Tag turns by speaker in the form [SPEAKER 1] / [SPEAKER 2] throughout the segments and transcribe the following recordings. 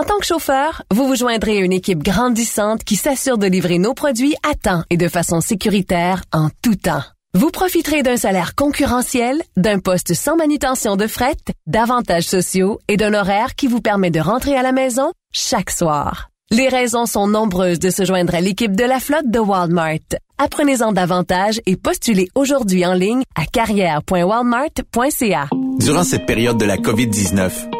[SPEAKER 1] En tant que chauffeur, vous vous joindrez à une équipe grandissante qui s'assure de livrer nos produits à temps et de façon sécuritaire en tout temps. Vous profiterez d'un salaire concurrentiel, d'un poste sans manutention de fret, d'avantages sociaux et d'un horaire qui vous permet de rentrer à la maison chaque soir. Les raisons sont nombreuses de se joindre à l'équipe de la flotte de Walmart. Apprenez-en davantage et postulez aujourd'hui en ligne à carrière.walmart.ca.
[SPEAKER 2] Durant cette période de la COVID-19,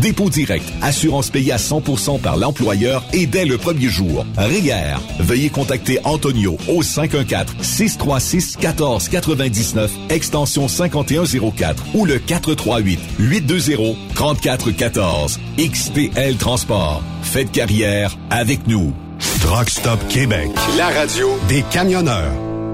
[SPEAKER 3] dépôt direct, assurance payée à 100% par l'employeur et dès le premier jour. RIER. Veuillez contacter Antonio au 514-636-1499, extension 5104 ou le 438-820-3414. XTL Transport. Faites carrière avec nous.
[SPEAKER 4] Truck Stop Québec. La radio des camionneurs.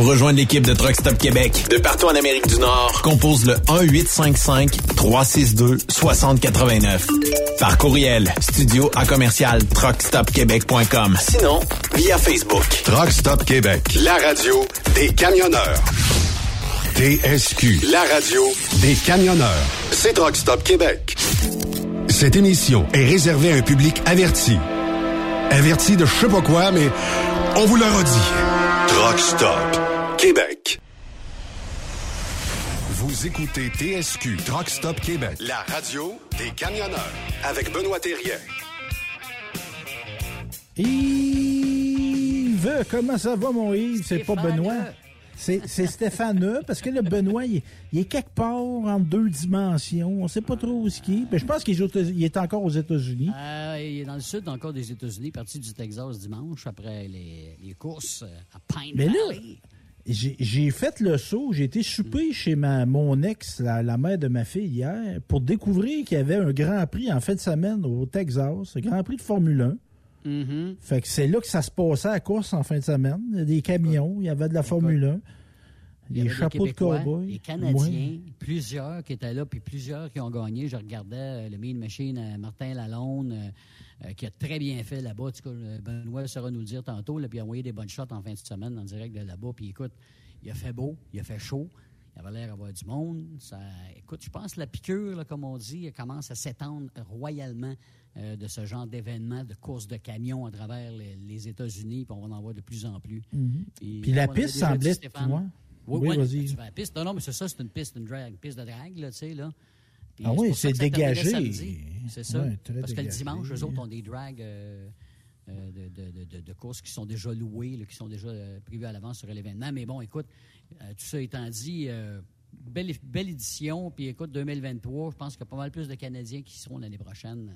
[SPEAKER 2] Pour rejoindre l'équipe de Truck Stop Québec, de partout en Amérique du Nord, compose le 1-855-362-6089. Par courriel, studio à commercial truckstopquebec.com. Sinon, via Facebook.
[SPEAKER 4] Truck Stop Québec, la radio des camionneurs. TSQ, la radio des camionneurs. C'est Truck Stop Québec. Cette émission est réservée à un public averti. Averti de je sais pas quoi, mais on vous le redit. Truck Stop Québec. Vous écoutez TSQ Truck Stop Québec, la radio des camionneurs avec Benoît Thérien.
[SPEAKER 5] Yves, comment ça va, mon Yves? C'est pas Benoît. C'est c'est Stéphane, parce que le Benoît, il, il est quelque part en deux dimensions. On sait pas trop où ce qu'il est. Ben, je pense qu'il est, aux- il est encore aux États-Unis.
[SPEAKER 6] Euh, il est dans le sud encore des États-Unis, parti du Texas dimanche après les, les courses euh, à Pine
[SPEAKER 5] Mais là,
[SPEAKER 6] Valley.
[SPEAKER 5] j'ai j'ai fait le saut. J'ai été souper chez ma, mon ex, la, la mère de ma fille, hier, pour découvrir qu'il y avait un Grand Prix en fin de semaine au Texas, un Grand Prix de Formule 1.
[SPEAKER 6] Mhm.
[SPEAKER 5] Fait que c'est là que ça se passait à la course en fin de semaine. Il y a des camions, il y avait de la Formule 1.
[SPEAKER 6] Il y
[SPEAKER 5] Des
[SPEAKER 6] avait
[SPEAKER 5] chapeaux de cow-boy.
[SPEAKER 6] Des Canadiens, plusieurs qui étaient là, puis plusieurs qui ont gagné. Je regardais euh, le Mean Machine, euh, Martin Lalonde, euh, euh, qui a très bien fait là-bas. En tout cas, euh, Benoît saura nous le dire tantôt, là, puis il a envoyé des bonnes shots en fin de semaine en direct de là-bas. Puis écoute, il a fait beau, il a fait chaud. Il avait l'air d'avoir du monde. Ça, écoute, je pense que la piqûre, là, comme on dit, elle commence à s'étendre royalement euh, de ce genre d'événements, de courses de camions à travers les, les États-Unis, puis on va en voir de plus en plus.
[SPEAKER 5] Mhm.
[SPEAKER 6] Puis,
[SPEAKER 5] la piste semblait.
[SPEAKER 6] Stéphane,
[SPEAKER 5] ouais.
[SPEAKER 6] oui,
[SPEAKER 5] Oui,
[SPEAKER 6] oui,
[SPEAKER 5] vas-y.
[SPEAKER 6] tu fais la piste. Non, non, mais c'est ça, c'est une piste, une, drag, une piste de drague, là, tu sais, là. Puis
[SPEAKER 5] Ah oui, c'est dégagé.
[SPEAKER 6] C'est ça. Parce que le dimanche, eux autres ont des drags euh, euh, de, de- de- courses qui sont déjà louées, là, qui sont déjà euh, prévues à l'avance sur l'événement. Mais bon, écoute, tout ça étant dit, belle, belle édition. Puis écoute, 2023, je pense qu'il y a pas mal plus de Canadiens qui seront l'année prochaine.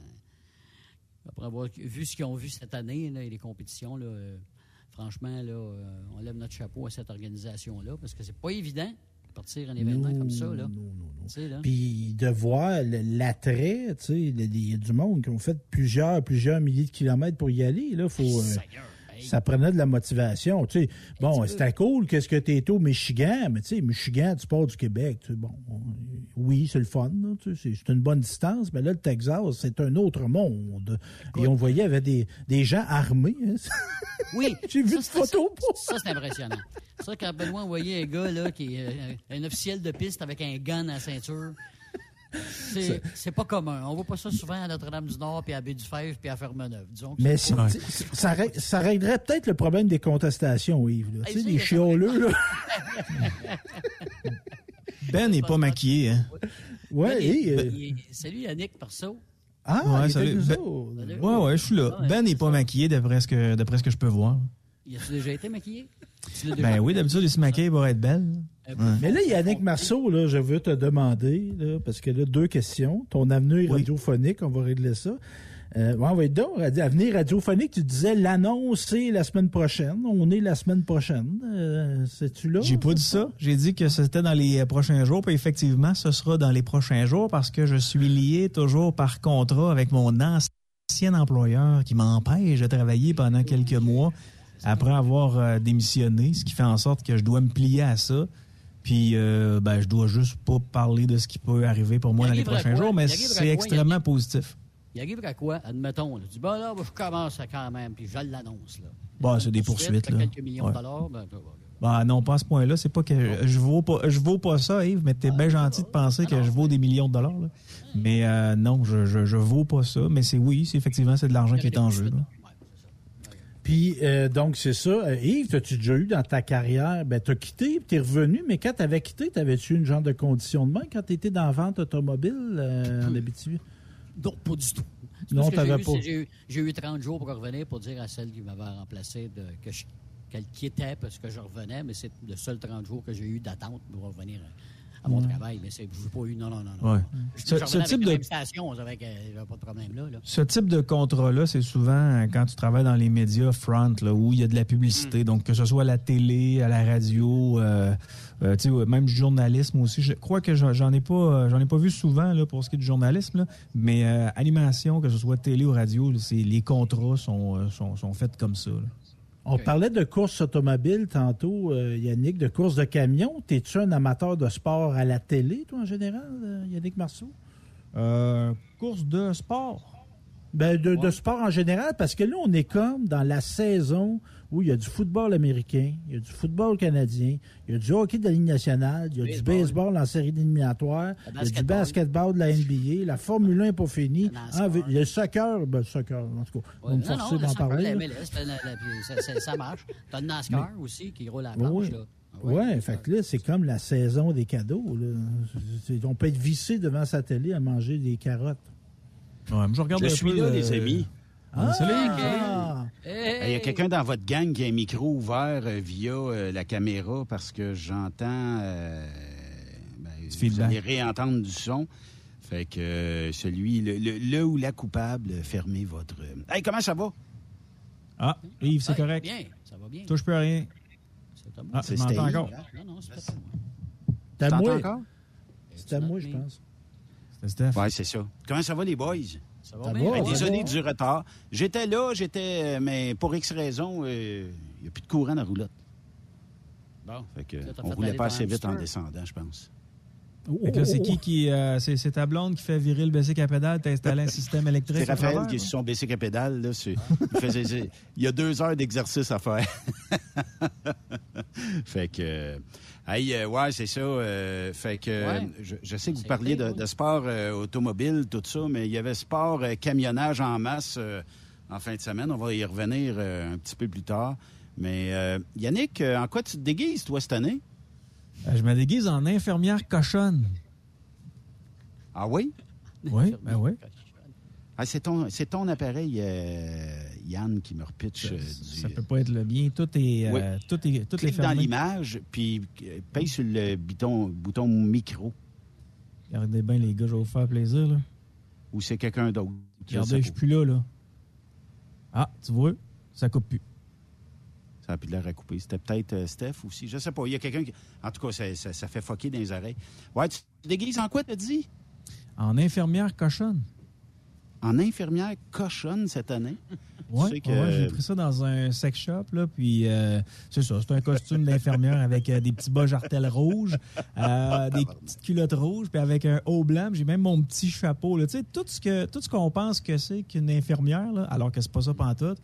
[SPEAKER 6] après avoir vu ce qu'ils ont vu cette année, là, et les compétitions, là, franchement, là, on lève notre chapeau à cette organisation-là parce que c'est pas évident de partir un événement
[SPEAKER 5] Non,
[SPEAKER 6] comme ça. Là.
[SPEAKER 5] non, non, non.
[SPEAKER 6] Là.
[SPEAKER 5] Puis de voir l'attrait, tu sais, il y a du monde qui ont fait plusieurs, plusieurs milliers de kilomètres pour y aller. Là, faut, euh. Ça prenait de la motivation. Tu sais, bon, c'était cool qu'est-ce que tu es au Michigan, mais tu sais, Michigan, tu pars du Québec. tu sais, bon, oui, c'est le fun. tu sais, c'est c'est une bonne distance, mais là, le Texas, c'est un autre monde. Et on voyait, il y avait des, des gens armés. hein.
[SPEAKER 6] Oui.
[SPEAKER 5] J'ai vu
[SPEAKER 6] Ça,
[SPEAKER 5] de
[SPEAKER 6] c'est-
[SPEAKER 5] photos.
[SPEAKER 6] Ça, c'est impressionnant. Ça, quand Benoît voyait un gars là, qui est euh, un officiel de piste avec un gun à la ceinture, c'est c'est pas commun. On voit pas ça souvent à Notre-Dame-du-Nord, puis à Baie-du-Fèvre, puis à Fermeneuve. Disons
[SPEAKER 5] Mais ça, ça réglerait peut-être le problème des contestations, Yves. là. Tu sais, les chioleux, là.
[SPEAKER 7] Ben n'est pas maquillé, hein?
[SPEAKER 5] Ouais,
[SPEAKER 6] Il-
[SPEAKER 5] et, euh,
[SPEAKER 6] il- Salut Yannick Perso.
[SPEAKER 5] Ah,
[SPEAKER 7] Ouais,
[SPEAKER 5] il
[SPEAKER 7] salut. Ben-.
[SPEAKER 6] Salut.
[SPEAKER 7] Ouais, ouais, je suis là.
[SPEAKER 6] Ah
[SPEAKER 7] Ben n'est pas maquillé d'après ce, que, d'après ce que je peux voir.
[SPEAKER 6] Y a-tu déjà été maquillé? Déjà
[SPEAKER 7] Ben oui, d'habitude, il se maquille pour être belle.
[SPEAKER 6] Euh,
[SPEAKER 7] Ouais.
[SPEAKER 5] Mais là, Yannick Marceau, là, je veux te demander, là, parce que là, deux questions. Ton avenir
[SPEAKER 7] Oui.
[SPEAKER 5] radiophonique, on va régler ça. Euh, on va être donc. Avenir radiophonique, tu disais l'annonce, c'est la semaine prochaine. On est la semaine prochaine. Euh, C'est-tu là?
[SPEAKER 7] J'ai pas dit ça. J'ai dit que c'était dans les euh, prochains jours. Puis effectivement, ce sera dans les prochains jours parce que je suis lié toujours par contrat avec mon ancien employeur qui m'empêche de travailler pendant quelques mois après avoir euh, démissionné, ce qui fait en sorte que je dois me plier à ça. Puis, euh, ben, je dois juste pas parler de ce qui peut arriver pour moi dans les
[SPEAKER 6] arrivera
[SPEAKER 7] prochains jours, mais
[SPEAKER 6] arrivera
[SPEAKER 7] c'est extrêmement positif.
[SPEAKER 6] Il arrive à quoi? Admettons. Là. Dis, ben là, je commence quand même, puis je l'annonce. Là.
[SPEAKER 7] Bon, c'est des
[SPEAKER 6] Poursuite,
[SPEAKER 7] poursuites,
[SPEAKER 6] là. Quelques millions
[SPEAKER 7] Ouais.
[SPEAKER 6] de dollars. Ben,
[SPEAKER 7] Bah non, pas à ce point-là. C'est pas que je vaux pas, je vaux pas ça, Yves, mais t'es bien gentil de penser que je vaux des millions de dollars. là. Mais euh, non, je, je, je vaux pas ça. Mais c'est oui, c'est effectivement c'est de l'argent qui est en jeu. là.
[SPEAKER 5] Puis, euh, donc, c'est ça. Euh, Yves, t'as-tu déjà eu dans ta carrière, ben, t'as quitté, puis t'es revenu, mais quand t'avais quitté, t'avais-tu une genre de condition de main quand t'étais dans la vente automobile euh, en Abitibi?
[SPEAKER 6] Non, pas du tout.
[SPEAKER 5] Non, t'avais pas.
[SPEAKER 6] J'ai eu, eu 30 jours pour revenir pour dire à celle qui m'avait remplacé de, que je- qu'elle quittait parce que je revenais, mais c'est le seul 30 jours que j'ai eu d'attente pour revenir à mon travail, mais c'est je pas eu. Non, non, non. non.
[SPEAKER 7] Ouais.
[SPEAKER 6] Je,
[SPEAKER 7] Ce- type
[SPEAKER 6] avec
[SPEAKER 7] de-
[SPEAKER 6] station, avec, euh, pas de problème là. là.
[SPEAKER 7] Ce type de contrat-là, c'est souvent euh, quand tu travailles dans les médias front, là, où il y a de la publicité.
[SPEAKER 6] Mm.
[SPEAKER 7] Donc, que ce soit à la télé, à la radio, euh, euh, même journalisme aussi. Je crois que j'en ai pas j'en ai pas vu souvent là, pour ce qui est du journalisme, là. mais animation, que ce soit télé ou radio, c'est les contrats sont, sont, sont faits comme ça. là.
[SPEAKER 5] On parlait de course automobile tantôt, euh, Yannick, de course de camion. T'es-tu un amateur de sport à la télé, toi, en général, euh, Yannick Marceau?
[SPEAKER 7] Euh, course de sport.
[SPEAKER 5] Ben, de, de sport en général, parce que là, on est comme dans la saison où il y a du football américain, il y a du football canadien, il y a du hockey de la Ligue nationale, il y a du
[SPEAKER 6] Baseball.
[SPEAKER 5] en série éliminatoire, il y a du
[SPEAKER 6] basketball.
[SPEAKER 5] de la NBA, la Formule 1 n'est pas finie. Ah, le soccer, ben, le soccer, en tout cas, on va
[SPEAKER 6] Ouais,
[SPEAKER 5] me
[SPEAKER 6] non,
[SPEAKER 5] forcer d'en
[SPEAKER 6] ça,
[SPEAKER 5] parler.
[SPEAKER 6] la
[SPEAKER 5] là.
[SPEAKER 6] MLS, la- la- puis ça, marche. T'as le NASCAR aussi qui roule à la
[SPEAKER 5] Oui,
[SPEAKER 6] planche.
[SPEAKER 5] oui.
[SPEAKER 6] là.
[SPEAKER 5] Ouais, fait que là, c'est comme la saison des cadeaux. Là. On peut être vissé devant sa télé à manger des carottes.
[SPEAKER 7] Ouais, je regarde
[SPEAKER 8] Je
[SPEAKER 7] un
[SPEAKER 8] suis
[SPEAKER 7] peu,
[SPEAKER 8] là,
[SPEAKER 7] euh,
[SPEAKER 8] les amis.
[SPEAKER 5] Ah,
[SPEAKER 7] salut.
[SPEAKER 5] ah.
[SPEAKER 8] Il y a quelqu'un dans votre gang qui a un micro ouvert euh, via euh, la caméra parce que j'entends. euh, ben, vous allez réentendre du son. Fait que euh, celui, le, le- le ou la coupable, fermez votre. Hey, comment ça va?
[SPEAKER 7] Ah, Yves, c'est
[SPEAKER 6] Ouais,
[SPEAKER 7] correct.
[SPEAKER 6] Bien, ça va bien.
[SPEAKER 7] Touche plus à rien.
[SPEAKER 6] C'est à moi.
[SPEAKER 7] Ah,
[SPEAKER 8] C'est
[SPEAKER 7] tu m'entends
[SPEAKER 8] Steve.
[SPEAKER 7] encore.
[SPEAKER 6] Non, non, c'est pas à moi.
[SPEAKER 5] C'est à moi?
[SPEAKER 8] encore?
[SPEAKER 5] C'est à moi, je pense.
[SPEAKER 7] C'était Steph.
[SPEAKER 8] Oui, c'est ça. Comment ça va, les boys?
[SPEAKER 6] Ça va
[SPEAKER 5] Ça
[SPEAKER 6] bien?
[SPEAKER 5] va,
[SPEAKER 8] Ben,
[SPEAKER 5] ça
[SPEAKER 8] désolé
[SPEAKER 5] va.
[SPEAKER 8] du retard. J'étais là, j'étais. euh, Mais pour X raison, euh, il n'y a plus de courant dans la roulotte.
[SPEAKER 6] Bon.
[SPEAKER 8] Fait que, on
[SPEAKER 6] fait
[SPEAKER 8] roulait pas assez vite en descendant, je pense.
[SPEAKER 7] Là, c'est
[SPEAKER 5] Oh,
[SPEAKER 7] qui qui. euh, c'est, c'est ta blonde qui fait virer le bicycle à pédale, t'as installé un système électrique.
[SPEAKER 8] C'est Raphaël
[SPEAKER 7] travers,
[SPEAKER 8] qui est sur son bicycle à pédale. Là, c'est- il, faisait- il y a deux heures d'exercice à faire. fait que... hey, euh, ouais, c'est ça. euh, fait que
[SPEAKER 6] Ouais.
[SPEAKER 8] je, je sais que vous parliez de, sport euh, automobile, tout ça, mais il y avait sport euh, camionnage en masse euh, en fin de semaine. On va y revenir euh, un petit peu plus tard. Mais euh, Yannick, euh, en quoi tu te déguises, toi, cette année?
[SPEAKER 7] Euh, je me déguise en infirmière cochonne.
[SPEAKER 8] Ah oui?
[SPEAKER 7] Oui, ben oui.
[SPEAKER 8] Ah, c'est ton, appareil, euh, Yann, qui me repitche euh, du...
[SPEAKER 7] Ça peut pas être le bien. Tout est.
[SPEAKER 8] Oui.
[SPEAKER 7] euh, tout est, tout est
[SPEAKER 8] Clique dans l'image, puis euh, paye sur le bouton, bouton micro.
[SPEAKER 7] Regardez bien, les gars, je vais vous faire plaisir. Là.
[SPEAKER 8] Ou c'est quelqu'un d'autre.
[SPEAKER 7] Regardez, je suis plus là, là. Ah, tu vois, ça coupe plus.
[SPEAKER 8] Ça a plus de l'air à couper. C'était peut-être euh, Steph aussi. Je sais pas. Il y a quelqu'un qui. En tout cas, ça, ça, ça fait foquer dans les oreilles. Ouais, tu te déguises en quoi, t'as dit?
[SPEAKER 7] En infirmière cochonne.
[SPEAKER 8] En infirmière cochonne cette année.
[SPEAKER 7] Oui,
[SPEAKER 8] Tu sais que-
[SPEAKER 7] j'ai pris ça dans un sex shop, là, puis euh, c'est ça, c'est un costume d'infirmière avec euh, des petits bas jartelles rouges, euh, des petites culottes rouges, puis avec un haut blanc, j'ai même mon petit chapeau, là, tu sais, tout ce que tout ce qu'on pense que c'est qu'une infirmière, là, alors que c'est pas ça pantoute,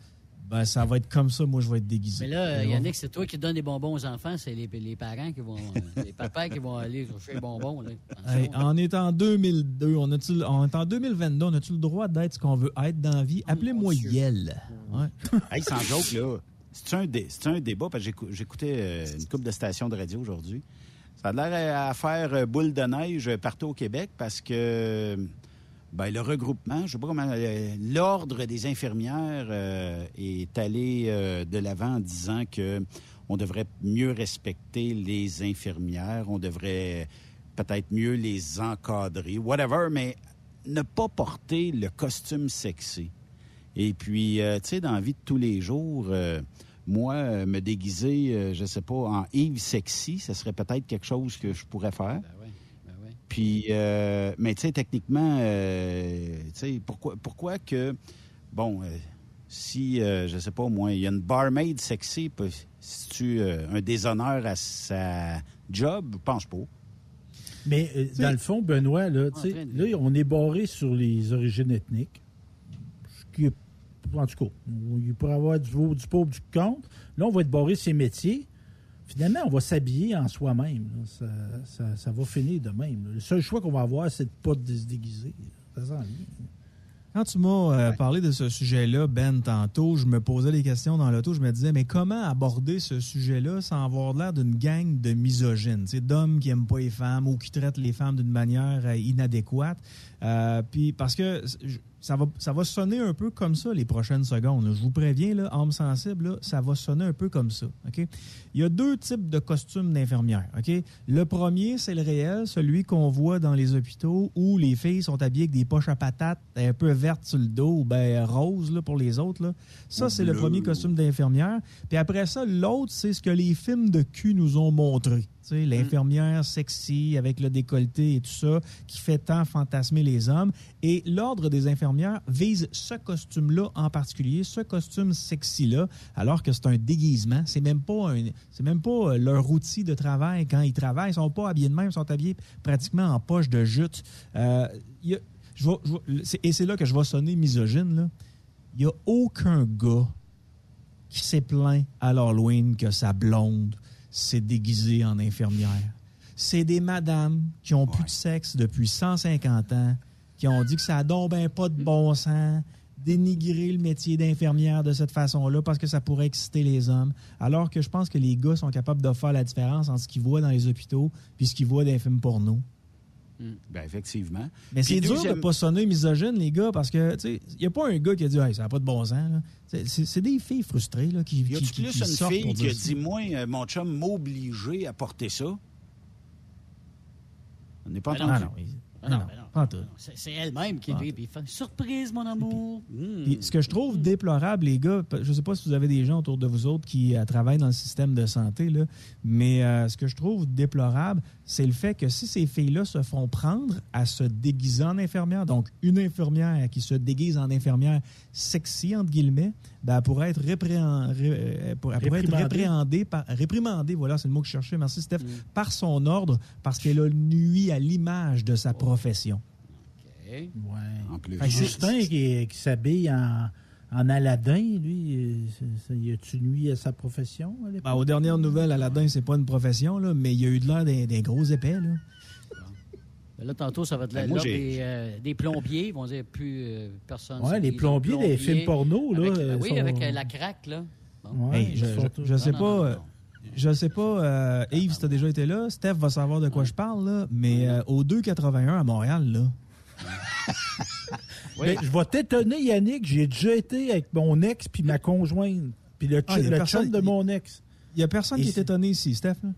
[SPEAKER 7] ben ça va être comme ça, moi je vais être déguisé.
[SPEAKER 6] Mais là, euh, Yannick, c'est toi qui donnes des bonbons aux enfants, c'est les, les parents qui vont. euh, les papas qui vont aller chercher les bonbons. Là.
[SPEAKER 7] Hey, on est en 2002, on, a-tu- on est en 2022, on a-tu le droit d'être ce qu'on veut être dans la vie? Appelez-moi. Yel. Ouais.
[SPEAKER 8] hey, sans joke, là. C'est un, dé- un débat, parce que j'écou- j'écoutais euh, une couple de stations de radio aujourd'hui. Ça a l'air à faire boule de neige partout au Québec parce que ben, le regroupement, je sais pas comment, euh, l'ordre des infirmières euh, est allé euh, de l'avant en disant que on devrait mieux respecter les infirmières, on devrait peut-être mieux les encadrer, whatever, mais ne pas porter le costume sexy. Et puis, euh, tu sais, dans la vie de tous les jours, euh, moi, me déguiser, je sais pas, en Yves sexy, ce serait peut-être quelque chose que je pourrais faire.
[SPEAKER 6] Ben.
[SPEAKER 8] Puis, euh, mais tu sais, techniquement, euh, tu sais, pourquoi, pourquoi que, bon, euh, si, euh, je sais pas, moi, il y a une barmaid sexy, si tu euh, un déshonneur à sa job, je pense pas.
[SPEAKER 5] Mais dans le fond, Benoît, là, tu sais,
[SPEAKER 6] train de-
[SPEAKER 5] là, on est barré sur les origines ethniques. Ce qui est, en tout cas, il pourrait y avoir du, du pauvre, du compte. Là, on va être barré sur ses métiers. Finalement, on va s'habiller en soi-même. Ça, ça- ça va finir de même. là. Le seul choix qu'on va avoir, c'est de ne pas se déguiser. Ça.
[SPEAKER 7] Quand tu m'as euh, parlé de ce sujet-là, Ben, tantôt, je me posais des questions dans l'auto. Je me disais, mais comment aborder ce sujet-là sans avoir l'air d'une gang de misogynes, d'hommes qui aiment pas les femmes ou qui traitent les femmes d'une manière euh, inadéquate? Euh, puis parce que ça va, ça va sonner un peu comme ça les prochaines secondes. Je vous préviens, là, âme sensible, là, ça va sonner un peu comme ça. OK? Il y a deux types de costumes d'infirmières. OK? Le premier, c'est le réel, celui qu'on voit dans les hôpitaux où les filles sont habillées avec des poches à patates un peu vertes sur le dos ou ben roses là, pour les autres. Là. Ça, c'est le premier costume d'infirmière. Puis après ça, l'autre, c'est ce que les films de cul nous ont montré. Sais, L'infirmière sexy avec le décolleté et tout ça qui fait tant fantasmer les hommes. Et l'ordre des infirmières vise ce costume-là en particulier, ce costume sexy-là, alors que c'est un déguisement. C'est même pas un, c'est même pas euh, leur outil de travail quand ils travaillent. Ils sont pas habillés de même, ils sont habillés pratiquement en poche de jute. Euh, il y a- je vais- je vais- c'est- et c'est là que je vais sonner misogyne. Il n'y a aucun gars qui s'est plaint à l'Halloween que sa blonde s'est déguisée en infirmière. C'est des madames qui ont plus de sexe depuis 150 ans, qui ont dit que ça n'a donc ben pas de bon sens dénigrer le métier d'infirmière de cette façon-là parce que ça pourrait exciter les hommes. Alors que je pense que les gars sont capables de faire la différence entre ce qu'ils voient dans les hôpitaux puis ce qu'ils voient dans les films porno.
[SPEAKER 8] Ben, effectivement.
[SPEAKER 7] Mais c'est dur de pas sonner misogyne, les gars, parce que, tu sais, il n'y a pas un gars qui a dit, hey, ça n'a pas de bon sens. là. C'est- des filles frustrées là, qui,
[SPEAKER 8] Y
[SPEAKER 7] qui,
[SPEAKER 8] a-tu
[SPEAKER 7] qui-
[SPEAKER 8] plus
[SPEAKER 7] qui
[SPEAKER 8] une
[SPEAKER 7] sortent
[SPEAKER 8] fille qui a dit, moi, euh, mon chum m'obligeait à porter ça? On n'est pas
[SPEAKER 6] Ben
[SPEAKER 8] entendu.
[SPEAKER 6] non.
[SPEAKER 7] Ah non, il-
[SPEAKER 6] Ah non,
[SPEAKER 7] non,
[SPEAKER 6] non.
[SPEAKER 7] Pas en tout.
[SPEAKER 6] C'est elle-même qui lui, puis fait Surprise, mon amour. Hmm.
[SPEAKER 7] Puis, ce que je trouve déplorable, les gars, je ne sais pas si vous avez des gens autour de vous autres qui euh, travaillent dans le système de santé, là, mais euh, ce que je trouve déplorable, c'est le fait que si ces filles-là se font prendre à se déguiser en infirmière, donc une infirmière qui se déguise en infirmière sexy, entre guillemets, ben, elle pourrait être, ré- euh, pour- elle pourrait être
[SPEAKER 5] Réprimandée.
[SPEAKER 7] répréhendée, par, réprimandée, voilà, c'est le mot que je cherchais, merci Steph,
[SPEAKER 6] Mm.
[SPEAKER 7] par son ordre, parce qu'elle a nuit à l'image de sa profession.
[SPEAKER 5] Ouais.
[SPEAKER 8] En plus.
[SPEAKER 7] Fait
[SPEAKER 5] Justin qui, qui s'habille en, en Aladdin, lui, ça- ça- y a-tu nuit à sa profession à?
[SPEAKER 7] Ben, aux dernières nouvelles, Aladdin, c'est pas une profession, là, mais il y a eu de l'air des, des gros épais. Là.
[SPEAKER 6] Ben Là, tantôt, ça va être
[SPEAKER 8] Ben,
[SPEAKER 6] la- des, euh, des plombiers. Ils vont dire plus euh, personne.
[SPEAKER 5] Ouais,
[SPEAKER 6] se
[SPEAKER 5] les plombiers des films porno, là,
[SPEAKER 6] Avec, ben oui,
[SPEAKER 5] sont-
[SPEAKER 6] avec euh, la craque, là. Bon.
[SPEAKER 5] Ouais,
[SPEAKER 7] Hey, je, je sais pas,
[SPEAKER 6] non, non, non.
[SPEAKER 7] je sais pas, euh, Yves, si t'as déjà été là, Steph va savoir de quoi je parle, là, mais euh, au 281 à Montréal, là,
[SPEAKER 5] Je vais t'étonner, Yannick, j'ai déjà été avec mon ex puis ma conjointe, puis le,
[SPEAKER 7] Ah,
[SPEAKER 5] le
[SPEAKER 7] personne-
[SPEAKER 5] chum de mon ex.
[SPEAKER 7] il y a personne
[SPEAKER 5] Et
[SPEAKER 7] qui est étonné ici, Steph. là?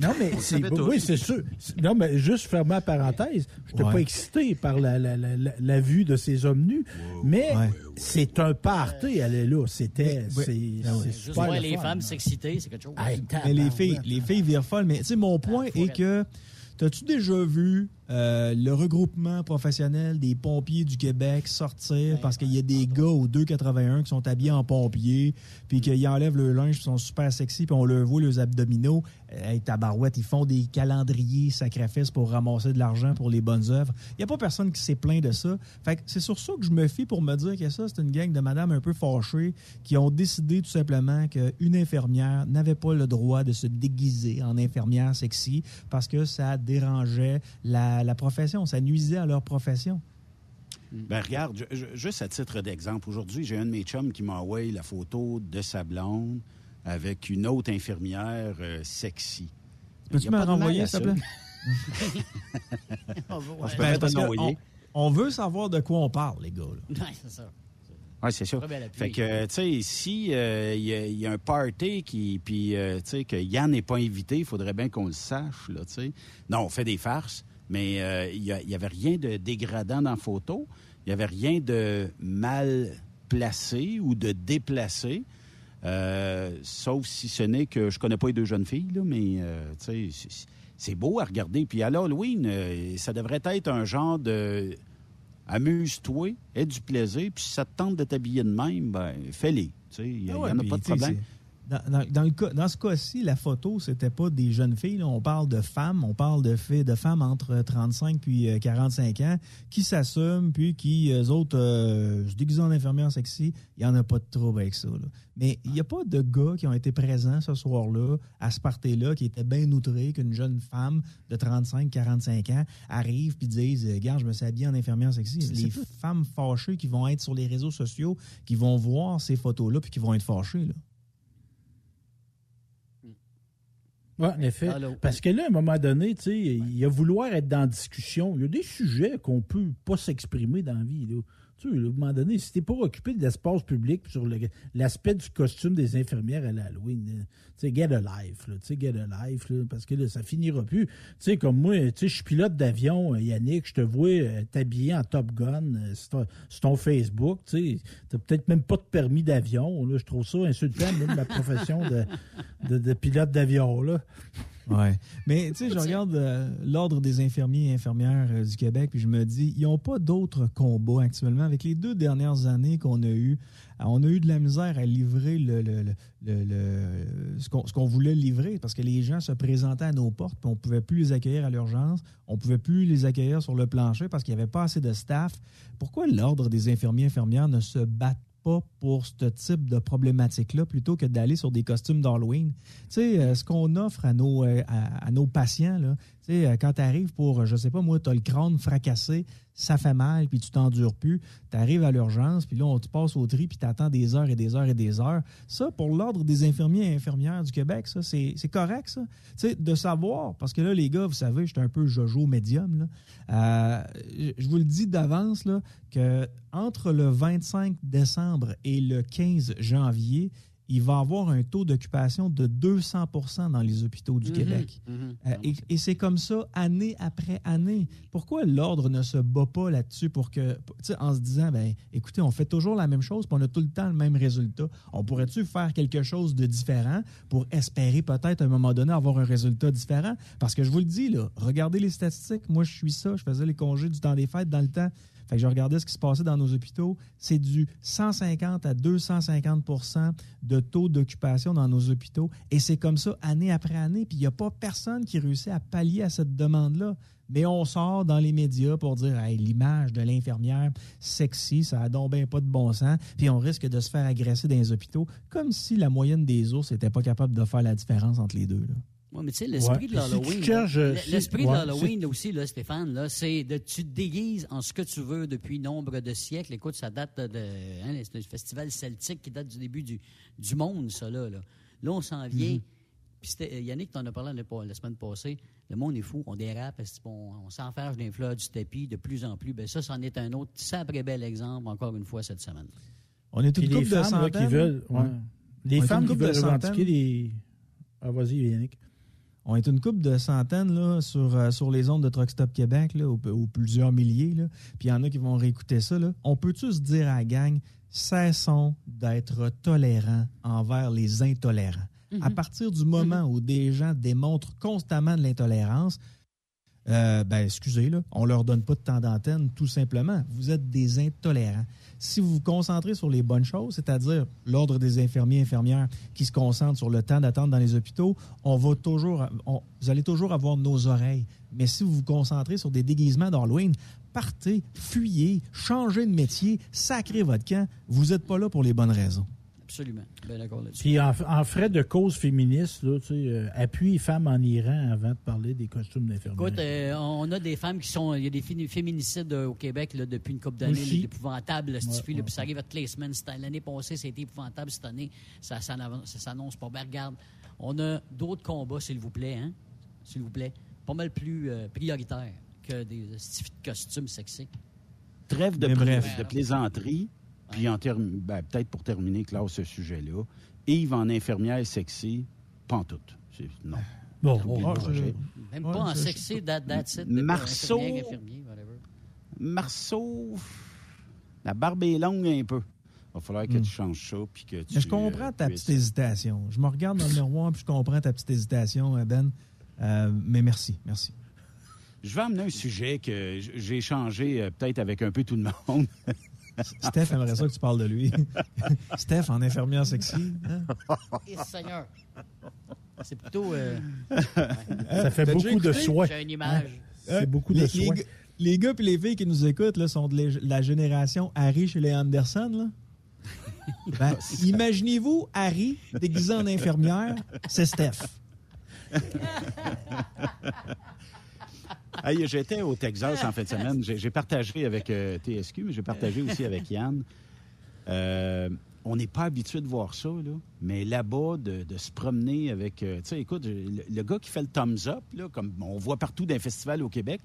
[SPEAKER 5] Non, mais c'est oui, c'est sûr. Non, mais juste fermer la parenthèse, je n'étais
[SPEAKER 7] Ouais.
[SPEAKER 5] pas excité par la, la, la, la- la vue de ces hommes nus, mais
[SPEAKER 7] Ouais.
[SPEAKER 5] c'est un party, elle est là. C'était, c'est,
[SPEAKER 7] Ah
[SPEAKER 6] Juste
[SPEAKER 5] super
[SPEAKER 6] voir
[SPEAKER 5] le
[SPEAKER 6] les
[SPEAKER 5] fun.
[SPEAKER 6] femmes s'exciter, c'est quelque chose.
[SPEAKER 5] Hey,
[SPEAKER 7] Mais les filles, les filles virent folles. Mais tu sais, mon point est que T'as-tu déjà vu euh, le regroupement professionnel des pompiers du Québec sortir parce qu'il y a des gars au 281 qui sont habillés en pompiers, puis qu'ils enlèvent le linge, puis sont super sexy, puis on leur voit les abdominaux. Euh, Hey, tabarouette, ils font des calendriers sacrifices pour ramasser de l'argent pour les bonnes œuvres. Il n'y a pas personne qui s'est plaint de ça. Fait que c'est sur ça que je me fie pour me dire que ça, c'est une gang de madame un peu fâchées qui ont décidé tout simplement qu'une infirmière n'avait pas le droit de se déguiser en infirmière sexy parce que ça dérangeait la, la profession, ça nuisait à leur profession.
[SPEAKER 8] Ben regarde, je- je- juste à titre d'exemple, aujourd'hui, j'ai un de mes chums qui m'a envoyé la photo de sa blonde avec une autre infirmière euh, sexy.
[SPEAKER 7] Peux-tu me renvoyer, s'il te
[SPEAKER 8] ça.
[SPEAKER 7] plaît?
[SPEAKER 6] On ouais.
[SPEAKER 8] Peux
[SPEAKER 7] Ben, parce on, on veut savoir de quoi on parle, les gars. là.
[SPEAKER 6] Ouais, c'est ça.
[SPEAKER 8] Oui, c'est ça. Fait que, tu sais, si euh, il y, a- il y a un party qui, puis, euh, tu sais, que Yann n'est pas invité, il faudrait bien qu'on le sache, là, tu sais. Non, on fait des farces, mais euh, il n'y avait rien de dégradant dans la photo. Il n'y avait rien de mal placé ou de déplacé. Euh, sauf si ce n'est que je connais pas les deux jeunes filles, là, mais euh, c'est- beau à regarder. Puis à l'Halloween, euh, ça devrait être un genre de amuse-toi, aie du plaisir, puis si ça te tente de t'habiller de même, ben fais-les. Il n'y
[SPEAKER 7] Ah
[SPEAKER 8] en a pas de problème.
[SPEAKER 7] Dans, dans- dans le cas- dans ce cas-ci, la photo, c'était pas des jeunes filles. là. On parle de femmes. On parle de, filles, de femmes entre 35 puis euh, 45 ans qui s'assument, puis qui, eux autres, euh, se déguisent en infirmière sexy. Il n'y en a pas de trouble avec ça. là. Mais il n'y a pas de gars qui ont été présents ce soir-là, à ce party-là, qui étaient bien outrés qu'une jeune femme de 35-45 ans arrive puis dise euh, Regarde, je me suis habillé en infirmière sexy. Les femmes fâchées qui vont être sur les réseaux sociaux, qui vont voir ces photos-là, puis qui vont être fâchées. Là.
[SPEAKER 5] Oui, en effet.
[SPEAKER 6] Allô?
[SPEAKER 5] Parce que là, à un moment donné, tu sais, il y a vouloir être dans la discussion. Il y a des sujets qu'on peut pas s'exprimer dans la vie. là. Tu sais, à un moment donné, si t'es pas occupé de l'espace public sur l'aspect du costume des infirmières à l'Halloween, euh, tu sais, get a life, là, tu sais, get a life, là, parce que là, ça finira plus. Tu sais, comme moi, tu sais, je suis pilote d'avion, euh, Yannick, je te vois euh, t'habiller en Top Gun sur, ton, Facebook, tu sais, t'as peut-être même pas de permis d'avion, là, je trouve ça insultant, même ma profession de, de, de pilote d'avion, là.
[SPEAKER 7] Ouais. Mais tu sais, je regarde euh, l'Ordre des infirmiers et infirmières euh, du Québec, puis je me dis, ils n'ont pas d'autres combats actuellement. Avec les deux dernières années qu'on a eues, euh, on a eu de la misère à livrer le, le- le- le- le- ce qu'on ce qu'on voulait livrer, parce que les gens se présentaient à nos portes, puis on ne pouvait plus les accueillir à l'urgence, on ne pouvait plus les accueillir sur le plancher parce qu'il n'y avait pas assez de staff. Pourquoi l'Ordre des infirmiers et infirmières ne se battent pas pour ce type de problématique-là plutôt que d'aller sur des costumes d'Halloween. Tu sais, euh, ce qu'on offre à nos, euh, à, à nos patients, euh, quand tu arrives pour, euh, je sais pas moi, tu as le crâne fracassé, ça fait mal, puis tu t'endures plus, tu arrives à l'urgence, puis là, on te passe au tri, puis tu attends des heures et des heures et des heures. Ça, pour l'Ordre des infirmiers et infirmières du Québec, ça, c'est correct, ça. Tu de savoir, parce que là, les gars, vous savez, je suis un peu jojo médium, là. Euh, je- je vous le dis d'avance, là, que entre le 25 décembre et le 15 janvier, il va avoir un taux d'occupation de 200% dans les hôpitaux du
[SPEAKER 6] Mhm,
[SPEAKER 7] Québec.
[SPEAKER 6] mhm.
[SPEAKER 7] Euh, et et c'est comme ça année après année. Pourquoi l'ordre ne se bat pas là-dessus pour que, en se disant, ben, écoutez, on fait toujours la même chose, puis on a tout le temps le même résultat. On pourrait-tu faire quelque chose de différent pour espérer peut-être à un moment donné avoir un résultat différent? Parce que je vous le dis, là, regardez les statistiques. Moi, je suis ça. Je faisais les congés du temps des fêtes dans le temps. Fait que je regardais ce qui se passait dans nos hôpitaux. C'est du 150 à 250% de taux d'occupation dans nos hôpitaux. Et c'est comme ça année après année. Puis il n'y a pas personne qui réussit à pallier à cette demande-là. Mais on sort dans les médias pour dire hey, l'image de l'infirmière sexy, ça a donc bien pas de bon sens. Puis on risque de se faire agresser dans les hôpitaux, comme si la moyenne des ours n'était pas capable de faire la différence entre les deux.
[SPEAKER 6] Oui, mais tu sais, l'esprit
[SPEAKER 5] Ouais.
[SPEAKER 6] de
[SPEAKER 5] Puis
[SPEAKER 6] l'Halloween.
[SPEAKER 5] si-
[SPEAKER 6] L'esprit de l'Halloween, aussi, là, Stéphane, là, c'est de tu te déguises en ce que tu veux depuis nombre de siècles. Écoute, ça date de. Hein, c'est un festival celtique qui date du début du, du monde, ça, là. Là, Là, on s'en vient.
[SPEAKER 5] Mhm.
[SPEAKER 6] Puis c'était- euh, Yannick t'en a parlé la, la semaine passée. Le monde est fou, on dérape, parce qu'on- on, s'enferme dans les fleurs du tapis de plus en plus. Ben ça, c'en est un autre sacré bel exemple, encore une fois, cette semaine.
[SPEAKER 7] On est
[SPEAKER 5] Puis
[SPEAKER 7] une
[SPEAKER 5] les
[SPEAKER 7] couple de
[SPEAKER 5] femmes là, qui
[SPEAKER 7] centaines.
[SPEAKER 5] veulent. ouais. Les
[SPEAKER 7] On
[SPEAKER 5] femmes qui
[SPEAKER 7] de
[SPEAKER 5] veulent revendiquer
[SPEAKER 7] centaines.
[SPEAKER 5] les. Ah, vas-y, Yannick.
[SPEAKER 7] On est une couple de centaines là, sur, euh, sur les ondes de Truck Stop Québec, là, ou, ou plusieurs milliers. Là. Puis il y en a qui vont réécouter ça. Là. On peut-tu se dire à la gang, cessons d'être tolérants envers les intolérants. À partir du moment où des gens démontrent constamment de l'intolérance, euh, ben, excusez, là, on leur donne pas de temps d'antenne, tout simplement. Vous êtes des intolérants. Si vous vous concentrez sur les bonnes choses, c'est-à-dire l'ordre des infirmiers et infirmières qui se concentrent sur le temps d'attente dans les hôpitaux, on va toujours, on- vous allez toujours avoir nos oreilles. Mais si vous vous concentrez sur des déguisements d'Halloween, partez, fuyez, changez de métier, sacrez votre camp. Vous n'êtes pas là pour les bonnes raisons.
[SPEAKER 6] Absolument. Bien d'accord là-dessus.
[SPEAKER 5] Puis en, en frais de cause féministe, là, tu sais, euh, femmes en Iran avant de parler des costumes d'infirmières.
[SPEAKER 6] Écoute, euh, on a des femmes qui sont. Il y a des féminicides euh, au Québec là, depuis une couple d'années. Là, épouvantable, là, cette
[SPEAKER 5] Ouais,
[SPEAKER 6] fille, là,
[SPEAKER 5] ouais,
[SPEAKER 6] Puis ça arrive à toutes les semaines. L'année passée, c'était épouvantable. Cette année, ça, ça ça s'annonce pas. Ben, regarde, on a d'autres combats, s'il vous plaît. Hein? S'il vous plaît. Pas mal plus euh, prioritaires que des de costumes sexy.
[SPEAKER 8] Trêve de,
[SPEAKER 7] bref.
[SPEAKER 8] de plaisanterie. Puis en term- ben, peut-être pour terminer, Claude, ce sujet-là. Yves en infirmière sexy, pantoute. C'est- Non.
[SPEAKER 5] Bon,
[SPEAKER 7] je-.
[SPEAKER 6] Même
[SPEAKER 7] Ouais,
[SPEAKER 6] pas en sexy, that, that's it.
[SPEAKER 8] Marceau.
[SPEAKER 6] Infirmier.
[SPEAKER 8] Marceau, la barbe est longue un peu. Il va falloir que
[SPEAKER 7] Hmm.
[SPEAKER 8] tu changes ça. Puis que tu,
[SPEAKER 7] Mais je comprends
[SPEAKER 8] euh,
[SPEAKER 7] ta
[SPEAKER 8] puisses-
[SPEAKER 7] petite hésitation. Je me regarde dans le miroir puis je comprends ta petite hésitation, euh, Ben. Euh, mais merci, merci.
[SPEAKER 8] Je vais amener un sujet que j'ai changé euh, peut-être avec un peu tout le monde.
[SPEAKER 7] Steph aimerait ça que tu parles de lui. Steph, en infirmière sexy. hein?
[SPEAKER 6] Eh, Seigneur. C'est plutôt. euh,
[SPEAKER 5] ça fait beaucoup de soins.
[SPEAKER 6] J'ai une image.
[SPEAKER 5] C'est beaucoup
[SPEAKER 7] les,
[SPEAKER 5] de
[SPEAKER 7] les
[SPEAKER 5] soins.
[SPEAKER 7] gars- les gars et les filles qui nous écoutent là, sont de la- la génération Harry chez les Anderson. Là. Ben, Imaginez-vous Harry déguisé en infirmière, c'est Steph.
[SPEAKER 8] Hey, J'étais au Texas en fin de semaine. J'ai partagé avec euh, TSQ, mais j'ai partagé aussi avec Yann. Euh, on n'est pas habitué de voir ça, là. mais là-bas, de, de se promener avec... euh, tu sais, écoute, le, le gars qui fait le thumbs up, là, comme on voit partout dans les festivals au Québec,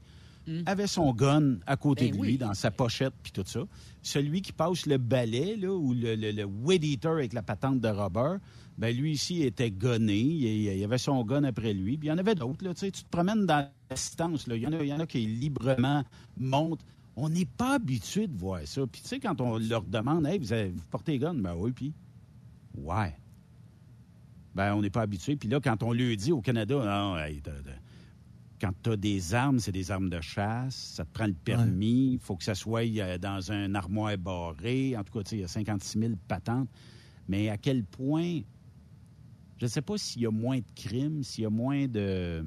[SPEAKER 8] avait son gun à côté
[SPEAKER 6] Ben
[SPEAKER 8] de lui,
[SPEAKER 6] oui.
[SPEAKER 8] dans sa pochette, puis tout ça. Celui qui passe le balai, là, ou le, le, le weed eater avec la patente de rubber, ben lui ici était gunné. Il, il avait son gun après lui. Puis il y en avait d'autres. Là, tu sais, tu te promènes dans Là. Il, y en a, il y en a qui librement montent. On n'est pas habitué de voir ça. Puis tu sais, quand on leur demande, hey, vous, avez, vous portez gun? Ben oui, puis. Ouais. Ben, on n'est pas habitué. Puis là, quand on lui dit au Canada, non, hey, t'as- t'as- quand tu as des armes, c'est des armes de chasse, ça te prend le permis, il faut que ça soit dans un armoire barré. En tout cas, tu sais, il y a 56 000 patentes. Mais à quel point, je ne sais pas s'il y a moins de crimes, s'il y a moins de...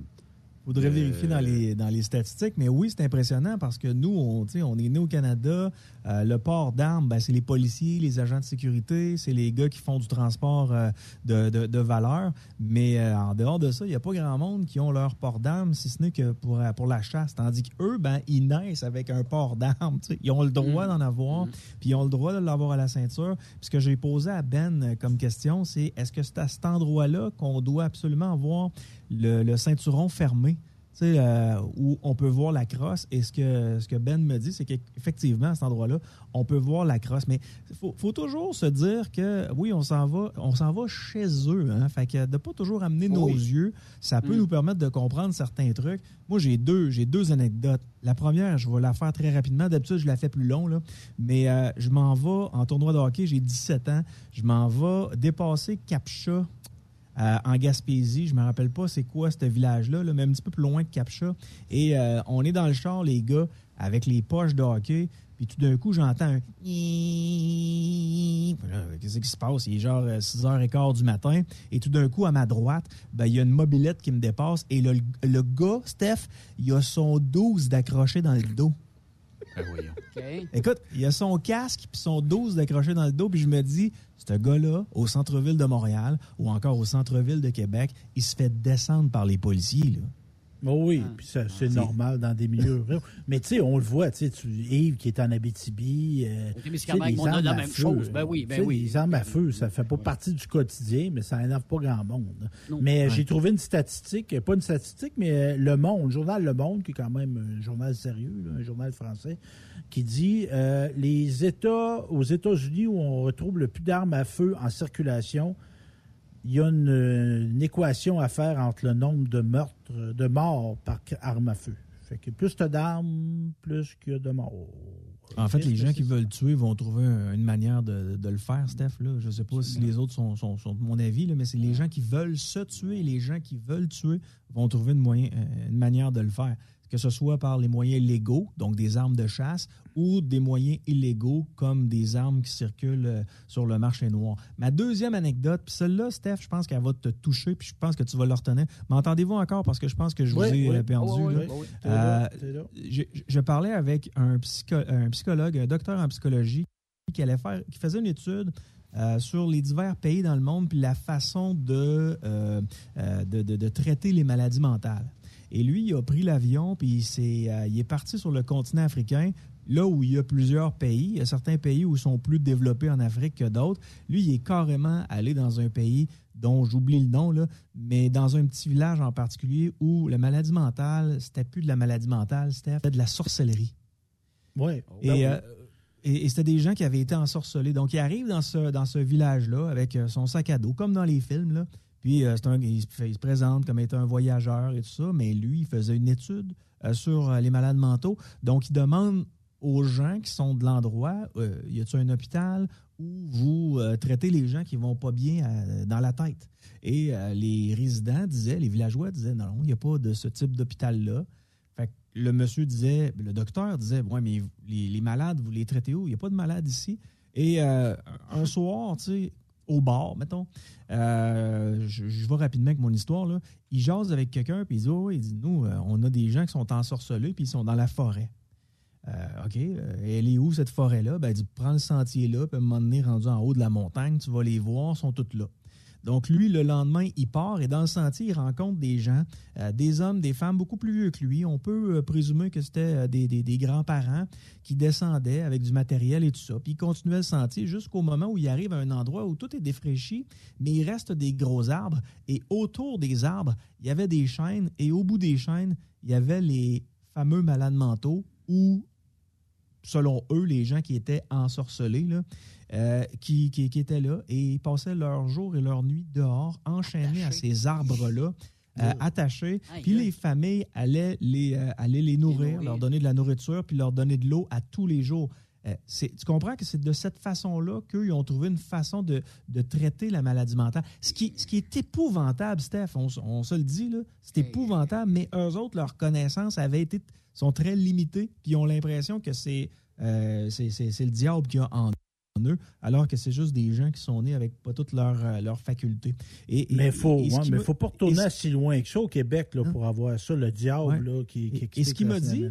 [SPEAKER 7] faudrait
[SPEAKER 8] Euh,
[SPEAKER 7] vérifier dans les, dans les statistiques, mais oui, c'est impressionnant parce que nous, on, on est né au Canada. euh, le port d'armes, ben, c'est les policiers, les agents de sécurité, c'est les gars qui font du transport euh, de, de, de valeur. Mais euh, en dehors de ça, il n'y a pas grand monde qui ont leur port d'armes, si ce n'est que pour, pour la chasse. Tandis qu'eux, ben, ils naissent avec un port d'armes. Ils ont le droit d'en avoir, puis ils ont le droit de l'avoir à la ceinture. Puis ce que j'ai posé à Ben comme question, c'est est-ce que c'est à cet endroit-là qu'on doit absolument avoir le, le ceinturon fermé? euh, où on peut voir la crosse. Et ce que, ce que Ben me dit, c'est qu'effectivement, à cet endroit-là, on peut voir la crosse. Mais il faut, faut toujours se dire que, oui, on s'en va, on s'en va chez eux. Hein, fait que de pas toujours amener nos
[SPEAKER 8] Oui.
[SPEAKER 7] yeux, ça peut
[SPEAKER 8] Mm.
[SPEAKER 7] nous permettre de comprendre certains trucs. Moi, j'ai deux, j'ai deux anecdotes. La première, je vais la faire très rapidement. D'habitude, je la fais plus long, là. Mais euh, je m'en vais en tournoi de hockey, j'ai 17 ans. Je m'en vais dépasser Capcha euh, en Gaspésie. Je me rappelle pas c'est quoi ce village-là, là, mais un petit peu plus loin que Capcha. Et euh, on est dans le char, les gars, avec les poches de hockey. Puis tout d'un coup, j'entends un Qu'est-ce qui se passe? Il est genre euh, 6h15 du matin. Et tout d'un coup, à ma droite, ben, il y a une mobilette qui me dépasse. Et le, le gars, Steph, il a son 12 d'accroché dans le dos.
[SPEAKER 8] Ben voyons.
[SPEAKER 7] Écoute, il a son casque puis son 12 d'accroché dans le dos, puis je me dis, ce gars-là, au centre-ville de Montréal ou encore au centre-ville de Québec, il se fait descendre par les policiers. Là.
[SPEAKER 5] Oh oui,
[SPEAKER 6] Ah.
[SPEAKER 5] puis ça, c'est normal dans des milieux ruraux. Mais tu sais, on le voit, tu sais, Yves qui est en Abitibi. euh,
[SPEAKER 6] Témiscamingue,
[SPEAKER 5] les
[SPEAKER 6] on a
[SPEAKER 5] armes
[SPEAKER 6] la
[SPEAKER 5] à
[SPEAKER 6] même
[SPEAKER 5] feu,
[SPEAKER 6] chose. Ben oui, ben oui.
[SPEAKER 5] Les armes à feu, ça fait pas partie du quotidien, mais ça énerve pas grand monde.
[SPEAKER 6] Non.
[SPEAKER 5] Mais
[SPEAKER 7] Ouais.
[SPEAKER 5] j'ai trouvé une statistique, pas une statistique, mais euh, Le Monde, le journal Le Monde, qui est quand même un journal sérieux, là, un journal français, qui dit euh, les États, aux États-Unis où on retrouve le plus d'armes à feu en circulation, il y a une, une équation à faire entre le nombre de meurtres, de morts par arme à feu. Fait que plus t'as d'armes, plus qu'il y a de morts.
[SPEAKER 7] En fait, les gens qui veulent tuer vont trouver un- une manière de, de le faire, Steph. Là. Je sais pas si les autres sont, sont- sont de mon avis, là, mais c'est les gens qui veulent se tuer, les gens qui veulent tuer vont trouver une, moyen, euh, une manière de le faire. Que ce soit par les moyens légaux, donc des armes de chasse, ou des moyens illégaux, comme des armes qui circulent euh, sur le marché noir. Ma deuxième anecdote, puis celle-là, Steph, je pense qu'elle va te toucher, puis je pense que tu vas le retenir. M'entendez-vous encore? Parce que je pense que je vous
[SPEAKER 5] Oui,
[SPEAKER 7] ai
[SPEAKER 5] oui.
[SPEAKER 7] euh, perdu.
[SPEAKER 5] Oui,
[SPEAKER 7] là.
[SPEAKER 5] oui, oui. T'es là,
[SPEAKER 7] Euh, je, je parlais avec un, psycho- un psychologue, un docteur en psychologie, qui, allait faire, qui faisait une étude euh, sur les divers pays dans le monde puis la façon de, euh, euh, de, de- de traiter les maladies mentales. Et lui, il a pris l'avion puis il, euh, il est parti sur le continent africain, là où il y a plusieurs pays. Il y a certains pays où ils sont plus développés en Afrique que d'autres. Lui, il est carrément allé dans un pays dont j'oublie le nom, là, mais dans un petit village en particulier où la maladie mentale, c'était plus de la maladie mentale, c'était de la sorcellerie.
[SPEAKER 5] Ouais.
[SPEAKER 7] Et,
[SPEAKER 5] Ben
[SPEAKER 7] euh, et, et c'était des gens qui avaient été ensorcelés. Donc, il arrive dans ce, dans ce village-là avec euh, son sac à dos, comme dans les films. Là. Puis, euh, il, se présente comme étant un voyageur et tout ça, mais lui, il faisait une étude euh, sur euh, les malades mentaux. Donc, il demande aux gens qui sont de l'endroit, y a-t-il un hôpital où vous traitez les gens qui vont pas bien dans la tête? Et les résidents disaient, les villageois disaient, non, il n'y a pas de ce type d'hôpital-là. Fait que le monsieur disait, le docteur disait, ouais, mais les, les malades, vous les traitez où? Il n'y a pas de malades ici. Et un soir, tu sais, au bar, mettons, euh, je, je vais rapidement avec mon histoire, là. Il jase avec quelqu'un, puis il dit, oh, il dit, nous, euh, on a des gens qui sont ensorcelés, puis ils sont dans la forêt. Euh, OK, elle est où cette forêt-là? Ben, il dit, prends le sentier là, puis à un moment donné, rendu en haut de la montagne, tu vas les voir, ils sont toutes là. Donc, lui, le lendemain, il part et dans le sentier, il rencontre des gens, euh, des hommes, des femmes beaucoup plus vieux que lui. On peut euh, présumer que c'était euh, des, des grands-parents qui descendaient avec du matériel et tout ça. Puis il continuait le sentier jusqu'au moment où il arrive à un endroit où tout est défraîchi, mais il reste des gros arbres. Et autour des arbres, il y avait des chaînes et au bout des chaînes, il y avait les fameux malades mentaux ou, selon eux, les gens qui étaient ensorcelés, euh, qui, qui, qui, étaient là et ils passaient leur jour et leur nuit dehors, enchaînés à ces arbres-là. Euh, attachés, puis les familles allaient les, euh, allaient les nourrir, leur donner de la nourriture, puis leur donner de l'eau à tous les jours. Euh, tu comprends que c'est de cette façon-là qu'ils ont trouvé une façon de, de, traiter la maladie mentale. Ce qui, ce qui est épouvantable, Steph, on, on se le dit, là, c'est épouvantable, mais eux autres, leurs connaissances avaient été, sont très limitées, puis ils ont l'impression que c'est c'est le diable qui a en eux, alors que c'est juste des gens qui sont nés avec pas toutes leurs euh, facultés.
[SPEAKER 5] Et, mais il faut, mais faut pas retourner assez loin que ça au Québec là, hein? pour avoir ça, le diable là, qui, qui
[SPEAKER 7] et, ce qu'il me dit,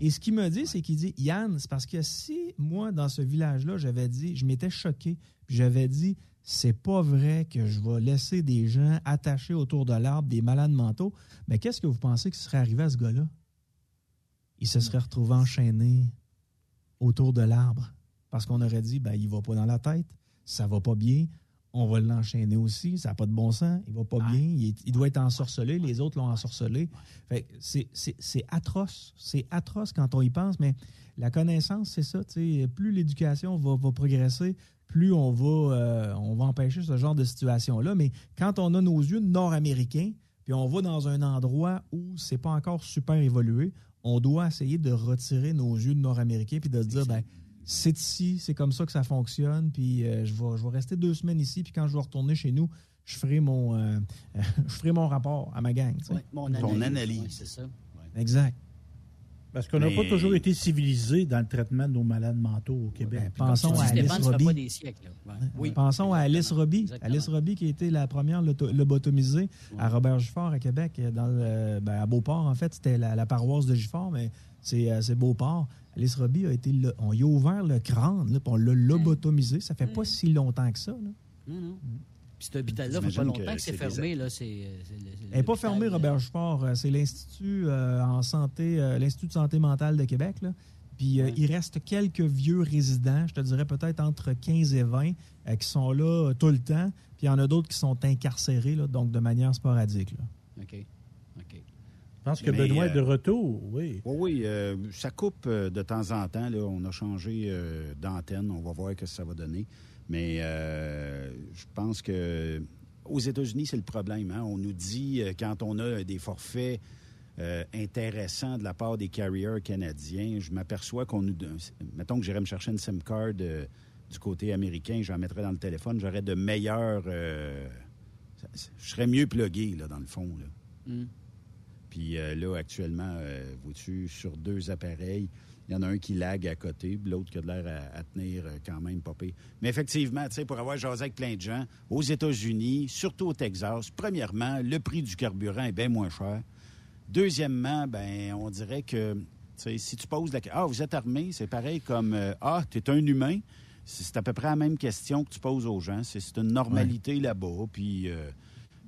[SPEAKER 7] Et ce qu'il me dit, c'est qu'il dit, Yann, c'est parce que si moi, dans ce village-là, j'avais dit, je m'étais choqué, puis j'avais dit, c'est pas vrai que je vais laisser des gens attachés autour de l'arbre, des malades mentaux, mais qu'est-ce que vous pensez qui serait arrivé à ce gars-là? Il se serait retrouvé enchaîné autour de l'arbre parce qu'on aurait dit, ben, il va pas dans la tête, ça va pas bien, on va l'enchaîner aussi, ça n'a pas de bon sens, il va pas bien, il, doit être ensorcelé, les autres l'ont ensorcelé. c'est atroce, c'est atroce quand on y pense, mais la connaissance, c'est ça, plus l'éducation va, progresser, plus on va, euh, on va empêcher ce genre de situation-là. Mais quand on a nos yeux nord-américains, puis on va dans un endroit où c'est pas encore super évolué, on doit essayer de retirer nos yeux nord-américains puis de se dire, ben, c'est ici, c'est comme ça que ça fonctionne, puis euh, je, vais, je vais rester deux semaines ici, puis quand je vais retourner chez nous, je ferai mon, euh, je ferai mon rapport à ma gang.
[SPEAKER 6] mon Ton analyse. c'est ça.
[SPEAKER 7] Exact.
[SPEAKER 5] Parce qu'on n'a pas toujours été civilisé dans le traitement de nos malades mentaux au Québec.
[SPEAKER 7] Ben, pensons à Alice Robbie. Oui. Pensons à Alice Robbie. Alice Robbie qui a été la première lobotomisée à Robert Gifford à Québec, dans ben, à Beauport en fait. C'était la, paroisse de Gifford, mais c'est euh, Beauport. Alice Robbie a été, on y a ouvert le crâne, là, on l'a lobotomisé. Ça fait pas si longtemps que ça. Là.
[SPEAKER 6] Non, non. Puis cet hôpital-là, ça fait pas longtemps que, c'est fermé. Là, c'est,
[SPEAKER 7] Elle n'est pas fermé, Robert Jupport. Euh, c'est l'Institut euh, en santé, l'Institut de santé mentale de Québec. Là. Puis il reste quelques vieux résidents, je te dirais peut-être entre 15 et 20, qui sont là tout le temps. Puis il y en a d'autres qui sont incarcérés, là, donc de manière sporadique. Là.
[SPEAKER 6] OK. OK.
[SPEAKER 5] Je pense que Benoît est de retour, oui.
[SPEAKER 8] Oui, oui. Euh, ça coupe euh, de temps en temps. Là, on a changé euh, d'antenne. On va voir ce que ça va donner. Mais je pense que aux États-Unis, c'est le problème. Hein. On nous dit, quand on a des forfaits intéressants de la part des carriers canadiens, je m'aperçois qu'on nous... Mettons que j'irais me chercher une SIM card du côté américain, je la mettrais dans le téléphone, j'aurais de meilleurs... je serais mieux plugué, là, dans le fond. Là. Mm. Puis euh, là, actuellement, euh, vous sur deux appareils, il y en a un qui lague à côté, l'autre qui a l'air à, tenir euh, quand même pas Mais effectivement, tu sais, pour avoir jasé avec plein de gens, aux États-Unis, surtout au Texas, premièrement, le prix du carburant est bien moins cher. Deuxièmement, ben, on dirait que, si tu poses la question, ah, vous êtes armé, c'est pareil comme, ah, tu es un humain. C'est à peu près la même question que tu poses aux gens. C'est une normalité là-bas. Puis,
[SPEAKER 7] euh,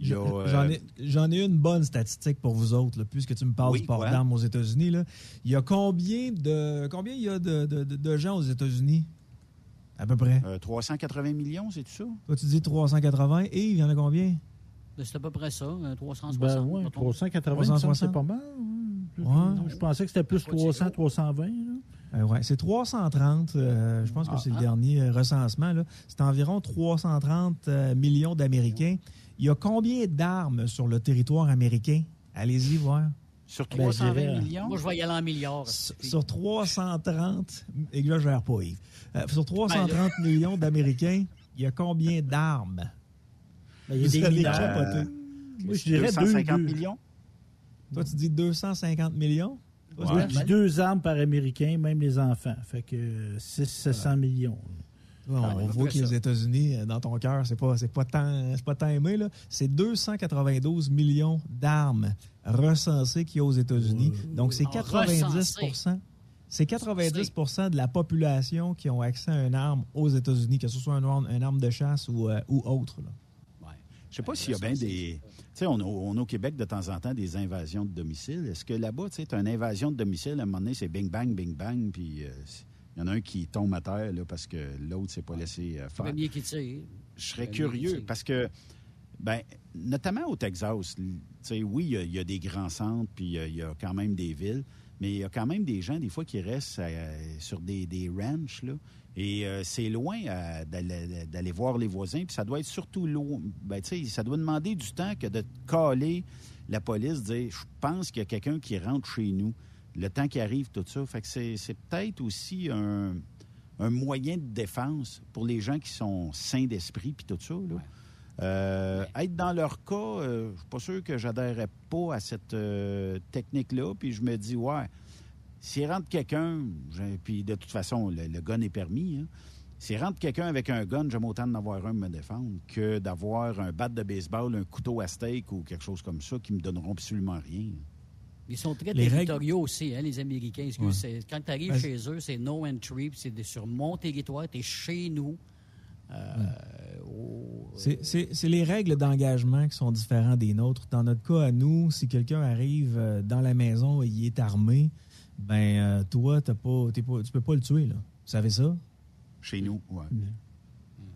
[SPEAKER 7] j'en ai, une bonne statistique pour vous autres, puisque tu me parles du port d'armes aux États-Unis. Il y a combien de combien il y a de, gens aux États-Unis? À peu près.
[SPEAKER 8] 380 euh, millions, c'est tout ça?
[SPEAKER 7] Toi, tu dis 380. Et il y en a combien?
[SPEAKER 6] Ben, c'est à peu près ça, 360.
[SPEAKER 5] Ben ouais, 380, c'est pas mal. Hein. Je pensais que c'était plus 300, 320.
[SPEAKER 7] ouais, c'est 330. Euh, je pense que c'est le ah, ah. dernier recensement. C'est environ 330 millions d'Américains. Il y a combien d'armes sur le territoire américain? Allez-y voir.
[SPEAKER 6] Sur 320 ben, millions? Moi, je vais y aller en milliards.
[SPEAKER 7] Sur, 330... Exagère pas, Yves. Euh, sur 330 ben, millions d'Américains, il y a combien d'armes?
[SPEAKER 5] Ben, il y a des milliards.
[SPEAKER 8] Moi, je dirais 250 millions.
[SPEAKER 7] Toi, tu dis 250 millions?
[SPEAKER 5] Moi, je dis deux armes par Américain, même les enfants. Fait que 600 millions.
[SPEAKER 7] Ah, on voit que les États-Unis, euh, dans ton cœur, c'est pas, pas, tant, pas tant aimé. C'est 292 millions d'armes recensées qu'il y a aux États-Unis. Donc, c'est 90% c'est 90% de la population qui ont accès à une arme aux États-Unis, que ce soit une, arme de chasse ou, euh, ou autre.
[SPEAKER 8] Ouais. Je sais pas s'il y a bien des. Tu sais, on, a au Québec de temps en temps des invasions de domicile. Est-ce que là-bas, tu sais, une invasion de domicile, à un moment donné, c'est bing bang, bing bang, puis euh, il y en a un qui tombe à terre là, parce que l'autre s'est pas laissé euh, faire.
[SPEAKER 6] Je
[SPEAKER 8] serais curieux parce que, ben, notamment au Texas, oui, il y, a des grands centres, puis il y, a quand même des villes, mais il y a quand même des gens, des fois, qui restent euh, sur des, des ranchs, là. Et euh, c'est loin euh, d'aller voir les voisins. Puis ça doit être surtout loin. Ben, tu sais, ça doit demander du temps que de caler la police, dire Je pense qu'il y a quelqu'un qui rentre chez nous. Le temps qui arrive, tout ça. Fait que c'est c'est peut-être aussi un, un moyen de défense pour les gens qui sont sains d'esprit, puis tout ça. Là. Euh, Être dans leur cas, euh, je suis pas sûr que j'adhérerais pas à cette euh, technique-là. Puis je me dis, ouais, s'il rentre quelqu'un, puis de toute façon, le, le gun est permis. Hein, s'il rentre quelqu'un avec un gun, j'aime autant d'en avoir un me défendre que d'avoir un bat de baseball, un couteau à steak ou quelque chose comme ça qui me donneront absolument rien.
[SPEAKER 6] Ils sont très
[SPEAKER 7] Les
[SPEAKER 6] territoriaux aussi, hein, les Américains.
[SPEAKER 7] Ouais.
[SPEAKER 6] Quand tu arrives
[SPEAKER 7] Ben,
[SPEAKER 6] chez eux, c'est no entry, c'est sur mon territoire, tu es chez nous. Euh, au-
[SPEAKER 7] C'est- C'est c'est les règles d'engagement qui sont différentes des nôtres. Dans notre cas, à nous, si quelqu'un arrive euh, dans la maison et il est armé, ben euh, toi, t'as pas, t'es pas, tu peux pas le tuer. Là. Vous savez ça?
[SPEAKER 8] Chez nous, ouais.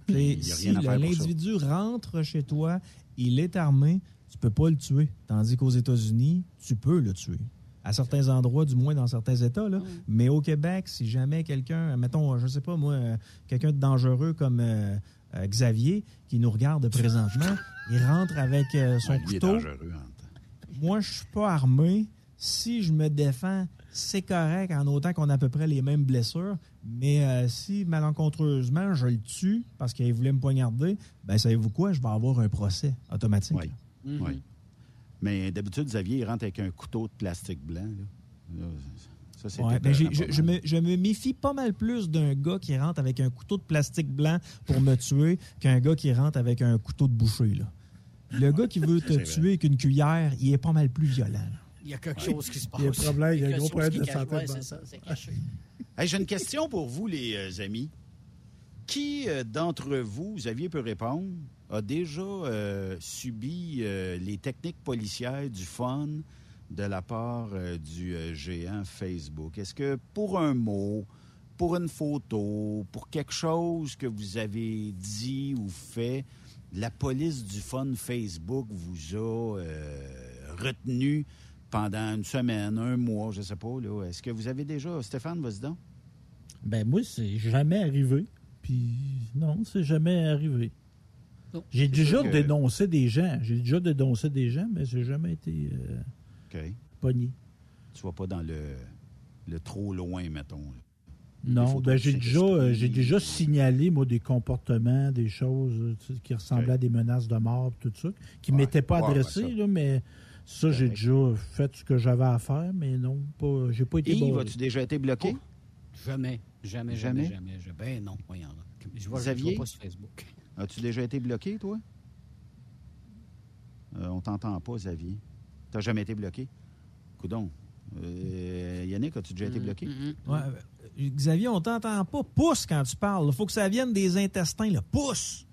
[SPEAKER 8] Il y a
[SPEAKER 7] si l'individu rentre chez toi, il est armé, tu peux pas le tuer. Tandis qu'aux États-Unis, tu peux le tuer. À certains endroits, du moins dans certains États. Là. Mais au Québec, si jamais quelqu'un, mettons, je sais pas moi, euh, quelqu'un de dangereux comme euh, euh, Xavier, qui nous regarde présentement, il rentre avec euh, son
[SPEAKER 8] Ouais,
[SPEAKER 7] couteau.
[SPEAKER 8] dangereux, hein.
[SPEAKER 7] Moi, je suis pas armé. Si je me défends, c'est correct en autant qu'on a à peu près les mêmes blessures. Mais euh, si malencontreusement je le tue parce qu'il voulait me poignarder, ben savez-vous quoi? Je vais avoir un procès automatique.
[SPEAKER 8] Oui. Oui. Mais d'habitude, Xavier, il rentre avec un couteau de plastique blanc. là. Là, ça, c'est
[SPEAKER 7] Ouais, ben, j'ai- je, je
[SPEAKER 8] pas mal.
[SPEAKER 7] me, je me méfie pas mal plus d'un gars qui rentre avec un couteau de plastique blanc pour me tuer qu'un gars qui rentre avec un couteau de boucher. Là. Le gars qui veut te tuer avec une cuillère, il est pas mal plus violent. là.
[SPEAKER 6] Il y a quelque chose qui se passe.
[SPEAKER 5] Il y a un problème, il y a un gros problème de santé
[SPEAKER 6] ouais,
[SPEAKER 5] de
[SPEAKER 6] c'est
[SPEAKER 5] base.
[SPEAKER 6] ça, c'est caché.
[SPEAKER 8] Hey, J'ai une question pour vous, les euh, amis. Qui euh, d'entre vous, Xavier peut répondre, a déjà euh, subi euh, les techniques policières du fun de la part euh, du géant Facebook? Est-ce que pour un mot, pour une photo, pour quelque chose que vous avez dit ou fait, la police du fun Facebook vous a retenu pendant une semaine, un mois, je sais pas. Est-ce que vous avez déjà... Stéphane, vas-y donc.
[SPEAKER 5] Ben moi, c'est jamais arrivé. Puis non, c'est jamais arrivé. J'ai déjà
[SPEAKER 8] que-
[SPEAKER 5] dénoncé des gens. J'ai déjà dénoncé des gens, mais j'ai jamais été euh,
[SPEAKER 8] OK.
[SPEAKER 5] pogné.
[SPEAKER 8] Tu vas pas dans le, le trop loin, mettons.
[SPEAKER 5] Non, ben j'ai déjà, euh, j'ai déjà signalé, moi, des comportements, des choses euh, tu sais, qui ressemblaient à des menaces de mort, tout ça, qui ne
[SPEAKER 8] Ouais.
[SPEAKER 5] m'étaient pas
[SPEAKER 8] Ouais,
[SPEAKER 5] adressées,
[SPEAKER 8] ça.
[SPEAKER 5] là, mais ça, j'ai déjà fait ce que j'avais à faire, mais non, pas, j'ai pas été
[SPEAKER 8] Yves,
[SPEAKER 5] barré.
[SPEAKER 8] as-tu déjà été bloqué?
[SPEAKER 6] Jamais, jamais,
[SPEAKER 8] Jamais?
[SPEAKER 6] jamais, jamais. Je- Ben non, voyons. là. Je vois, je
[SPEAKER 8] Xavier?
[SPEAKER 6] vois pas sur Facebook.
[SPEAKER 8] As-tu déjà été bloqué, toi? Euh, on t'entend pas, Xavier. T'as jamais été bloqué? Coudon. Euh, Yannick, as-tu déjà été bloqué?
[SPEAKER 6] Mm,
[SPEAKER 7] Ouais, euh, Xavier, on t'entend pas. Pousse quand tu parles. Il faut que ça vienne des intestins. Là. Pousse!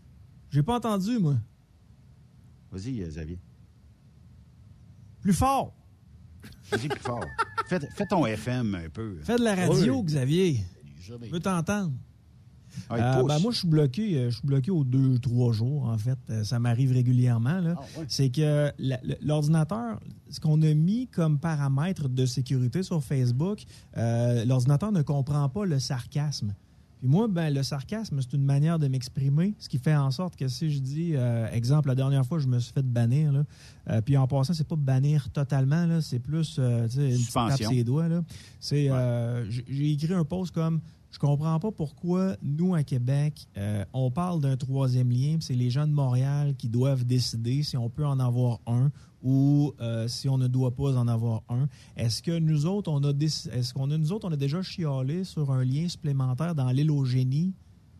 [SPEAKER 7] J'ai pas entendu, moi.
[SPEAKER 8] Vas-y, euh, Xavier.
[SPEAKER 7] Plus fort.
[SPEAKER 8] Vas-y plus fort. fais, fais ton FM un peu.
[SPEAKER 7] Fais de la radio,
[SPEAKER 5] Oui.
[SPEAKER 7] Xavier.
[SPEAKER 6] Je
[SPEAKER 7] veux t'entendre.
[SPEAKER 8] Ouais,
[SPEAKER 7] Euh, ben, moi, je suis bloqué. euh, Je suis bloqué aux deux, trois jours, en fait. Euh, Ça m'arrive régulièrement.
[SPEAKER 6] Ah, ouais.
[SPEAKER 7] C'est que l'ordinateur, ce qu'on a mis comme paramètre de sécurité sur Facebook, euh, l'ordinateur ne comprend pas le sarcasme. Puis moi, ben, le sarcasme, c'est une manière de m'exprimer, ce qui fait en sorte que si je dis, euh, exemple, la dernière fois, je me suis fait bannir, là, euh, puis en passant, c'est pas bannir totalement, là, c'est plus euh, tu sais, une petite tape les doigts. Là. C'est, euh, J'ai écrit un post comme Je comprends pas pourquoi nous, à Québec, euh, on parle d'un troisième lien, c'est les gens de Montréal qui doivent décider si on peut en avoir un ou euh, si on ne doit pas en avoir un. Est-ce que nous autres, on a est-ce qu'on a nous autres, on a déjà chialé sur un lien supplémentaire dans l'île au génie?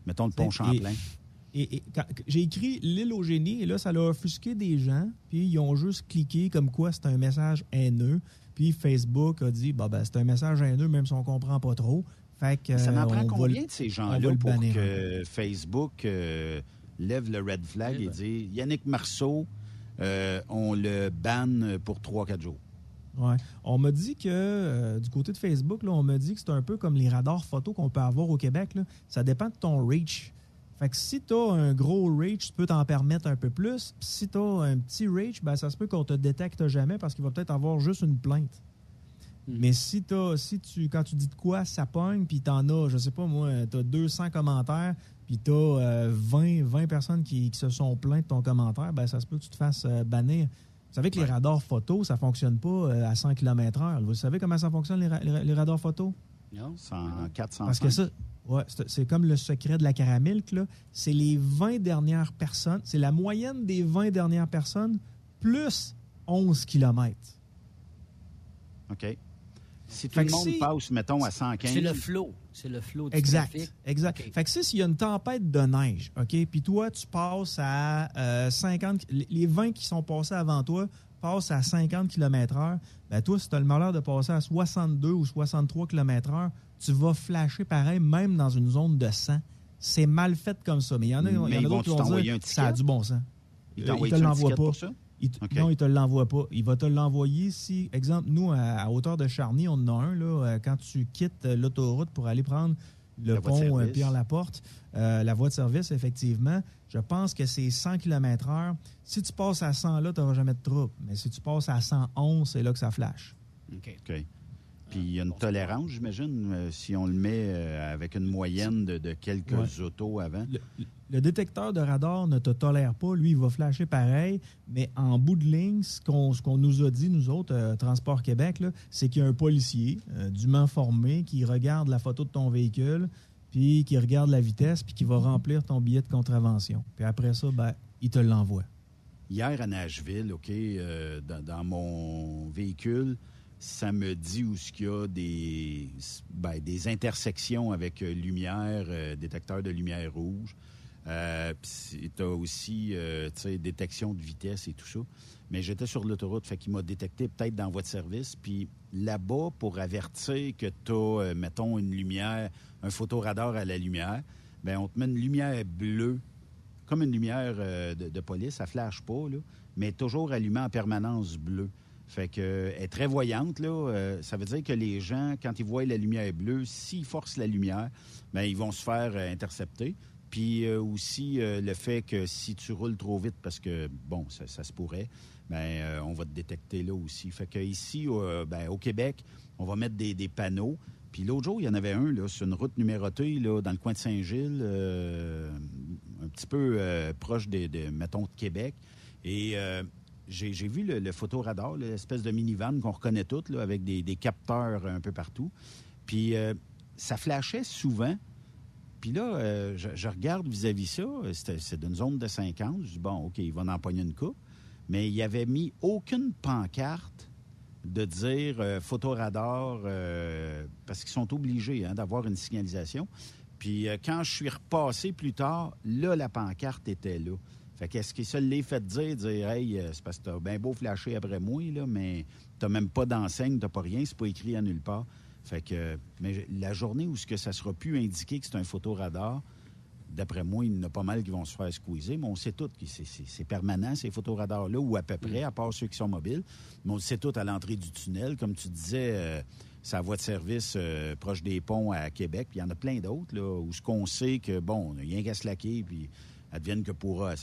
[SPEAKER 8] Mettons le pont Champlain.
[SPEAKER 7] Et, j'ai écrit l'île au génie et là, ça l'a offusqué des gens. Puis ils ont juste cliqué comme quoi c'est un message haineux. Puis Facebook a dit bah ben, c'est un message haineux même si on comprend pas trop. Fait que,
[SPEAKER 8] Ça
[SPEAKER 7] euh,
[SPEAKER 8] m'en prend
[SPEAKER 7] va
[SPEAKER 8] combien de ces gens-là pour
[SPEAKER 7] bannir.
[SPEAKER 8] que Facebook euh, lève le red flag et dit Yannick Marceau, euh, on le banne pour 3-4 jours?
[SPEAKER 7] Ouais. On m'a dit que euh, du côté de Facebook, là, on m'a dit que c'est un peu comme les radars photo qu'on peut avoir au Québec. là. Ça dépend de ton reach. Fait que si tu as un gros reach, tu peux t'en permettre un peu plus. Puis si tu as un petit reach, ben, ça se peut qu'on te détecte jamais parce qu'il va peut-être avoir juste une plainte. Mais si, as, si tu, quand tu dis de quoi, ça pogne, puis t'en as, je sais pas moi, t'as 200 commentaires, puis t'as as 20, 20 personnes qui, se sont plaintes de ton commentaire, ben ça se peut que tu te fasses euh, bannir. Vous savez que les radars photo, ça fonctionne pas euh, à 100 km/h. Vous savez comment ça fonctionne, les, radars photo?
[SPEAKER 8] Non. 100, 400.
[SPEAKER 7] Parce que ça, ouais, c'est comme le secret de la caramilk, là. C'est les 20 dernières personnes, c'est la moyenne des 20 dernières personnes plus 11 km.
[SPEAKER 8] OK. Si tout le monde passe, mettons, à 115.
[SPEAKER 6] C'est le flot. C'est le flot du
[SPEAKER 7] exact,
[SPEAKER 6] trafic.
[SPEAKER 7] Exact. Fait que si s'il y a une tempête de neige, OK, puis toi, tu passes à 50... Euh, les 20 qui sont passés avant toi passent à 50 km/h, ben toi, si tu as le malheur de passer à 62 ou 63 km/h, tu vas flasher pareil, même dans une zone de 100. C'est mal fait comme ça. Mais il y en a,
[SPEAKER 8] y
[SPEAKER 7] a d'autres qui vont dire ça a du bon sens.
[SPEAKER 8] Il, te l'envoie pas.
[SPEAKER 7] Il Non, il te l'envoie pas. Il va te l'envoyer si, exemple, nous, à, hauteur de Charny, on en a un, là, euh, quand tu quittes euh, l'autoroute pour aller prendre le pont euh, Pierre-Laporte, la voie de service, effectivement, je pense que c'est 100 km/h. Si tu passes à 100 là, tu n'auras jamais de trouble. Mais si tu passes à 111, c'est là que ça flash.
[SPEAKER 8] OK. Puis il y a une tolérance, j'imagine, euh, si on le met euh, avec une moyenne de, quelques autos avant.
[SPEAKER 7] Le, détecteur de radar ne te tolère pas. Lui, il va flasher pareil, mais en bout de ligne, ce qu'on nous a dit, nous autres, euh, Transport Québec, c'est qu'il y a un policier dûment formé qui regarde la photo de ton véhicule, puis qui regarde la vitesse, puis qui va remplir ton billet de contravention. Puis après ça, ben, il te l'envoie.
[SPEAKER 8] Hier à Nashville, OK, dans mon véhicule, ça me dit où ce y a des, ben, intersections avec euh, lumière, euh, détecteur de lumière rouge. Euh, tu as aussi euh, détection de vitesse et tout ça. Mais j'étais sur l'autoroute, fait qu'il m'a détecté peut-être dans votre service. Puis là-bas, pour avertir que tu as, mettons, une lumière, un photoradar à la lumière, ben on te met une lumière bleue, comme une lumière de, police, ça flash pas, là, mais toujours allumée en permanence bleue. Fait que est très voyante, là. Euh, ça veut dire que les gens, quand ils voient la lumière bleue, s'ils forcent la lumière, ben ils vont se faire euh, intercepter. Puis euh, aussi le fait que si tu roules trop vite, parce que bon, ça, se pourrait, ben on va te détecter là aussi. Fait que ici, ben, au Québec, on va mettre des, panneaux. Puis l'autre jour, il y en avait un là, sur une route numérotée là, dans le coin de Saint-Gilles, un petit peu proche de, de, mettons, de Québec. J'ai vu le, photoradar, l'espèce de minivan qu'on reconnaît toutes, avec des, capteurs un peu partout. Puis euh, ça flashait souvent. Puis là, euh, je, regarde vis-à-vis ça, c'est d'une zone de 50. Je dis, bon, OK, il va en pogner une coupe. Mais il avait mis aucune pancarte de dire euh, photoradar, parce qu'ils sont obligés hein, d'avoir une signalisation. Puis quand je suis repassé plus tard, là, la pancarte était là. Fait qu'est-ce qui se l'est fait dire, dire, hey, euh, c'est parce que t'as bien beau flasher après moi, là, mais t'as même pas d'enseigne, t'as pas rien, c'est pas écrit à nulle part. Fait que, mais la journée où ce que ça sera plus indiqué que c'est un photoradar, d'après moi, il y en a pas mal qui vont se faire squeezer, mais on sait tout que c'est permanent, ces photoradars-là, ou à peu près, à part ceux qui sont mobiles. Mais on sait tout à l'entrée du tunnel. Comme tu disais, euh, sa voie de service euh, proche des ponts à Québec, puis il y en a plein d'autres, là, où ce qu'on sait que, bon, on a rien qu'à se laquer, puis advienne que pourra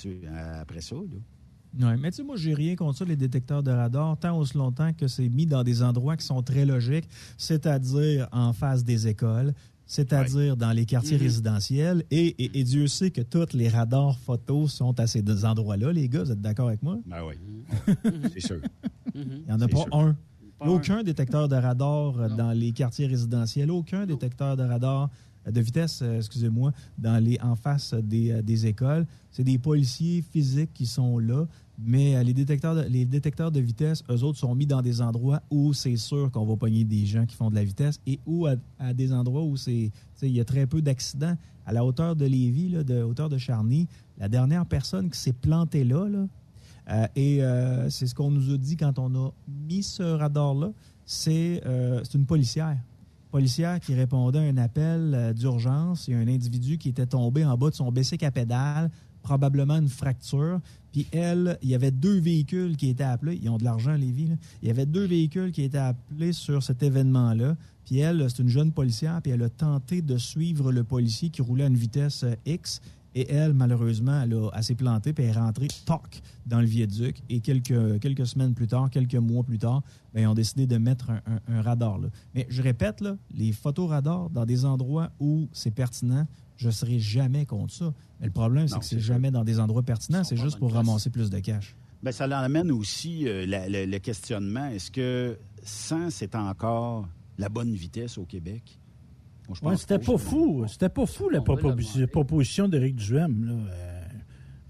[SPEAKER 8] après ça.
[SPEAKER 7] Oui, mais tu sais, moi, j'ai rien contre ça, les détecteurs de radar, tant aussi longtemps que c'est mis dans des endroits qui sont très logiques, c'est-à-dire en face des écoles, c'est-à-dire dans les quartiers mm-hmm. résidentiels. Et, Dieu sait que tous les radars photos sont à ces deux endroits-là, les gars. Vous êtes d'accord avec moi?
[SPEAKER 8] Ben oui, c'est sûr.
[SPEAKER 7] Il n'y en a pas un. aucun détecteur de radar dans les quartiers résidentiels, aucun détecteur de radar de vitesse, euh, excusez-moi, dans les en face des, euh, des écoles. C'est des policiers physiques qui sont là, mais euh, les détecteurs de, les détecteurs de vitesse, eux autres, sont mis dans des endroits où c'est sûr qu'on va pogner des gens qui font de la vitesse et où à, des endroits où c'est il y a très peu d'accidents. À la hauteur de Lévis, là, de hauteur de Charny, la dernière personne qui s'est plantée là, là et c'est ce qu'on nous a dit quand on a mis ce radar-là, c'est une policière policière qui répondait à un appel euh, d'urgence. Il y a un individu qui était tombé en bas de son bicycle à pédale, probablement une fracture. Puis elle, il y avait deux véhicules qui étaient appelés. Ils ont de l'argent, les villes. Il y avait deux véhicules qui étaient appelés sur cet événement-là. Puis elle, c'est une jeune policière, puis elle a tenté de suivre le policier qui roulait à une vitesse euh, X. Et elle, malheureusement, elle, a- elle s'est plantée puis elle est rentrée, toc, dans le viaduc. Et quelques, quelques semaines plus tard, quelques mois plus tard, ben, ils ont décidé de mettre un, un- un radar. Là. Mais je répète, là, les photoradars dans des endroits où c'est pertinent, je ne serai jamais contre ça. Mais le problème, c'est que c'est jamais dans des endroits pertinents, c'est juste pour ramasser plus de cash.
[SPEAKER 8] Ben, ça l'amène aussi euh, la- le questionnement. Est-ce que 100, c'est encore la bonne vitesse au Québec?
[SPEAKER 5] Ouais, c'était pas fou. C'était pas fou, la proposition d'Éric Duhem, là, euh,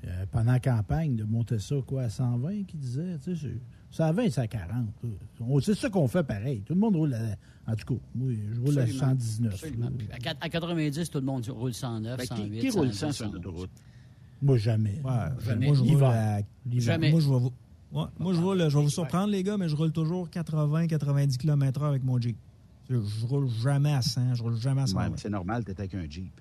[SPEAKER 5] euh, pendant la campagne, de monter ça, quoi, à 120, qu'il disait. Tu sais, c'est- c'est à 20, c'est à 40. là. On- C'est ça qu'on fait pareil. Tout le monde roule à... En tout cas, oui, je roule à
[SPEAKER 6] Absolument.
[SPEAKER 5] 119.
[SPEAKER 6] Absolument.
[SPEAKER 5] là.
[SPEAKER 6] Puis À, quat- à 90, tout le monde roule 109,
[SPEAKER 8] Ben, qui-
[SPEAKER 6] 108.
[SPEAKER 8] qui roule
[SPEAKER 6] 110,
[SPEAKER 8] 100 sur
[SPEAKER 6] 111.
[SPEAKER 8] l'autoroute?
[SPEAKER 5] Moi, jamais.
[SPEAKER 7] Ouais,
[SPEAKER 6] Jamais.
[SPEAKER 7] Moi, je roule à-
[SPEAKER 5] L'hiver.
[SPEAKER 7] Moi, je vais vous, ouais, moi, je roule, je vais vous surprendre, les gars, mais je roule toujours 80-90 km/h avec mon Jeep. Je, je roule jamais à 100, je roule jamais à 100.
[SPEAKER 8] Ouais, mais c'est normal, t'es avec un Jeep.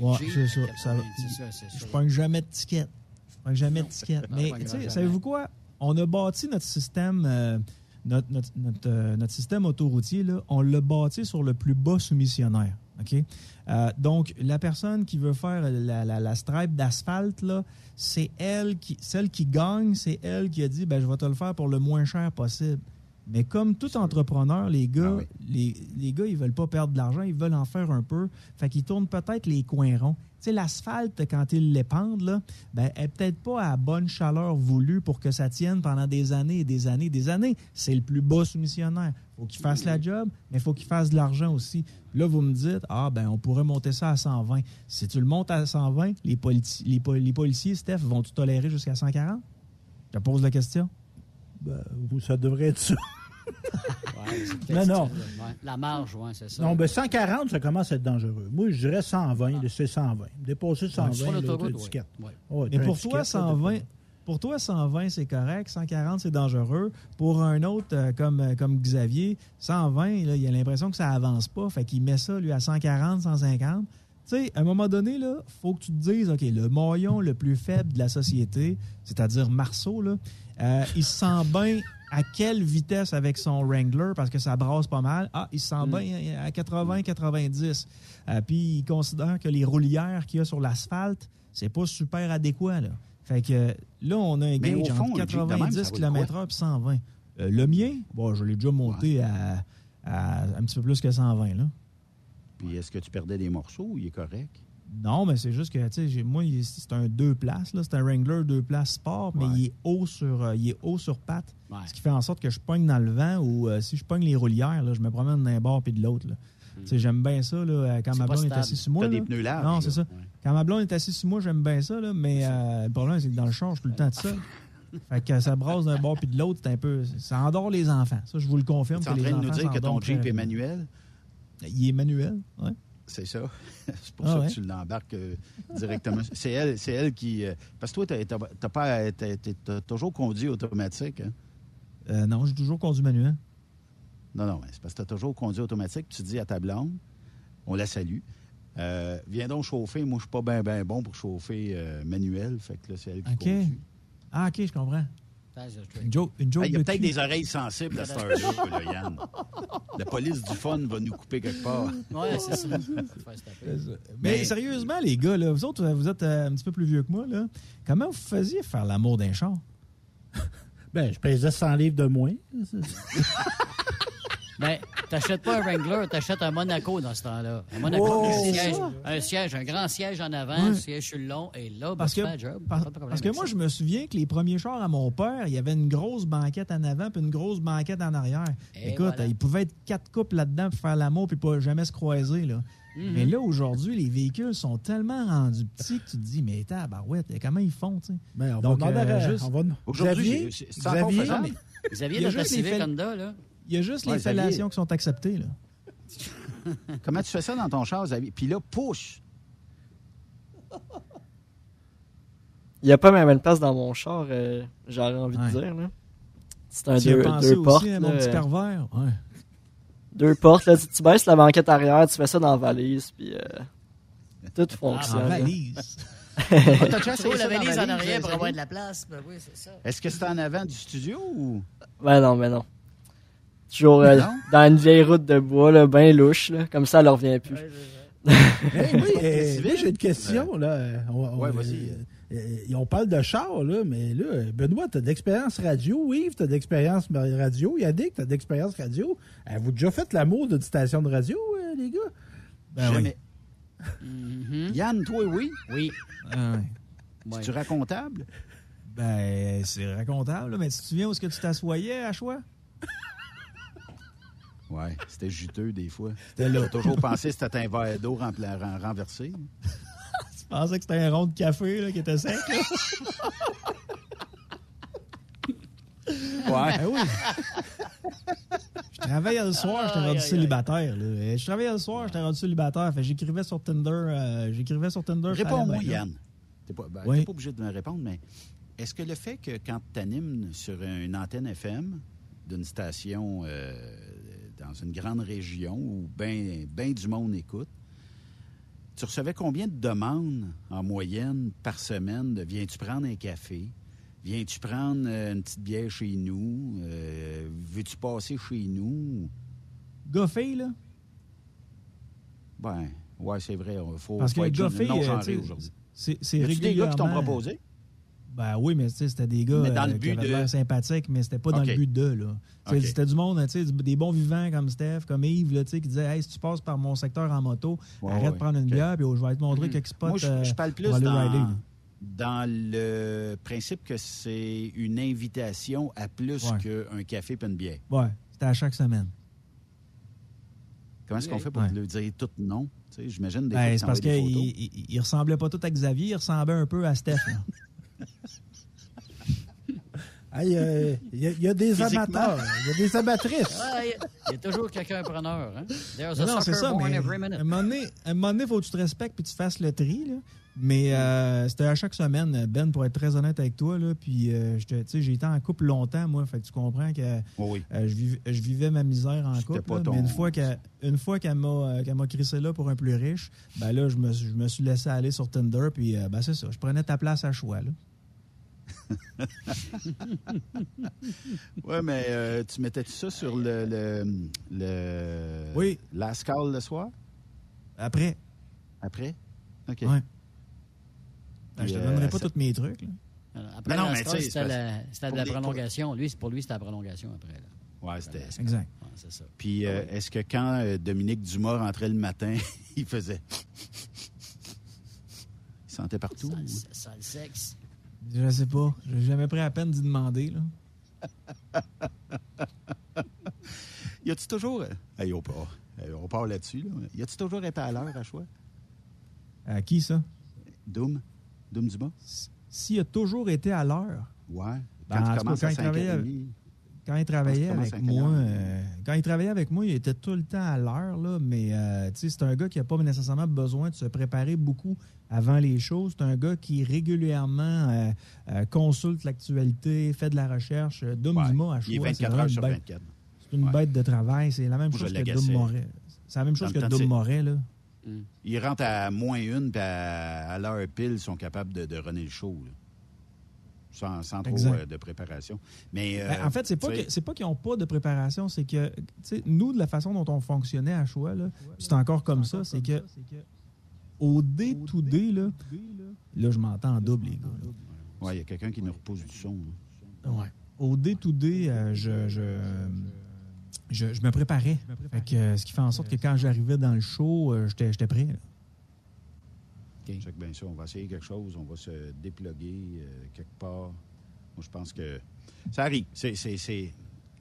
[SPEAKER 7] Ouais,
[SPEAKER 6] Jeep,
[SPEAKER 7] c'est ça. ça va-
[SPEAKER 6] 90, ça, c'est
[SPEAKER 7] je pogne jamais de ticket. Je pogne jamais de ticket.
[SPEAKER 6] Non,
[SPEAKER 7] Mais, tu sais, savez-vous quoi? On a bâti notre système, euh, notre, notre, notre, euh, notre système autoroutier, là, on l'a bâti sur le plus bas soumissionnaire. OK? Euh, donc, la personne qui veut faire la, la, la stripe d'asphalte, là, c'est elle qui, celle qui gagne, c'est elle qui a dit, ben, je vais te le faire pour le moins cher possible. Mais comme tout entrepreneur, les gars,
[SPEAKER 8] Ah
[SPEAKER 7] les, les gars, ils veulent pas perdre de l'argent, ils veulent en faire un peu. Fait qu'ils tournent peut-être les coins ronds. Tu sais, l'asphalte, quand ils l'épandent, là, ben, elle peut-être pas à bonne chaleur voulue pour que ça tienne pendant des années et des années et des années. C'est le plus bas soumissionnaire. faut qu'il fasse la job, mais il faut qu'il fasse de l'argent aussi. Là, vous me dites, ah, ben, on pourrait monter ça à 120. Si tu le montes à 120, les, politi- les, les policiers, Steph, vont-tu tolérer jusqu'à 140? Je te pose la question.
[SPEAKER 5] Ben, ça devrait être ça.
[SPEAKER 6] Ouais,
[SPEAKER 5] Non,
[SPEAKER 6] La marge, oui, c'est ça.
[SPEAKER 5] Non, ben 140, ça commence à être dangereux. Moi, je dirais 120, c'est 120. Dépasser 120,
[SPEAKER 6] Sur
[SPEAKER 5] là,
[SPEAKER 6] l'autoroute,
[SPEAKER 5] t'as
[SPEAKER 6] oui.
[SPEAKER 5] l'étiquette.
[SPEAKER 6] Ouais.
[SPEAKER 5] Ouais,
[SPEAKER 7] Mais pour toi,
[SPEAKER 5] là,
[SPEAKER 7] 120, pour toi, 120, c'est correct. 140, c'est dangereux. Pour un autre euh, comme, euh, comme Xavier, 120, là, il a l'impression que ça avance pas. Fait qu'il met ça, lui, à 140, 150. Tu sais, à un moment donné, il faut que tu te dises, OK, le maillon le plus faible de la société, c'est-à-dire Marceau, là, euh, il se sent bien à quelle vitesse avec son Wrangler parce que ça brasse pas mal. Ah, il se sent bien à 80, 90. Euh, puis il considère que les roulières qu'il y a sur l'asphalte, c'est pas super adéquat. Là. Fait que là, on a un gauge entre
[SPEAKER 8] un Jeep de même,
[SPEAKER 7] 90
[SPEAKER 8] ça roule
[SPEAKER 7] km/h et 120. Euh, le mien, bon, je l'ai déjà monté à, à un petit peu plus que 120. Là.
[SPEAKER 8] Puis est-ce que tu perdais des morceaux ou il est correct?
[SPEAKER 7] Non, mais c'est juste que, tu sais, moi, c'est un deux places, là. C'est un Wrangler deux places sport, mais
[SPEAKER 8] Ouais.
[SPEAKER 7] il est haut sur, euh, il est haut sur pattes.
[SPEAKER 6] Ouais.
[SPEAKER 7] Ce qui fait en sorte que je pogne dans le vent ou euh, si je pogne les roulières, là, je me promène d'un bord puis de l'autre, là. Tu sais, j'aime bien ça, là, euh, quand ma blonde est assise sur moi.
[SPEAKER 8] Des
[SPEAKER 7] là.
[SPEAKER 8] pneus larges.
[SPEAKER 7] Non, c'est ça.
[SPEAKER 8] Ouais.
[SPEAKER 7] Quand ma blonde est assise sur moi, j'aime bien ça, là, mais euh, le problème, c'est que dans le char, je suis tout le temps tout seul. Fait que ça brasse d'un bord puis de l'autre, c'est un peu. Ça endort les enfants. Ça, je vous le confirme.
[SPEAKER 8] Tu es en
[SPEAKER 7] que
[SPEAKER 8] train de nous dire que ton Jeep est manuel?
[SPEAKER 7] Il est manuel, oui.
[SPEAKER 8] C'est ça. c'est pour
[SPEAKER 7] Ah
[SPEAKER 8] ça
[SPEAKER 7] ouais?
[SPEAKER 8] que tu l'embarques euh, directement. c'est elle, c'est elle qui. euh, parce que toi, t'as- t'as t'as pas, t'as- t'as- t'as toujours conduit automatique. Hein?
[SPEAKER 7] Euh, non, j'ai toujours conduit manuel.
[SPEAKER 8] Non, non, c'est parce que tu as toujours conduit automatique. Tu dis à ta blonde, on la salue. viens donc chauffer. Moi, je suis pas bien ben bon pour chauffer manuel. Fait que là, c'est elle qui
[SPEAKER 7] OK.
[SPEAKER 8] conduit.
[SPEAKER 7] Ah, OK, je comprends. Une joke,
[SPEAKER 8] Il y a
[SPEAKER 7] de
[SPEAKER 8] peut-être
[SPEAKER 7] cul.
[SPEAKER 8] des oreilles sensibles à cette heure-là, là, Yann. La police du fun va nous couper quelque part.
[SPEAKER 6] Ouais, c'est ça.
[SPEAKER 7] Mais- sérieusement, les gars, là, vous autres, vous êtes euh, un petit peu plus vieux que moi. Là. Comment vous faisiez faire l'amour d'un char?
[SPEAKER 5] Ben, je pesais 100 livres de moins.
[SPEAKER 6] Ben, t'achètes pas un Wrangler, t'achètes un Monaco dans ce temps-là. Un Monaco,
[SPEAKER 7] Oh,
[SPEAKER 6] un, siège, un siège, un grand siège en avant,
[SPEAKER 7] Ouais.
[SPEAKER 6] un siège sur le long, et là, ben,
[SPEAKER 7] Parce
[SPEAKER 6] tu
[SPEAKER 7] que,
[SPEAKER 6] fais la job.
[SPEAKER 7] par-
[SPEAKER 6] Pas de problème
[SPEAKER 7] parce que moi,
[SPEAKER 6] ça.
[SPEAKER 7] je me souviens que les premiers chars à mon père, il y avait une grosse banquette en avant puis une grosse banquette en arrière.
[SPEAKER 6] Et
[SPEAKER 7] Écoute,
[SPEAKER 6] voilà.
[SPEAKER 7] il pouvait être quatre couples là-dedans pour faire l'amour puis pas jamais se croiser. Là.
[SPEAKER 6] Mhm.
[SPEAKER 7] Mais là, aujourd'hui, les véhicules sont tellement rendus petits que tu te dis, mais tabarouette, comment ils font, tu sais?
[SPEAKER 5] Ben, on
[SPEAKER 7] Donc,
[SPEAKER 5] va demander
[SPEAKER 7] euh, juste-
[SPEAKER 5] on va-
[SPEAKER 8] Aujourd'hui,
[SPEAKER 5] Xavier,
[SPEAKER 8] encore
[SPEAKER 5] Xavier,
[SPEAKER 8] faisable.
[SPEAKER 6] Xavier,
[SPEAKER 7] il Il y a juste
[SPEAKER 8] Ouais,
[SPEAKER 7] les
[SPEAKER 8] Xavier.
[SPEAKER 7] fellations qui sont acceptées. Là.
[SPEAKER 8] Comment tu fais ça dans ton char, Xavier? Puis là, push.
[SPEAKER 9] Il n'y a pas même une place dans mon char, euh, j'aurais envie
[SPEAKER 7] Ouais.
[SPEAKER 9] de dire. là. C'est un
[SPEAKER 7] Tu
[SPEAKER 9] deux,
[SPEAKER 7] pensé
[SPEAKER 9] deux
[SPEAKER 7] aussi,
[SPEAKER 9] portes.
[SPEAKER 7] hein, mon
[SPEAKER 9] là,
[SPEAKER 7] petit pervers? Ouais.
[SPEAKER 9] deux portes. Là, tu, tu baisses la banquette arrière, tu fais ça dans la valise, puis euh, tout
[SPEAKER 7] En
[SPEAKER 9] fonctionne.
[SPEAKER 7] valise.
[SPEAKER 8] Ah,
[SPEAKER 6] Tu la valise en arrière pour avoir de la place. Ben oui, c'est ça.
[SPEAKER 8] Est-ce que c'est en avant du studio ou?
[SPEAKER 9] Ben non, mais non. Toujours euh, dans une vieille route de bois, là, bien louche, là, comme ça, elle ne revient plus.
[SPEAKER 5] Hey, oui, euh, j'ai une question. Là. On,
[SPEAKER 8] Ouais,
[SPEAKER 5] on- euh, on parle de char, là, mais là, Benoît, tu as d'expérience radio. Yves, tu as d'expérience radio. Yannick, tu as d'expérience radio. Avez-vous déjà fait l'amour d'une station de radio, euh, les gars?
[SPEAKER 7] Ben
[SPEAKER 8] Jamais. Yann, toi, oui?
[SPEAKER 6] Oui.
[SPEAKER 7] Ah ouais.
[SPEAKER 8] Es-tu racontable?
[SPEAKER 7] Ben, c'est racontable, mais tu te souviens où est-ce que tu t'assoyais à choix?
[SPEAKER 8] Ouais, c'était juteux des fois. J'ai toujours pensé que c'était un verre d'eau renversé.
[SPEAKER 7] Tu pensais que c'était un rond de café là, qui était sec, là?
[SPEAKER 8] Ouais.
[SPEAKER 7] Ben oui. Je travaillais le soir, j'étais rendu célibataire. Là. Je travaillais le soir, j'étais rendu célibataire. J'écrivais sur Tinder. euh, j'écrivais sur Tinder.
[SPEAKER 8] Réponds-moi. Yann. T'es pas, ben,
[SPEAKER 7] Oui.
[SPEAKER 8] t'es pas obligé de me répondre, mais est-ce que le fait que quand tu animes sur une antenne FM d'une station euh, dans une grande région où bien ben du monde écoute, tu recevais combien de demandes en moyenne par semaine de viens-tu prendre un café? Viens-tu prendre euh, une petite bière chez nous? Euh, Veux-tu passer chez nous?
[SPEAKER 7] Goffé, là?
[SPEAKER 8] Ben, ouais, c'est vrai. Il faut,
[SPEAKER 7] Parce
[SPEAKER 8] faut
[SPEAKER 7] que
[SPEAKER 8] être
[SPEAKER 7] Goffé, euh,
[SPEAKER 8] aujourd'hui.
[SPEAKER 7] c'est
[SPEAKER 8] a-tu des gars qui t'ont
[SPEAKER 7] régulièrement-
[SPEAKER 8] proposé?
[SPEAKER 7] Ben oui, mais tu sais, c'était des gars
[SPEAKER 8] Mais dans le
[SPEAKER 7] euh, qui
[SPEAKER 8] but
[SPEAKER 7] avaient
[SPEAKER 8] de-
[SPEAKER 7] l'air sympathiques, mais c'était pas dans le but de, là. Tu sais,
[SPEAKER 8] OK.
[SPEAKER 7] C'était du monde, tu sais, du- des bons vivants comme Steph, comme Yves, là, tu sais, qui disaient Hey, si tu passes par mon secteur en moto,
[SPEAKER 8] Ouais,
[SPEAKER 7] arrête
[SPEAKER 8] ouais.
[SPEAKER 7] de prendre une bière, puis oh, je vais te montrer
[SPEAKER 8] Mhm.
[SPEAKER 7] quelques spots.
[SPEAKER 8] Moi, je,
[SPEAKER 7] euh,
[SPEAKER 8] je parle plus
[SPEAKER 7] rider,
[SPEAKER 8] dans, dans le principe que c'est une invitation à plus
[SPEAKER 7] Ouais.
[SPEAKER 8] qu'un café et une bière.
[SPEAKER 7] Ouais, c'était à chaque semaine.
[SPEAKER 8] Comment est-ce qu'on fait pour le dire tout non? Tu sais, J'imagine des
[SPEAKER 7] Ben, c'est parce qu'il ressemblait pas tout à Xavier, il ressemblait un peu à Steph. là.
[SPEAKER 5] Hey, euh, Il y, a- il y a des amateurs, il y a des amatrices.
[SPEAKER 6] Ah, Il y a- il y a toujours quelqu'un preneur. Hein? There's a
[SPEAKER 7] non, c'est
[SPEAKER 6] sucker
[SPEAKER 7] ça,
[SPEAKER 6] born
[SPEAKER 7] mais
[SPEAKER 6] every
[SPEAKER 7] à
[SPEAKER 6] minute.
[SPEAKER 7] un moment donné, à un moment donné, faut que tu te respectes puis tu fasses le tri. Là. Mais euh, c'était à chaque semaine, Ben, pour être très honnête avec toi. Là, puis euh, j'étais- tu sais, j'ai été en couple longtemps, moi. Fait que tu comprends que
[SPEAKER 8] Oui.
[SPEAKER 7] euh, je, vivais, je vivais ma misère en couple.
[SPEAKER 8] pas
[SPEAKER 7] là,
[SPEAKER 8] ton-
[SPEAKER 7] Mais une fois qu'elle m'a m'a crissé là pour un plus riche, ben là, je me, suis- je me suis laissé aller sur Tinder. Puis euh, ben, c'est ça, je prenais ta place à choix. Là.
[SPEAKER 8] Oui, mais euh, tu mettais ça sur le, le, le
[SPEAKER 7] Oui.
[SPEAKER 8] la scale le soir?
[SPEAKER 7] Après.
[SPEAKER 8] Après? OK.
[SPEAKER 7] Ouais. Ben, je te
[SPEAKER 8] Puis,
[SPEAKER 7] donnerai
[SPEAKER 8] euh,
[SPEAKER 7] pas
[SPEAKER 8] ça-
[SPEAKER 7] tous mes trucs. là.
[SPEAKER 6] Alors, Après,
[SPEAKER 8] Non, mais
[SPEAKER 6] Star,
[SPEAKER 8] tu sais,
[SPEAKER 6] c'était
[SPEAKER 8] c'est
[SPEAKER 6] la- la prolongation. Lui, c'est- pour lui, c'était la prolongation après. Là.
[SPEAKER 8] Ouais, c'était.
[SPEAKER 7] Exact.
[SPEAKER 6] Ouais, c'est ça.
[SPEAKER 8] Puis euh, est-ce que quand euh, Dominique Dumas rentrait le matin, il faisait. Il sentait partout?
[SPEAKER 6] Sale,
[SPEAKER 8] ou-
[SPEAKER 6] sale sexe.
[SPEAKER 7] Je sais pas. J'ai jamais pris la peine d'y demander. Là.
[SPEAKER 8] Y a-tu toujours. Hey, on part, hey, on part là-dessus. Là. Y a-tu toujours été à l'heure à choix?
[SPEAKER 7] À qui ça?
[SPEAKER 8] Doom? Doom Dumas?
[SPEAKER 7] S'il a toujours été à l'heure,
[SPEAKER 8] Ouais.
[SPEAKER 7] Ben,
[SPEAKER 8] Quand
[SPEAKER 7] en
[SPEAKER 8] tu commences à
[SPEAKER 7] quand il travaillait
[SPEAKER 8] 5h30.
[SPEAKER 7] Quand il travaillait
[SPEAKER 8] tu
[SPEAKER 7] avec moi, euh, quand il travaillait avec moi, il était tout le temps à l'heure, là, mais euh, c'est un gars qui n'a pas nécessairement besoin de se préparer beaucoup avant les choses. C'est un gars qui régulièrement euh, consulte l'actualité, fait de la recherche. Dom
[SPEAKER 8] Ouais.
[SPEAKER 7] Dumas, à
[SPEAKER 8] Il est
[SPEAKER 7] choix,
[SPEAKER 8] 24
[SPEAKER 7] c'est
[SPEAKER 8] heures sur
[SPEAKER 7] une bête-
[SPEAKER 8] 24.
[SPEAKER 7] C'est une
[SPEAKER 8] Ouais.
[SPEAKER 7] bête de travail. C'est la même chose que. Dom Moret. C'est la même chose
[SPEAKER 8] Dans
[SPEAKER 7] que Dom Moret, là.
[SPEAKER 8] Il rentre à moins une, puis à, à l'heure pile, ils sont capables de, de runner le show. là. Sans, sans trop euh, de préparation. Mais, euh,
[SPEAKER 7] Ben, en fait, c'est pas que- c'est pas qu'ils n'ont pas de préparation, c'est que tu sais, nous, de la façon dont on fonctionnait à choix, là, c'est encore comme ça, c'est que au day-to-day, là, là, je m'entends en double, les gars.
[SPEAKER 8] Ouais, il y a quelqu'un qui nous repose du son. là.
[SPEAKER 7] Ouais. Au day-to-day, euh, je, je, je, je me préparais. Fait que, euh, ce qui fait en sorte que quand j'arrivais dans le show, euh, j'étais j'étais prêt. là.
[SPEAKER 8] Check bien ça. On va essayer quelque chose. On va se déploguer euh, quelque part. Moi, je pense que ça arrive. C'est, c'est, c'est,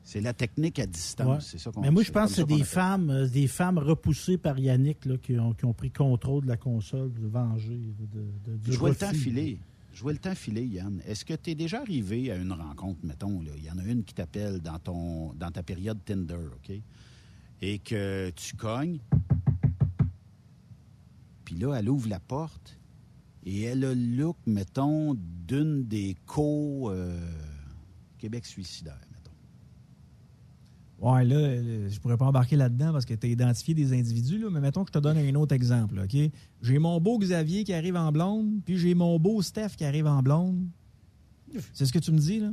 [SPEAKER 8] c'est la technique à distance.
[SPEAKER 5] Ouais.
[SPEAKER 8] C'est ça qu'on
[SPEAKER 5] Mais moi, je pense que c'est des femmes, euh, des femmes repoussées par Yannick là, qui, ont, qui ont pris contrôle de la console, de venger. De, de,
[SPEAKER 8] Je vois le temps filer. Je vois le temps filer, Yann. Est-ce que tu es déjà arrivé à une rencontre, mettons, il y en a une qui t'appelle dans ton dans ta période Tinder, OK? Et que tu cognes, puis là, elle ouvre la porte et elle a le look, mettons, d'une des co euh, Québec suicidaire, mettons.
[SPEAKER 7] Ouais, là, je pourrais pas embarquer là-dedans parce que tu as identifié des individus, là, mais mettons que je te donne un autre exemple, OK? J'ai mon beau Xavier qui arrive en blonde, puis j'ai mon beau Steph qui arrive en blonde. C'est ce que tu me dis, là?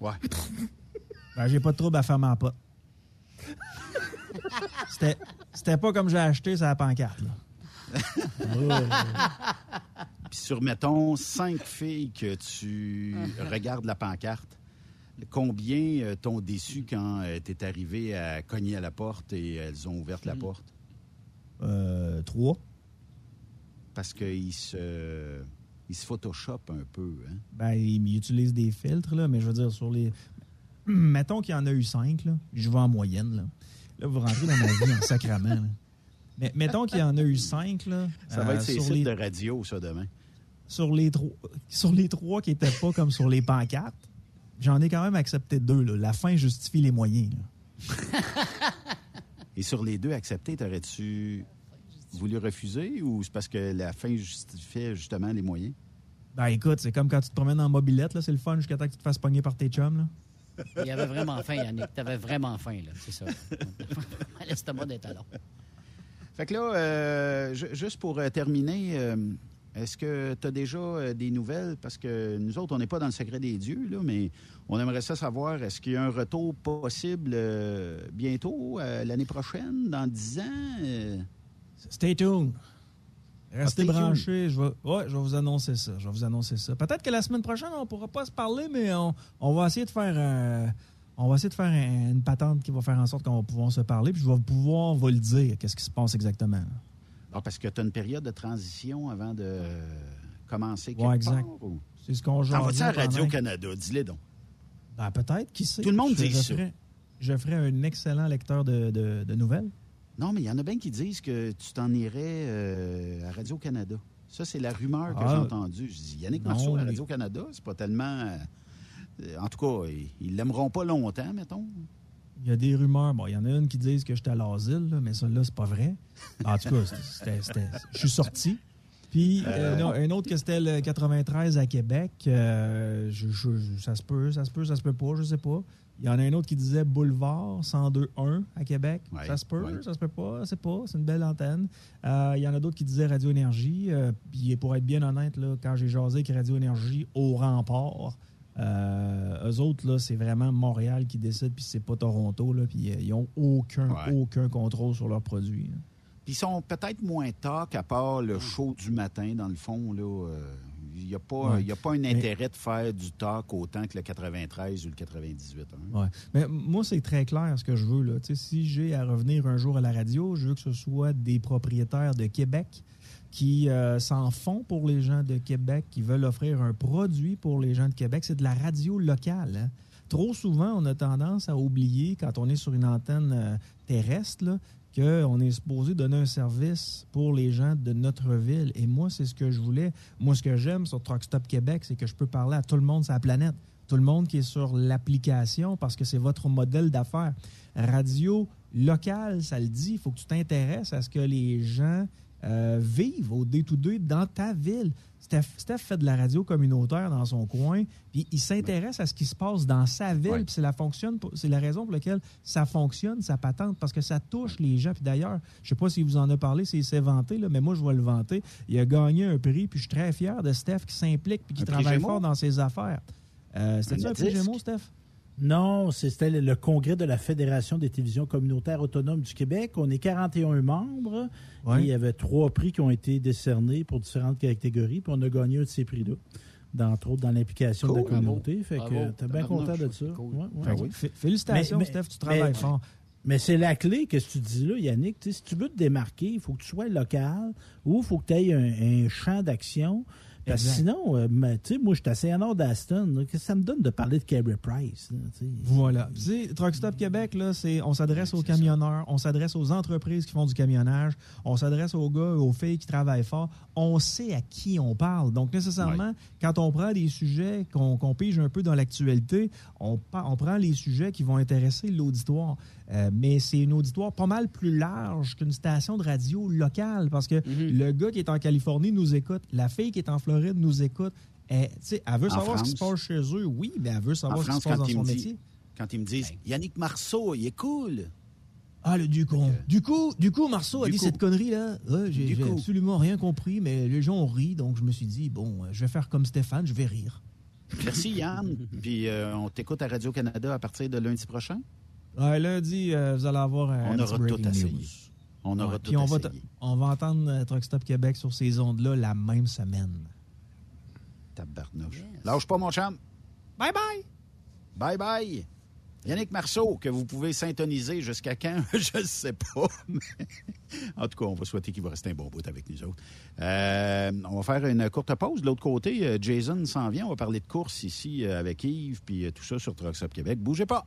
[SPEAKER 8] Ouais.
[SPEAKER 7] Ben, j'ai pas de trouble à faire ma pote. C'était, c'était pas comme j'ai acheté la pancarte, là.
[SPEAKER 8] Puis sur, mettons, cinq filles que tu regardes la pancarte, combien euh, t'ont déçu quand euh, t'es arrivé à cogner à la porte et elles ont ouvert la porte?
[SPEAKER 7] Euh, trois.
[SPEAKER 8] Parce qu'ils se, ils se photoshopent un peu, hein?
[SPEAKER 7] Ben, ils utilisent des filtres, là, mais je veux dire, sur les. Mettons qu'il y en a eu cinq, là. Je vais en moyenne, là. Là, vous rentrez dans ma vie en sacrament, là. Mais mettons qu'il y en a eu cinq, là.
[SPEAKER 8] Ça va
[SPEAKER 7] euh,
[SPEAKER 8] être ces sites
[SPEAKER 7] les-
[SPEAKER 8] de radio, ça, demain.
[SPEAKER 7] sur les trois sur les trois qui étaient pas comme sur les pancartes, j'en ai quand même accepté deux. Là. La fin justifie les moyens. là.
[SPEAKER 8] Et sur les deux acceptés, t'aurais-tu voulu refuser ou c'est parce que la fin justifiait justement les moyens?
[SPEAKER 7] Ben écoute, c'est comme quand tu te promènes en mobilette, là, c'est le fun jusqu'à temps que tu te fasses pogner par tes chums. Là.
[SPEAKER 6] Il y avait vraiment faim, Yannick. T'avais vraiment faim, là. C'est ça. L'estomac des talons.
[SPEAKER 8] Fait que là, euh, ju- juste pour euh, terminer, euh, est-ce que tu as déjà des nouvelles? Parce que nous autres, on n'est pas dans le secret des dieux, là, mais on aimerait ça savoir, est-ce qu'il y a un retour possible euh, bientôt, l'année prochaine, dans 10 ans?
[SPEAKER 7] Stay tuned. Restez
[SPEAKER 8] Ah,
[SPEAKER 7] branchés. Je vais, ouais, je vais vous annoncer ça. Je vais vous annoncer ça. Peut-être que la semaine prochaine, on pourra pas se parler, mais on, on va essayer de faire euh, on va essayer de faire un- une patente qui va faire en sorte qu'on va pouvoir se parler. Puis je vais pouvoir vous le dire, qu'est-ce qui se passe exactement.
[SPEAKER 8] Ah, parce que tu as une période de transition avant de euh, commencer quelque
[SPEAKER 7] Ouais, exact.
[SPEAKER 8] part, ou-
[SPEAKER 7] C'est ce qu'on
[SPEAKER 8] T'en vas-tu à Radio-Canada? Dis-le donc.
[SPEAKER 7] Ben, peut-être, qui sait?
[SPEAKER 8] Tout le monde
[SPEAKER 7] Je-
[SPEAKER 8] dit
[SPEAKER 7] je
[SPEAKER 8] ça.
[SPEAKER 7] ferais- je ferais un excellent lecteur de, de- de nouvelles.
[SPEAKER 8] Non, mais il y en a bien qui disent que tu t'en irais euh, à Radio-Canada. Ça, c'est la rumeur que
[SPEAKER 7] Ah.
[SPEAKER 8] j'ai entendue. Je dis, Yannick
[SPEAKER 7] Non,
[SPEAKER 8] Marceau à Radio-Canada, c'est pas tellement... euh, euh, en tout cas, ils- l'aimeront pas longtemps, mettons.
[SPEAKER 7] Il y a des rumeurs. Bon, il y en a une qui disent que j'étais à l'asile, mais ça, là, c'est pas vrai. En tout cas, c'était- c'était- je suis sorti. Puis, euh, non, un autre que c'était le 93 à Québec. euh, je- je- ça se peut, ça se peut, ça se peut pas, je sais pas. Il y en a un autre qui disait Boulevard 102.1 à Québec.
[SPEAKER 8] Ouais,
[SPEAKER 7] ça se peut,
[SPEAKER 8] ouais.
[SPEAKER 7] ça se peut pas, je sais pas. C'est une belle antenne. Euh, il y en a d'autres qui disaient Radio Énergie. euh, puis, pour être bien honnête, là, quand j'ai jasé avec Radio Énergie au rempart, euh, eux autres, là, c'est vraiment Montréal qui décide, puis c'est pas Toronto, là, puis euh, ils ont aucun,
[SPEAKER 8] Ouais.
[SPEAKER 7] aucun contrôle sur leurs produits. là.
[SPEAKER 8] Puis ils sont peut-être moins talk à part le show du matin, dans le fond. là. euh, Il n'y a, pas-
[SPEAKER 7] Ouais.
[SPEAKER 8] il y a pas un
[SPEAKER 7] Mais-
[SPEAKER 8] intérêt de faire du talk autant que le 93 ou le 98. hein.
[SPEAKER 7] Ouais. Mais moi, c'est très clair ce que je veux. Là. Tu sais, Si j'ai à revenir un jour à la radio, je veux que ce soit des propriétaires de Québec qui euh, s'en font pour les gens de Québec, qui veulent offrir un produit pour les gens de Québec. C'est de la radio locale. hein. Trop souvent, on a tendance à oublier, quand on est sur une antenne euh, terrestre, qu'on est supposé donner un service pour les gens de notre ville. Et moi, c'est ce que je voulais. Moi, ce que j'aime sur Truck Stop Québec, c'est que je peux parler à tout le monde sur la planète. Tout le monde qui est sur l'application parce que c'est votre modèle d'affaires. Radio locale, ça le dit, il faut que tu t'intéresses à ce que les gens euh, vivent au day-to-day dans ta ville. Steph, Steph fait de la radio communautaire dans son coin, puis il s'intéresse à ce qui se passe dans sa ville,
[SPEAKER 8] Ouais.
[SPEAKER 7] puis c'est la, fonctionne pour- c'est la raison pour laquelle ça fonctionne, ça patente, parce que ça touche les gens. Puis d'ailleurs, je sais pas s'il vous en a parlé, s'il s'est vanté, là, mais moi, je vais le vanter. Il a gagné un prix, puis je suis très fier de Steph qui s'implique puis qui
[SPEAKER 8] Un
[SPEAKER 7] travaille fort dans ses affaires. Euh, C'était-tu
[SPEAKER 8] Un
[SPEAKER 7] prix? Gémeaux, Steph?
[SPEAKER 5] Non, c'était le, congrès de la Fédération des télévisions communautaires autonomes du Québec. On est 41 membres.
[SPEAKER 7] Ouais.
[SPEAKER 5] Et il y avait trois prix qui ont été décernés pour différentes catégories. Puis on a gagné un de ces prix-là. D'entre autres, dans l'implication de la communauté. Fait
[SPEAKER 6] Bravo.
[SPEAKER 5] que t'es bien content de ça.
[SPEAKER 6] Cool.
[SPEAKER 5] Ouais, ouais.
[SPEAKER 7] Fait que fé- Félicitations,
[SPEAKER 5] Mais- mais-
[SPEAKER 7] Steph, tu travailles
[SPEAKER 5] mais-
[SPEAKER 7] fort.
[SPEAKER 5] Mais c'est la clé, que tu dis là, Yannick? Si tu veux te démarquer, il faut que tu sois local ou il faut que tu aies un, un champ d'action. Parce sinon, euh, mais, tu sais, moi, je suis assez en d'Aston. Qu'est-ce que ça me donne de parler de Carey Price? là?
[SPEAKER 7] Voilà. Tu sais, Truck Stop Québec, là, c'est, on s'adresse aux camionneurs, on s'adresse aux entreprises qui font du camionnage, on s'adresse aux gars aux filles qui travaillent fort. On sait à qui on parle. Donc, nécessairement, quand on prend des sujets qu'on, pige un peu dans l'actualité, on, on prend les sujets qui vont intéresser l'auditoire. Euh, mais c'est une auditoire pas mal plus large qu'une station de radio locale parce que le gars qui est en Californie nous écoute, la fille qui est en Floride nous écoute. Elle, elle veut
[SPEAKER 8] En
[SPEAKER 7] savoir ce qui se passe chez eux, oui, mais elle veut savoir ce qui se passe dans son métier.
[SPEAKER 8] quand ils me disent Yannick Marceau, il est cool.
[SPEAKER 7] Ah, le Ducon. Du coup, du coup, Marceau a dit
[SPEAKER 8] coup.
[SPEAKER 7] cette connerie-là. J'ai absolument rien compris, mais les gens ont ri, donc je me suis dit, bon, euh, je vais faire comme Stéphane, je vais rire.
[SPEAKER 8] Merci Yann. Puis euh, on t'écoute à Radio-Canada à partir de lundi prochain?
[SPEAKER 7] Ouais, lundi, euh, vous allez avoir un
[SPEAKER 8] On aura tout essayé.
[SPEAKER 7] news.
[SPEAKER 8] On aura
[SPEAKER 7] Ouais,
[SPEAKER 8] tout
[SPEAKER 7] Puis on va,
[SPEAKER 8] essayé.
[SPEAKER 7] t- on va entendre euh, Truck Stop Québec sur ces ondes-là la même semaine.
[SPEAKER 8] Tabarnouche. Lâche pas, mon chum.
[SPEAKER 7] Bye bye.
[SPEAKER 8] Bye bye. Yannick Marceau, que vous pouvez syntoniser jusqu'à quand, je ne sais pas. mais en tout cas, on va souhaiter qu'il va rester un bon bout avec nous autres. Euh, on va faire une courte pause. De l'autre côté, Jason s'en vient. On va parler de course ici avec Yves, puis tout ça sur Trucks Up Québec. Bougez pas.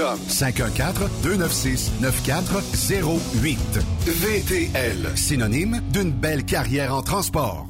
[SPEAKER 4] 514-296-9408. VTL, synonyme d'une belle carrière en transport.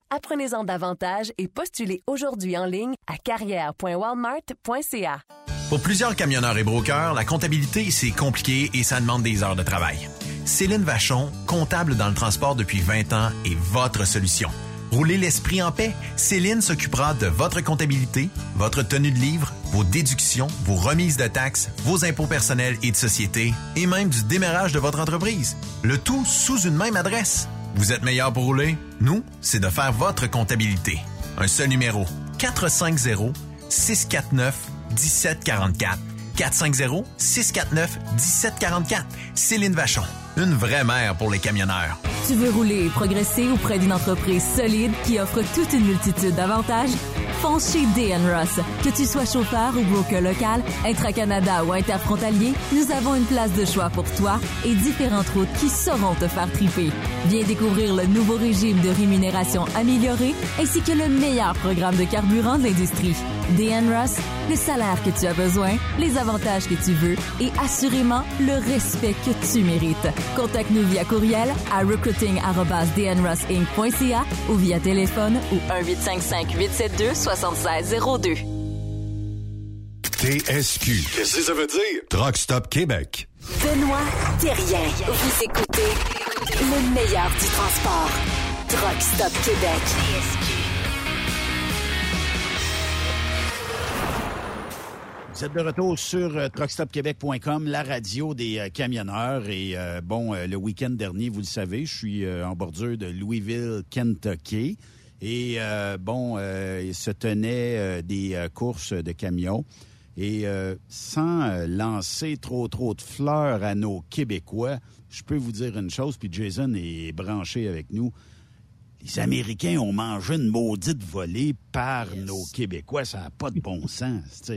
[SPEAKER 1] Apprenez-en davantage et postulez aujourd'hui en ligne à carrière.walmart.ca.
[SPEAKER 2] Pour plusieurs camionneurs et brokers, la comptabilité, c'est compliqué et ça demande des heures de travail.
[SPEAKER 10] Céline Vachon, comptable dans le transport depuis 20 ans, est votre solution. Roulez l'esprit en paix. Céline s'occupera de votre comptabilité, votre tenue de livre, vos déductions, vos remises de taxes, vos impôts personnels et de société, et même du démarrage de votre entreprise. Le tout sous une même adresse. Vous êtes meilleur pour rouler? Nous, c'est de faire votre comptabilité. Un seul numéro. 450 649 1744. 450-649-1744. Céline Vachon, une vraie mère pour les camionneurs.
[SPEAKER 11] Tu veux rouler et progresser auprès d'une entreprise solide qui offre toute une multitude d'avantages? Fonce chez DN Ross. Que tu sois chauffeur ou broker local, intra-Canada ou interfrontalier, nous avons une place de choix pour toi et différentes routes qui sauront te faire triper. Viens découvrir le nouveau régime de rémunération amélioré ainsi que le meilleur programme de carburant de l'industrie. DN Ross, le salaire que tu as besoin, les avantages que tu veux et assurément le respect que tu mérites. Contacte-nous via courriel à recruiting.dnrossinc.ca ou via téléphone ou 1-855-872-7602.
[SPEAKER 4] TSQ. Qu'est-ce que ça veut dire? Truck Stop Québec.
[SPEAKER 12] Benoît Thérien. Vous écoutez le meilleur du transport. Truck Stop Québec.
[SPEAKER 8] Vous êtes de retour sur euh, truckstopquebec.com, la radio des euh, camionneurs. Et euh, bon, euh, le week-end dernier, vous le savez, je suis euh, en bordure de Louisville, Kentucky. Et euh, bon, euh, il se tenait euh, des euh, courses de camions. Et euh, sans euh, lancer trop trop de fleurs à nos Québécois, je peux vous dire une chose, puis Jason est branché avec nous. Les Américains ont mangé une maudite volée par nos Québécois. Ça n'a pas de bon sens.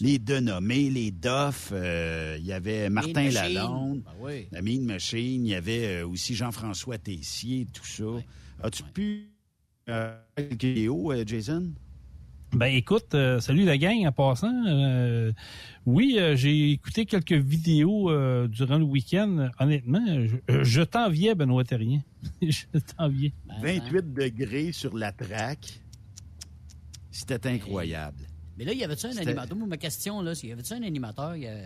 [SPEAKER 8] Les Denommés, les Doff, euh, il y avait Martin. Lalonde,
[SPEAKER 6] Ben oui.
[SPEAKER 8] la Mean Machine, il y avait aussi Jean-François Tessier, tout ça. As-tu pu euh, quelques vidéos, euh, Jason?
[SPEAKER 13] Ben écoute, euh, salut la gang en passant. Euh, oui, euh, j'ai écouté quelques vidéos euh, durant le week-end. Honnêtement, je, je t'enviais, Benoît Terrien. je t'enviais.
[SPEAKER 8] 28 degrés sur la traque. C'était incroyable.
[SPEAKER 6] Mais là, y avait-tu un animateur? Moi, ma question, là, c'est y avait-tu un animateur? il y a-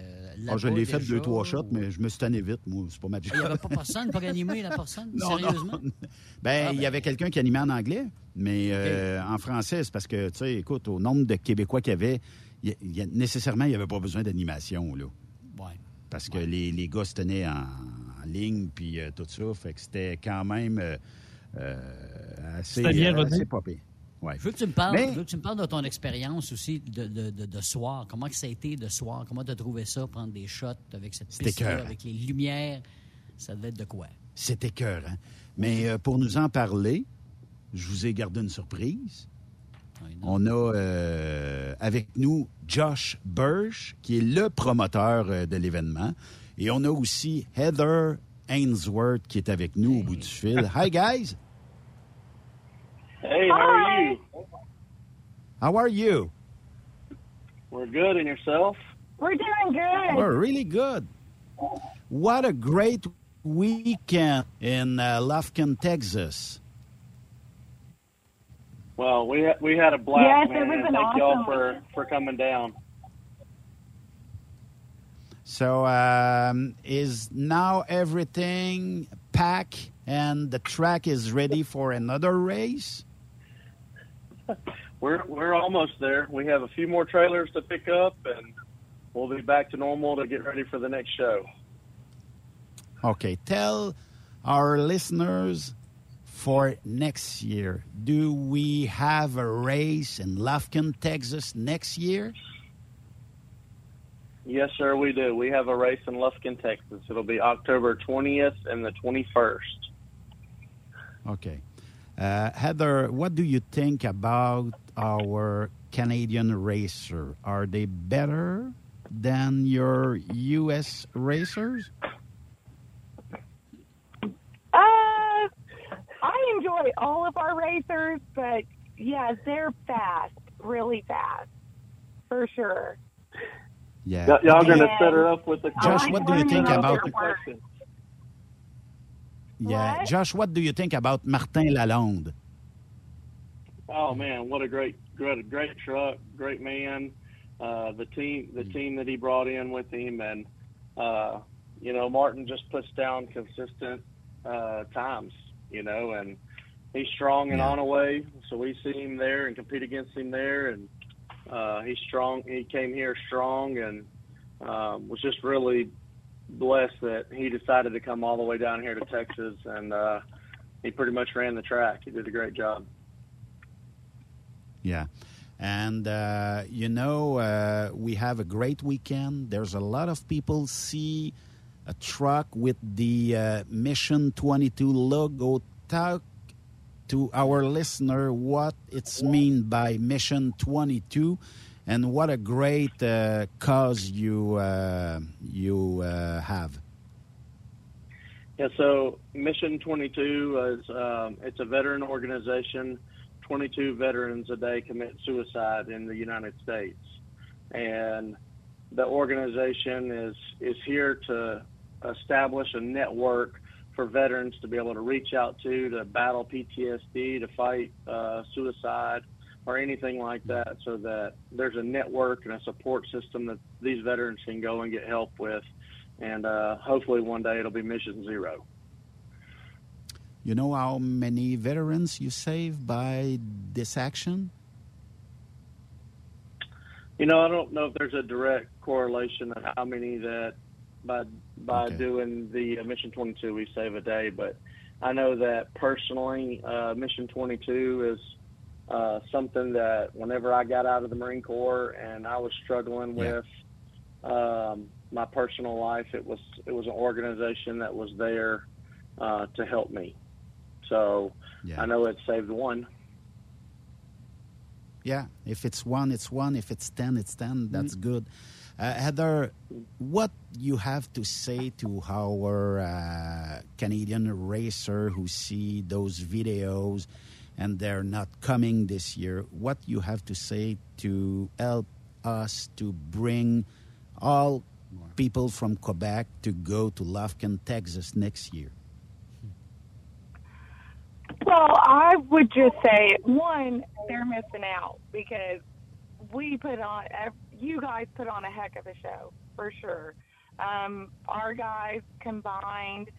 [SPEAKER 8] Ah, je l'ai fait deux, trois
[SPEAKER 6] ou-
[SPEAKER 8] shots, mais je me suis tanné vite, moi. C'est pas ma job.
[SPEAKER 6] Il n'y avait pas personne pour animer la personne?
[SPEAKER 8] Non,
[SPEAKER 6] Sérieusement?
[SPEAKER 8] non. Ben,
[SPEAKER 6] Ah,
[SPEAKER 8] il y avait quelqu'un qui animait en anglais, mais euh, en français, c'est parce que, tu sais, écoute, au nombre de Québécois qu'il y avait, il y a- il y a- nécessairement, il n'y avait pas besoin d'animation, là.
[SPEAKER 6] Ouais.
[SPEAKER 8] Parce que les, les gars se tenaient en, en ligne, puis euh, tout ça, fait que c'était quand même euh, euh, assez,
[SPEAKER 13] C'était bien
[SPEAKER 8] euh,
[SPEAKER 13] rodé.
[SPEAKER 8] assez pire. Ouais.
[SPEAKER 6] Je veux que tu me parles,
[SPEAKER 8] Mais-
[SPEAKER 6] je veux que tu me parles de ton expérience aussi de, de, de, de soir. Comment que ça a été de soir? Comment tu as trouvé ça, prendre des shots avec cette
[SPEAKER 8] écœurant.
[SPEAKER 6] avec les lumières? Ça devait être de quoi?
[SPEAKER 8] C'était cœur, hein? Mais euh, pour nous en parler, je vous ai gardé une surprise. On a euh, avec nous Josh Bursch, qui est le promoteur euh, de l'événement. Et on a aussi Heather Ainsworth, qui est avec nous au bout du fil. Hi, guys!
[SPEAKER 14] Hey, how are you?
[SPEAKER 8] How are you?
[SPEAKER 14] We're good, and yourself?
[SPEAKER 15] We're doing good.
[SPEAKER 8] We're really good. What a great weekend in uh, Lufkin, Texas.
[SPEAKER 14] Well, we ha- we had a blast,
[SPEAKER 15] Yes, it
[SPEAKER 14] man.
[SPEAKER 15] was
[SPEAKER 14] and
[SPEAKER 15] an
[SPEAKER 14] Thank y'all for for coming down.
[SPEAKER 8] So um, is now everything packed and the track is ready for another race?
[SPEAKER 14] We're we're almost there. We have a few more trailers to pick up, and we'll be back to normal to get ready for the next show.
[SPEAKER 8] Okay, tell our listeners for next year. Do we have a race in Lufkin, Texas next year?
[SPEAKER 14] Yes, sir, we do. We have a race in Lufkin, Texas. It'll be October 20th and the 21st.
[SPEAKER 8] Okay. Uh, Heather, what do you think about our Canadian racer? Are they better than your U.S. racers?
[SPEAKER 15] Uh, I enjoy all of our racers, but yeah, they're fast, really fast, for sure.
[SPEAKER 8] Yeah.
[SPEAKER 14] Y- y'all going to
[SPEAKER 15] Yeah.
[SPEAKER 14] set her up with the
[SPEAKER 8] Josh, what do you think about
[SPEAKER 14] the question?
[SPEAKER 8] Yeah, Josh, what do you think about Martin Lalonde?
[SPEAKER 14] Oh man, what a great, great, great truck, great man. Uh, the team, the team that he brought in with him, and uh, you know, Martin just puts down consistent uh, times, you know, and he's strong in Onaway, so we see him there and compete against him there, and uh, he's strong. He came here strong and um, was just really blessed that he decided to come all the way down here to Texas, and uh, he pretty much ran the track. He did a great job.
[SPEAKER 8] Yeah. And, uh, you know, uh, we have a great weekend. There's a lot of people see a truck with the uh, Mission 22 logo. Talk to our listener what it's mean by Mission 22 and what a great uh, cause you, uh, you uh, have.
[SPEAKER 14] Yeah, so Mission 22 is um, it's a veteran organization. 22 veterans a day commit suicide in the United States, and the organization is is here to establish a network for veterans to be able to reach out to to battle PTSD, to fight uh, suicide, or anything like that, so that there's a network and a support system that these veterans can go and get help with, and uh, hopefully one day it'll be Mission Zero.
[SPEAKER 8] You know how many veterans you save by this action?
[SPEAKER 14] You know, I don't know if there's a direct correlation of how many that by by
[SPEAKER 8] Okay.
[SPEAKER 14] doing the uh, Mission 22 we save a day, but I know that personally, uh, Mission 22 is uh, something that whenever I got out of the Marine Corps and I was struggling with um, my personal life, it was it was an organization that was there uh, to help me. So I know it saved one.
[SPEAKER 8] Yeah, if it's one, it's one. If it's ten, it's ten. That's good. Uh, Heather, what you have to say to our uh, Canadian racer who see those videos and they're not coming this year? What you have to say to help us to bring all people from Quebec to go to Lufkin, Texas next year?
[SPEAKER 15] Well, I would just say one, they're missing out because we put on, you guys put on a heck of a show for sure. Um, our guys combined,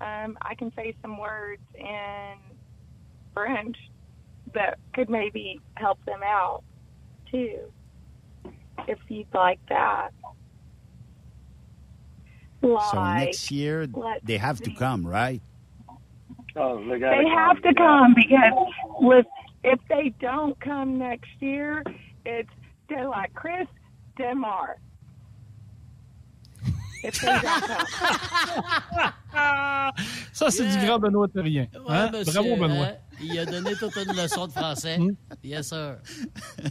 [SPEAKER 15] um, I can say some words in French that could maybe help them out too, if you'd like that.
[SPEAKER 8] so next year, they have to come, right?
[SPEAKER 14] Oh, they,
[SPEAKER 15] they have to come because with if they don't come next year, it's they're like Chris Demar. If they don't come.
[SPEAKER 13] Ça, c'est du grand Benoît Terrien.
[SPEAKER 6] Ouais,
[SPEAKER 13] Hein?
[SPEAKER 6] monsieur,
[SPEAKER 13] Bravo, Benoît.
[SPEAKER 6] Il a donné toute une leçon de français. Yes, sir.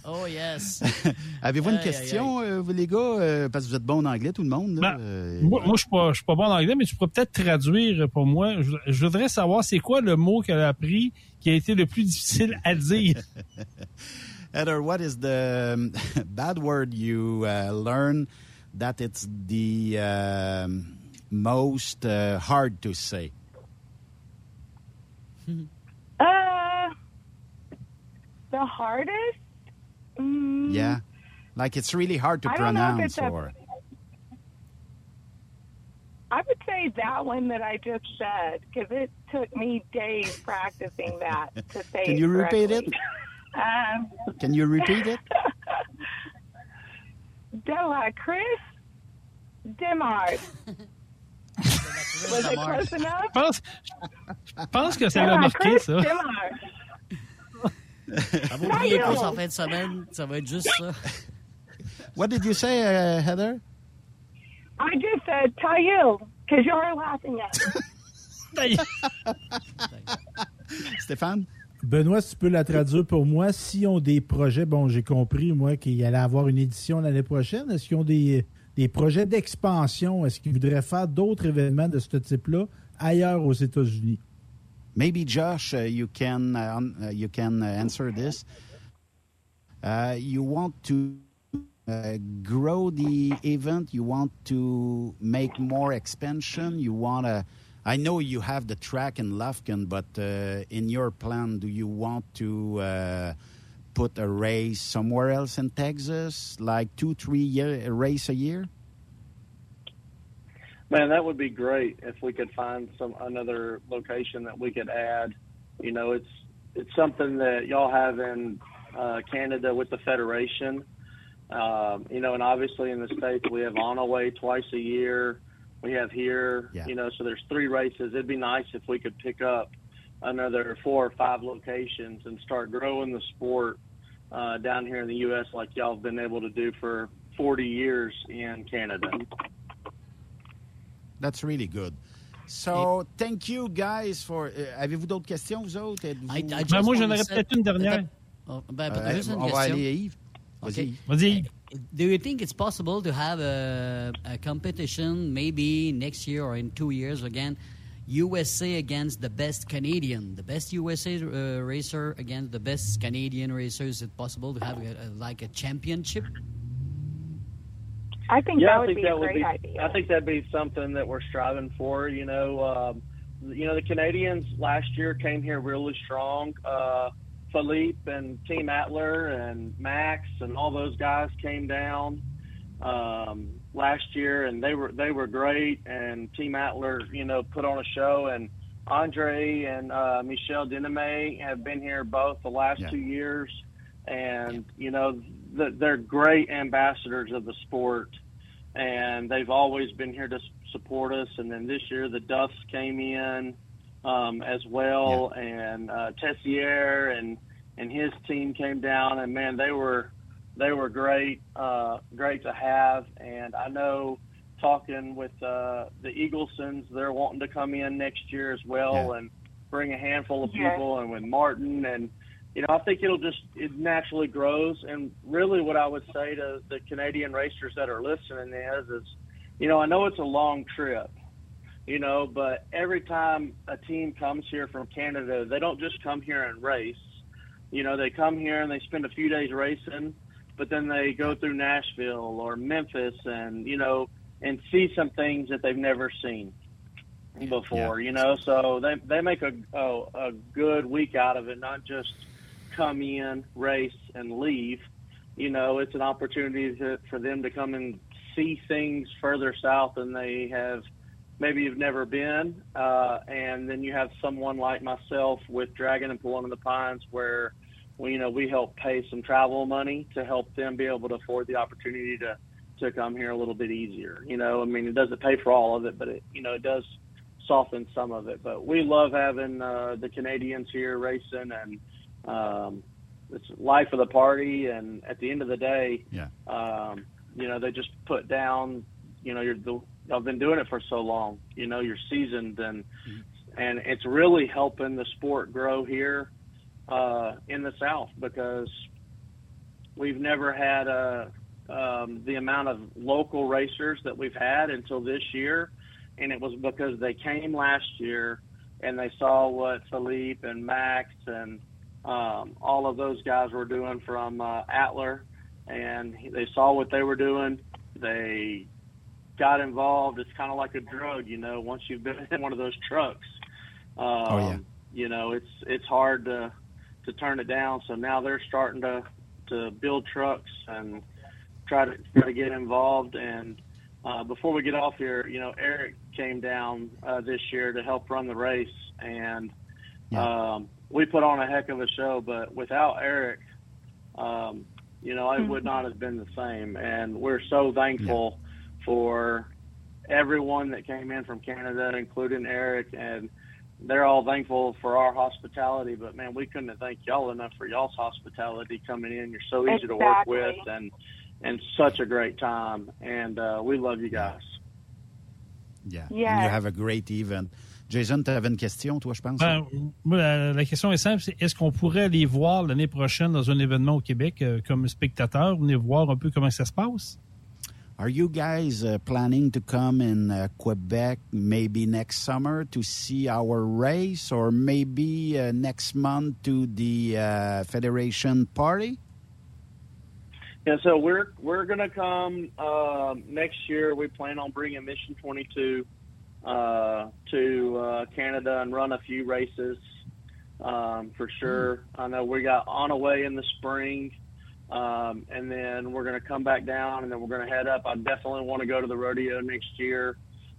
[SPEAKER 6] Oh, yes.
[SPEAKER 8] Avez-vous une
[SPEAKER 6] Aïe, aïe,
[SPEAKER 8] question, euh, vous, les gars? Euh, parce que vous êtes bons en anglais, tout le monde. là.
[SPEAKER 13] Ben,
[SPEAKER 8] Euh,
[SPEAKER 13] Moi, moi, je suis pas, je suis pas bon en anglais, mais tu pourrais peut-être traduire pour moi. Je, je voudrais savoir c'est quoi le mot qu'elle a appris qui a été le plus difficile à dire.
[SPEAKER 8] Heather, what is the um, bad word you uh, learn that it's the um, most uh, hard to say?
[SPEAKER 15] The hardest. Mm,
[SPEAKER 8] Yeah, like it's really hard to
[SPEAKER 15] I don't know if
[SPEAKER 8] pronounce.
[SPEAKER 15] it's
[SPEAKER 8] or
[SPEAKER 15] I would say that one that I just said because it took me days practicing that to say.
[SPEAKER 8] Can
[SPEAKER 15] it
[SPEAKER 8] you repeat it?
[SPEAKER 15] Um,
[SPEAKER 8] can you repeat it?
[SPEAKER 15] de la Chris Demard. Was it close enough?
[SPEAKER 13] Je pense, je pense que ça
[SPEAKER 15] De
[SPEAKER 13] l'a
[SPEAKER 15] la
[SPEAKER 13] marqué, ça.
[SPEAKER 15] Demard.
[SPEAKER 6] Vous oubliez pas en fin de semaine, ça va être juste ça.
[SPEAKER 8] What did you say, uh, Heather?
[SPEAKER 15] I just said Tayil because you're laughing at me.
[SPEAKER 8] Stéphane?
[SPEAKER 5] Benoît, si tu peux la traduire pour moi, s'ils ont des projets, bon, j'ai compris, moi, qu'il allait avoir une édition l'année prochaine. Est-ce qu'ils ont des, des projets d'expansion? Est-ce qu'ils voudraient faire d'autres événements de ce type-là ailleurs aux États-Unis?
[SPEAKER 8] Maybe Josh, uh, you can uh, uh, you can answer this. You want to uh, grow the event. You want to make more expansion. You want to. I know you have the track in Lufkin, but uh, in your plan, do you want to uh, put a race somewhere else in Texas, like two, three year race a year?
[SPEAKER 14] Man, that would be great if we could find some another location that we could add. You know, it's it's something that y'all have in uh, Canada with the federation. Um, you know, and obviously in the states we have Onaway twice a year. We have here,
[SPEAKER 8] Yeah.
[SPEAKER 14] you know, so there's three races. It'd be nice if we could pick up another four or five locations and start growing the sport uh, down here in the U.S. like y'all have been able to do for 40 years in Canada.
[SPEAKER 8] That's really good. So, thank you guys for. euh, Avez-vous d'autres questions, vous autres? Êtes-vous-
[SPEAKER 6] I- I
[SPEAKER 13] Ben,
[SPEAKER 6] just
[SPEAKER 13] moi, j'en
[SPEAKER 6] wanna
[SPEAKER 13] aurais peut-être une dernière.
[SPEAKER 6] Oh, ben,
[SPEAKER 8] Euh,
[SPEAKER 6] juste une
[SPEAKER 8] on va aller à Yves. Vas-y,
[SPEAKER 6] Okay.
[SPEAKER 13] Vas-y.
[SPEAKER 6] Do you think it's possible to have a, a competition maybe next year or in two years again? USA against the best Canadian, the best USA uh, racer against the best Canadian racer. Is it possible to have a, a, like a championship?
[SPEAKER 15] I think
[SPEAKER 14] yeah,
[SPEAKER 15] that
[SPEAKER 14] I
[SPEAKER 15] would
[SPEAKER 14] think
[SPEAKER 15] be
[SPEAKER 14] that
[SPEAKER 15] a
[SPEAKER 14] would
[SPEAKER 15] great
[SPEAKER 14] be.
[SPEAKER 15] idea.
[SPEAKER 14] I think that'd be something that we're striving for. You know, um, you know the Canadians last year came here really strong. Uh, Philippe and Team Atler and Max and all those guys came down um, last year, and they were they were great. And Team Atler, you know, put on a show. And Andre and uh, Michel Denime have been here both the last
[SPEAKER 8] Yeah.
[SPEAKER 14] two years, and you know th- they're great ambassadors of the sport, and they've always been here to support us. And then this year the Duffs came in um, as well, and uh, Tessier and and his team came down, and man, they were they were great, uh, great to have. And I know talking with uh, the Eaglesons, they're wanting to come in next year as well
[SPEAKER 8] Yeah.
[SPEAKER 14] and bring a handful of
[SPEAKER 15] Yeah.
[SPEAKER 14] people, and with Martin and. You know, I think it'll just it naturally grows, and really, what I would say to the Canadian racers that are listening is, is, you know, I know it's a long trip, you know, but every time a team comes here from Canada, they don't just come here and race. You know, they come here and they spend a few days racing, but then they go through Nashville or Memphis and, you know, and see some things that they've never seen before, you know. So they they make a, a a good week out of it, not just come in, race and leave. You know, it's an opportunity to, for them to come and see things further south than they have maybe have never been. Uh, and then you have someone like myself with Dragon and Pulling in the Pines where we, you know, we help pay some travel money to help them be able to afford the opportunity to, to come here a little bit easier. You know, I mean, it doesn't pay for all of it, but it, you know, it does soften some of it. But we love having uh, the Canadians here racing and, um, it's life of the party. And at the end of the day,
[SPEAKER 8] Yeah.
[SPEAKER 14] um, you know, they just put down, you know, you're the, I've been doing it for so long, you know, you're seasoned and, and it's really helping the sport grow here, uh, in the South because we've never had, uh, um, the amount of local racers that we've had until this year. And it was because they came last year and they saw what Philippe and Max and, um, all of those guys were doing from, uh, Atler and they saw what they were doing. They got involved. It's kind of like a drug, you know. Once you've been in one of those trucks, um,
[SPEAKER 8] Oh, yeah.
[SPEAKER 14] you know, it's it's hard to to turn it down. So now they're starting to to build trucks and try to try to get involved. And uh, before we get off here, you know, Eric came down uh, this year to help run the race, and um, we put on a heck of a show. But without Eric, um, you know, it would not have been the same. And we're so thankful for everyone that came in from Canada, including Eric, and they're all thankful for our hospitality. But man, we couldn't thank y'all enough for y'all's hospitality coming in. You're so easy to work with, and and such a great time. And uh, we love you guys.
[SPEAKER 8] Yeah.
[SPEAKER 15] Yes.
[SPEAKER 8] And you have a great event. Jason, tu avais une question, toi, je pense?
[SPEAKER 13] Ben, moi, la, la question est simple, c'est est-ce qu'on pourrait aller voir l'année prochaine dans un événement au Québec euh, comme spectateur, venir voir un peu comment ça se passe?
[SPEAKER 8] Are you guys uh, planning to come in uh, Quebec maybe next summer to see our race or maybe uh, next month to the uh, Federation party?
[SPEAKER 14] Yeah, so we're we're gonna come um, next year. We plan on bringing Mission 22 uh, to uh, Canada and run a few races um, for sure. I know we got on away in the spring, um, and then we're gonna come back down, and then we're gonna head up. I definitely want to go to the rodeo next year.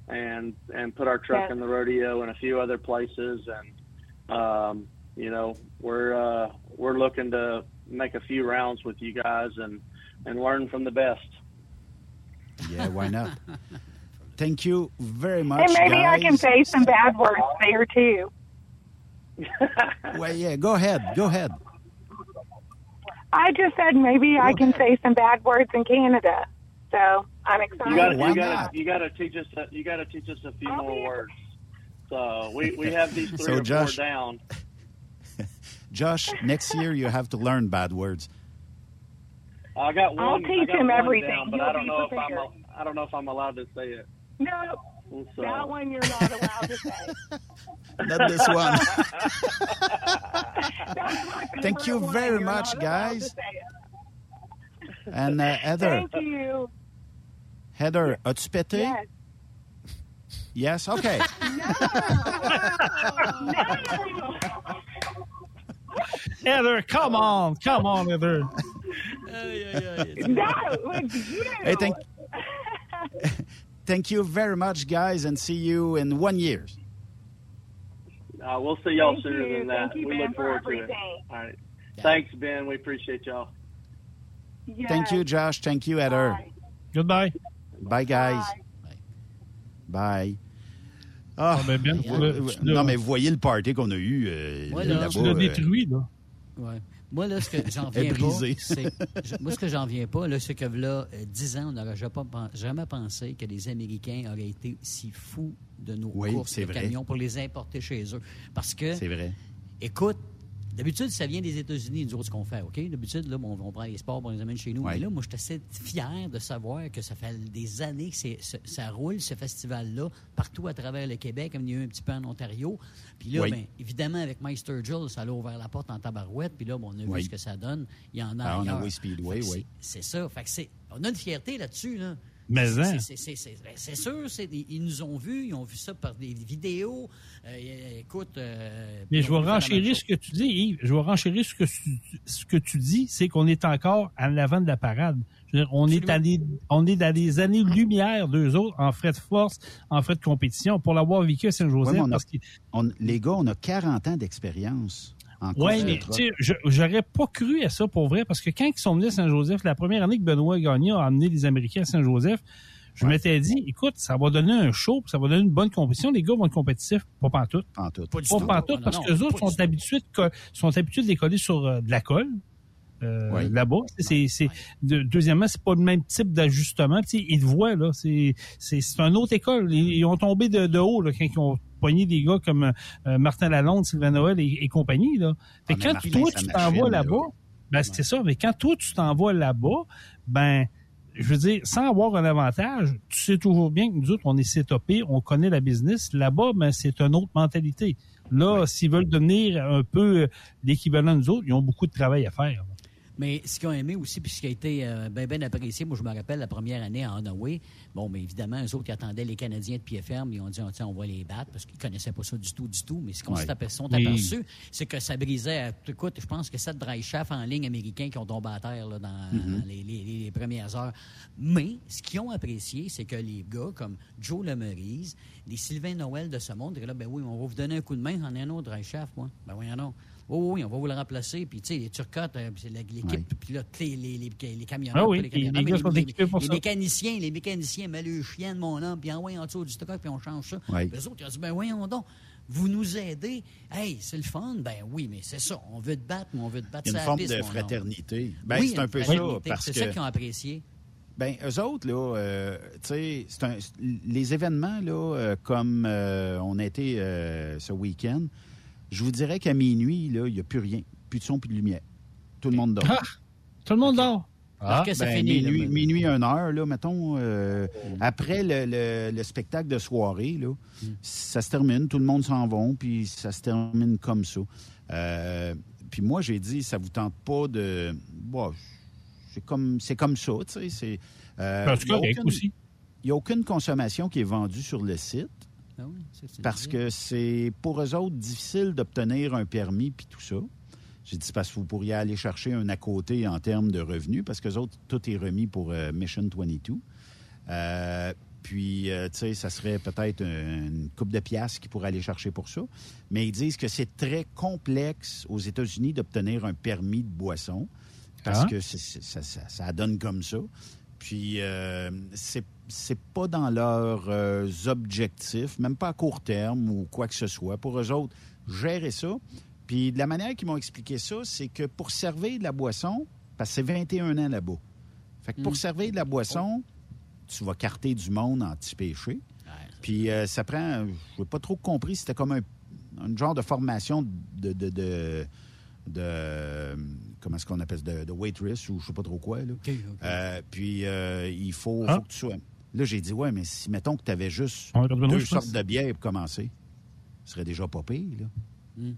[SPEAKER 14] and and put our truck
[SPEAKER 15] Yeah.
[SPEAKER 14] in the rodeo and a few other places. And um, you know, we're uh, we're looking to make a few rounds with you guys and and learn from the best.
[SPEAKER 8] Yeah, why not? Thank you very much,
[SPEAKER 15] And maybe I can say some bad words there too.
[SPEAKER 8] Well, yeah, go ahead. Go ahead.
[SPEAKER 15] I just said maybe I can say some bad words in Canada. So I'm excited.
[SPEAKER 14] You got to you got to you got to teach us a, you got to teach us a few more words. So we we have these three
[SPEAKER 8] So,
[SPEAKER 14] or
[SPEAKER 8] Josh-
[SPEAKER 14] four down.
[SPEAKER 8] Josh, next year you have to learn bad words.
[SPEAKER 14] I got one.
[SPEAKER 15] I'll teach
[SPEAKER 14] got
[SPEAKER 15] him everything.
[SPEAKER 14] Down, but
[SPEAKER 15] He'll
[SPEAKER 14] I don't
[SPEAKER 15] be
[SPEAKER 14] know if I'm
[SPEAKER 15] prepared.
[SPEAKER 14] I don't know if I'm allowed to say it.
[SPEAKER 15] No,
[SPEAKER 14] So.
[SPEAKER 15] that one you're not allowed to say.
[SPEAKER 8] Not this one. Thank you very
[SPEAKER 15] You're
[SPEAKER 8] much,
[SPEAKER 15] not allowed to
[SPEAKER 8] guys. And uh, Heather,
[SPEAKER 15] Thank you.
[SPEAKER 8] Heather, as-tu?
[SPEAKER 15] Yes.
[SPEAKER 8] Yes? OK. No.
[SPEAKER 13] Heather, come on. Come on, Heather.
[SPEAKER 15] No, it's you.
[SPEAKER 8] Hey, thank, thank you very much, guys, and see you in one year.
[SPEAKER 14] Uh, we'll see y'all
[SPEAKER 15] Thank
[SPEAKER 14] sooner
[SPEAKER 15] you.
[SPEAKER 14] than that.
[SPEAKER 15] Thank you,
[SPEAKER 14] we
[SPEAKER 15] Ben,
[SPEAKER 14] look
[SPEAKER 15] for
[SPEAKER 14] forward to it.
[SPEAKER 15] everything.
[SPEAKER 14] All right. Thanks, Ben. We appreciate y'all. Yes.
[SPEAKER 8] Thank you, Josh. Thank you, Heather.
[SPEAKER 13] Goodbye.
[SPEAKER 8] Bye, guys. Bye. Ah,
[SPEAKER 13] ben, Ben,
[SPEAKER 8] vous-
[SPEAKER 13] là,
[SPEAKER 8] vous- non, mais vous voyez le party qu'on a eu euh,
[SPEAKER 6] Ouais, là,
[SPEAKER 8] là-bas.
[SPEAKER 13] Tu l'as
[SPEAKER 8] euh,
[SPEAKER 13] détruit, là.
[SPEAKER 6] Ouais. Moi, là, ce que j'en viens pas, je- Moi, ce que j'en viens pas, là, c'est que là, euh, 10 ans, on n'aurait jamais, pen- jamais pensé que les Américains auraient été si fous de nos
[SPEAKER 8] Oui,
[SPEAKER 6] courses de
[SPEAKER 8] vrai.
[SPEAKER 6] camions pour les importer chez eux. Parce que,
[SPEAKER 8] C'est vrai.
[SPEAKER 6] écoute, d'habitude, ça vient des États-Unis, nous autres, ce qu'on fait, OK? D'habitude, là, on, on prend les sports, on les amène chez nous.
[SPEAKER 8] Ouais.
[SPEAKER 6] Mais là, moi, je suis assez fier de savoir que ça fait des années que c'est- ça, ça roule, ce festival-là, partout à travers le Québec, comme il y a eu un petit peu en Ontario. Puis là,
[SPEAKER 8] Oui.
[SPEAKER 6] ben, évidemment, avec Mike Sturgill, ça a ouvert la porte en tabarouette. Puis là, bon, on a
[SPEAKER 8] Oui.
[SPEAKER 6] vu ce que ça donne. Il y en a
[SPEAKER 8] Ah, on a Speedway, oui.
[SPEAKER 6] c'est- C'est ça. Fait que c'est- on a une fierté là-dessus, là.
[SPEAKER 13] Mais
[SPEAKER 6] C'est-
[SPEAKER 13] hein?
[SPEAKER 6] ben, sûr, des- ils nous ont vus, ils ont vu ça par des vidéos. Euh, écoute. euh,
[SPEAKER 13] Mais je vais renchérir ce que tu dis, Yves. Je vais renchérir ce que tu, ce que tu dis, c'est qu'on est encore à l'avant de la parade. Je veux dire, on, est allé, on est dans des années-lumière d'eux autres en frais de force, en frais de compétition, pour l'avoir vécu à
[SPEAKER 8] Ouais,
[SPEAKER 13] Saint-Joseph.
[SPEAKER 8] on- les gars, on a 40 ans d'expérience
[SPEAKER 13] Oui, mais j'aurais pas cru à ça pour vrai, parce que quand ils sont venus à Saint-Joseph, la première année que Benoît Gagné a amené les Américains à Saint-Joseph, je m'étais dit, écoute, ça va donner un show, puis ça va donner une bonne compétition. Les gars vont être compétitifs, pas pantoute.
[SPEAKER 8] Pantoute.
[SPEAKER 6] Pas
[SPEAKER 13] Pas
[SPEAKER 6] tout.
[SPEAKER 13] pantoute, parce
[SPEAKER 6] non,
[SPEAKER 13] que les autres sont habitués, de sont habitués de les coller sur euh, de la colle. Euh,
[SPEAKER 8] Oui.
[SPEAKER 13] là-bas. C'est, c'est, de- deuxièmement, c'est pas le même type d'ajustement. Ils te voient, là. C'est, c'est, c'est une autre école. Ils, ils ont tombé de, de haut, là, quand ils ont poigné des gars comme euh, Martin Lalonde, Sylvain Noël et, et compagnie, là. Fait
[SPEAKER 8] Ah,
[SPEAKER 13] quand
[SPEAKER 8] Martin,
[SPEAKER 13] toi, tu
[SPEAKER 8] machine,
[SPEAKER 13] t'en vas
[SPEAKER 8] là.
[SPEAKER 13] là-bas, ben, c'est ça. Mais quand toi, tu t'en vas là-bas, ben, je veux dire, sans avoir un avantage, tu sais toujours bien que nous autres, on est sétopés, on connaît la business. Là-bas, ben, c'est une autre mentalité. Là, s'ils veulent devenir un peu euh, l'équivalent de nous autres, ils ont beaucoup de travail à faire. là.
[SPEAKER 6] Mais ce qu'ils ont aimé aussi, puis ce qui a été euh, bien ben apprécié, moi je me rappelle la première année à Hanaway, bon, mais évidemment, eux autres qui attendaient les Canadiens de pied ferme, ils ont dit, tiens, on va les battre, parce qu'ils connaissaient pas ça du tout, du tout, mais ce qu'on
[SPEAKER 8] Ouais.
[SPEAKER 6] s'est aper- sont
[SPEAKER 13] Mais-
[SPEAKER 6] aperçus, c'est que ça brisait, euh, écoute, je pense que sept dry shafts en ligne américains qui ont tombé à terre là, dans
[SPEAKER 8] Mm-hmm.
[SPEAKER 6] les, les- les- les premières heures. Mais ce qu'ils ont apprécié, c'est que les gars comme Joe Lemerise, des Sylvain Noël de ce monde, disaient là, ben oui, on va vous donner un coup de main, j'en ai un autre dry shaft, moi. Ben oui, non. Oh oui, on va vous le remplacer. Puis, tu sais, les turcottes, euh, c'est l'équipe, puis là, les, les, les, les camionneurs,
[SPEAKER 13] Ah oui,
[SPEAKER 6] les,
[SPEAKER 13] les-
[SPEAKER 6] camionneurs,
[SPEAKER 13] les
[SPEAKER 6] mais
[SPEAKER 13] gars sont équipés pour
[SPEAKER 6] les
[SPEAKER 13] ça.
[SPEAKER 6] mécaniciens, les mécaniciens, mais le chien de mon homme, puis envoyez en dessous du truck, puis on change ça. Eux autres, ils ont dit, ben voyons donc, vous nous aidez. Hey, c'est le fun. Ben oui, mais c'est ça. On veut te battre, mais on veut te battre
[SPEAKER 8] Il y a une forme
[SPEAKER 6] piste,
[SPEAKER 8] de fraternité. Ben,
[SPEAKER 6] Oui,
[SPEAKER 8] c'est un peu ça, parce
[SPEAKER 6] C'est
[SPEAKER 8] que...
[SPEAKER 6] ça qu'ils ont apprécié.
[SPEAKER 8] Ben, eux autres, là, euh, tu sais, les événements, là, euh, comme euh, on a été euh, ce week-end, je vous dirais qu'à minuit, là, il n'y a plus rien. Plus de son, plus de lumière. Tout le monde dort.
[SPEAKER 13] Ah! Tout le monde dort.
[SPEAKER 6] Parce que ça
[SPEAKER 8] Ben,
[SPEAKER 6] finit.
[SPEAKER 8] minuit, minuit, une heure, là, mettons, euh, après le, le- le spectacle de soirée, là,
[SPEAKER 6] Mm.
[SPEAKER 8] ça se termine, tout le monde s'en va, puis ça se termine comme ça. Euh, puis moi, j'ai dit, ça vous tente pas de... Bon, c'est comme, c'est comme ça, tu sais. C'est, euh,
[SPEAKER 13] Ben, correct aussi.
[SPEAKER 8] Il n'y a aucune consommation qui est vendue sur le site
[SPEAKER 6] Ah oui,
[SPEAKER 8] parce que c'est pour eux autres difficile d'obtenir un permis puis tout ça. J'ai dit, parce que vous pourriez aller chercher un à côté en termes de revenus parce que autres, tout est remis pour euh, Mission 22. Euh, puis, euh, tu sais, ça serait peut-être une coupe de piastres qu'ils pourraient aller chercher pour ça. Mais ils disent que c'est très complexe aux États-Unis d'obtenir un permis de boisson parce
[SPEAKER 13] Ah.
[SPEAKER 8] que ça donne comme ça. Puis, euh, c'est c'est pas dans leurs euh, objectifs, même pas à court terme ou quoi que ce soit. Pour eux autres, gérer ça. Puis, de la manière qu'ils m'ont expliqué ça, c'est que pour servir de la boisson, parce que c'est 21 ans là-bas. Fait que pour
[SPEAKER 6] Mm.
[SPEAKER 8] servir de la boisson, tu vas carter du monde anti-péché. Puis euh, ça prend, je n'ai pas trop compris, c'était comme un, un genre de formation de, de, de, de- comment est-ce qu'on appelle ça, de, de waitress ou je sais pas trop quoi. Là. Euh, puis euh, il faut, faut que tu sois. Là, j'ai dit, ouais, mais si, mettons que tu avais juste
[SPEAKER 13] Ouais,
[SPEAKER 8] deux
[SPEAKER 13] pense.
[SPEAKER 8] sortes de bières pour commencer, ce serait déjà pas pire, là.
[SPEAKER 6] Mm.
[SPEAKER 8] Tu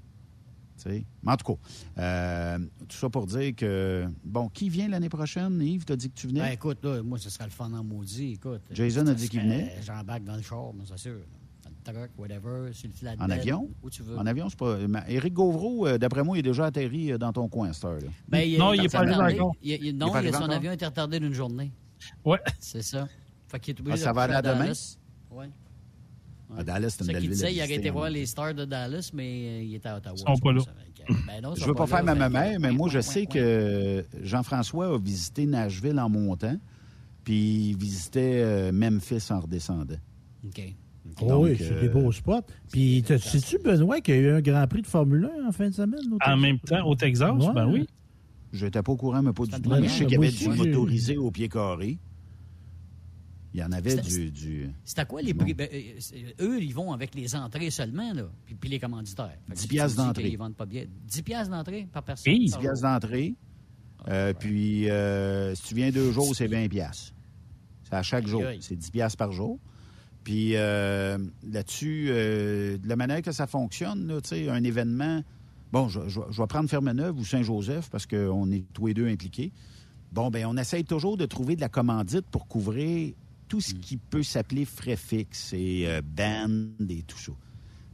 [SPEAKER 8] sais. Mais en tout cas, euh, tout ça pour dire que, bon, qui vient l'année prochaine? Yves, t'as dit que tu venais?
[SPEAKER 6] Ben, écoute, là, moi, ce serait le fun en maudit. Écoute,
[SPEAKER 8] Jason a dit qu'il venait.
[SPEAKER 6] J'embarque dans le char, mais c'est sûr. Dans le truck, whatever, sur le flatbed.
[SPEAKER 8] En avion?
[SPEAKER 6] Où tu veux.
[SPEAKER 8] En avion, c'est pas. Éric Gauvreau, euh, d'après moi, il est déjà atterri euh, dans ton coin à cette heure-là.
[SPEAKER 6] Ben, il-
[SPEAKER 13] Non,
[SPEAKER 6] il
[SPEAKER 13] est pas arrivé
[SPEAKER 6] retardé.
[SPEAKER 13] encore.
[SPEAKER 6] Il- il-
[SPEAKER 8] Il est
[SPEAKER 6] non, il-
[SPEAKER 8] arrivé
[SPEAKER 6] son
[SPEAKER 8] encore?
[SPEAKER 6] avion était retardé d'une journée.
[SPEAKER 13] Ouais.
[SPEAKER 6] C'est ça. Fait qu'il est obligé
[SPEAKER 8] Ah, ça
[SPEAKER 6] de
[SPEAKER 8] va aller à
[SPEAKER 6] à
[SPEAKER 8] demain?
[SPEAKER 6] Dallas. Ouais.
[SPEAKER 8] À Dallas, c'est une belle
[SPEAKER 6] qu'il
[SPEAKER 8] ville.
[SPEAKER 6] disait, il aurait été voir les Stars de Dallas, mais euh, il était à Ottawa.
[SPEAKER 13] Ils sont pas là.
[SPEAKER 6] Ben non, ils
[SPEAKER 8] Je
[SPEAKER 6] sont
[SPEAKER 8] veux pas faire
[SPEAKER 6] là,
[SPEAKER 8] ma mère, mais moi, je
[SPEAKER 6] Ouais,
[SPEAKER 8] sais
[SPEAKER 6] ouais,
[SPEAKER 8] que Jean-François a visité Nashville en montant, puis il visitait euh, Memphis en redescendant.
[SPEAKER 6] OK.
[SPEAKER 5] Oh
[SPEAKER 8] Donc,
[SPEAKER 5] oui, c'est
[SPEAKER 8] euh,
[SPEAKER 5] des beaux spots. Puis, sais-tu, Benoît, qu'il y a eu un Grand Prix de Formule 1 en fin de semaine?
[SPEAKER 13] En même temps, au Texas,
[SPEAKER 5] Ouais.
[SPEAKER 13] ben oui.
[SPEAKER 8] Je n'étais pas au courant, mais pas du tout.
[SPEAKER 5] Ben
[SPEAKER 8] Mais je sais qu'il y avait du motorisé au pied carré. Il y en avait
[SPEAKER 6] C'était-
[SPEAKER 8] du. du...
[SPEAKER 6] C'est à quoi les prix? Ben, euh, eux, ils vont avec les entrées seulement, là, puis, puis les commanditaires. Fait que
[SPEAKER 8] 10
[SPEAKER 6] si tu
[SPEAKER 8] piastres d'entrée.
[SPEAKER 6] qu'ils vendent pas bien. 10 piastres d'entrée par personne?
[SPEAKER 8] 10
[SPEAKER 6] par
[SPEAKER 8] piastres d'entrée. Euh, Puis, euh, si tu viens deux jours, c'est 20 piastres. C'est à chaque jour. C'est 10 piastres par jour. Puis euh, là-dessus, euh, de la manière que ça fonctionne, là, tu sais, un événement... Bon, je, je- je vais prendre Fermeneuve ou Saint-Joseph parce qu'on est tous les deux impliqués. Bon, ben on essaye toujours de trouver de la commandite pour couvrir tout ce qui peut s'appeler frais fixes et euh, band et tout ça.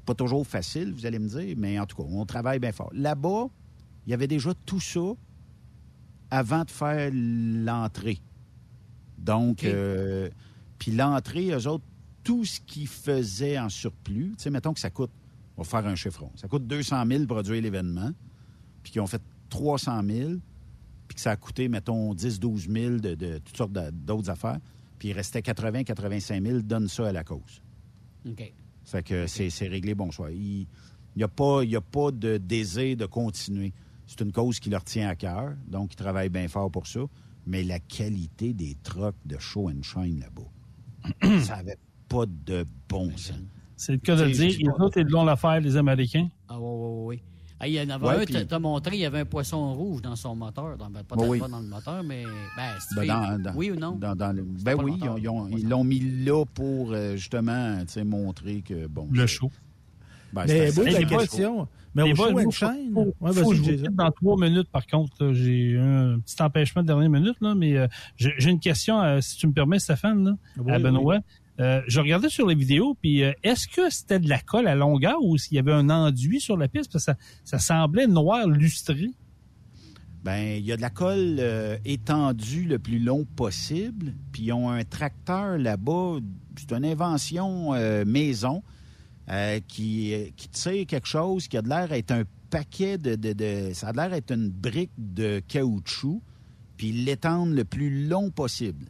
[SPEAKER 8] Pas toujours facile, vous allez me dire, mais en tout cas, on travaille bien fort. Là-bas, il y avait déjà tout ça avant de faire l'entrée. Donc, euh, puis l'entrée, eux autres, tout ce qu'ils faisaient en surplus, tu sais, mettons que ça coûte, on va faire un chiffron, ça coûte 200 000 produire l'événement, puis qu'ils ont fait 300 000, puis que ça a coûté, mettons, 10 12 000 de, de toutes sortes d'autres affaires, puis il restait 80 85 000, donne ça à la cause.
[SPEAKER 6] OK.
[SPEAKER 8] Fait que c'est c'est réglé, bonsoir. Il n'y a, pas- il y a pas de désir de continuer. C'est une cause qui leur tient à cœur, donc ils travaillent bien fort pour ça. Mais la qualité des trucks de show and shine là-bas, ça n'avait pas de bon sens.
[SPEAKER 13] C'est le cas de le dire.
[SPEAKER 8] je-
[SPEAKER 13] Les autres, ils l'ont l'affaire, les Américains.
[SPEAKER 6] Ah oui, oui, oui. Ah, il y en avait
[SPEAKER 8] Ouais,
[SPEAKER 6] un,
[SPEAKER 8] puis-
[SPEAKER 6] t'as- montré, il y avait un poisson rouge dans son moteur. Dans, ben, pas,
[SPEAKER 8] Oui,
[SPEAKER 6] pas dans le moteur, mais. Ben,
[SPEAKER 8] Ben,
[SPEAKER 6] fait-
[SPEAKER 8] dans- dans-
[SPEAKER 6] oui ou non?
[SPEAKER 8] dans- dans le- ben oui, ils
[SPEAKER 6] moteur,
[SPEAKER 8] ont- ils ont- ils l'ont mis là pour euh, justement montrer que, bon...
[SPEAKER 13] Le show.
[SPEAKER 8] Ben,
[SPEAKER 5] Mais beau la question. Mais au show
[SPEAKER 13] faut-
[SPEAKER 5] Ouais,
[SPEAKER 13] faut je
[SPEAKER 5] Jason.
[SPEAKER 13] quitte dans trois minutes, par contre. J'ai un petit empêchement de dernière minute, là, mais euh, j'ai une question, euh, si tu me permets, Stéphane, là,
[SPEAKER 5] Oui,
[SPEAKER 13] à
[SPEAKER 5] oui.
[SPEAKER 13] Euh, je regardais sur les vidéos, puis euh, est-ce que c'était de la colle à longueur ou s'il y avait un enduit sur la piste? Parce que ça, semblait noir lustré.
[SPEAKER 8] Ben, il y a de la colle euh, étendue le plus long possible. Puis ils ont un tracteur là-bas. C'est une invention maison qui, tire quelque chose qui a de l'air d'être un paquet de, de, de- Ça a l'air d'être une brique de caoutchouc. Puis ils l'étendent le plus long possible.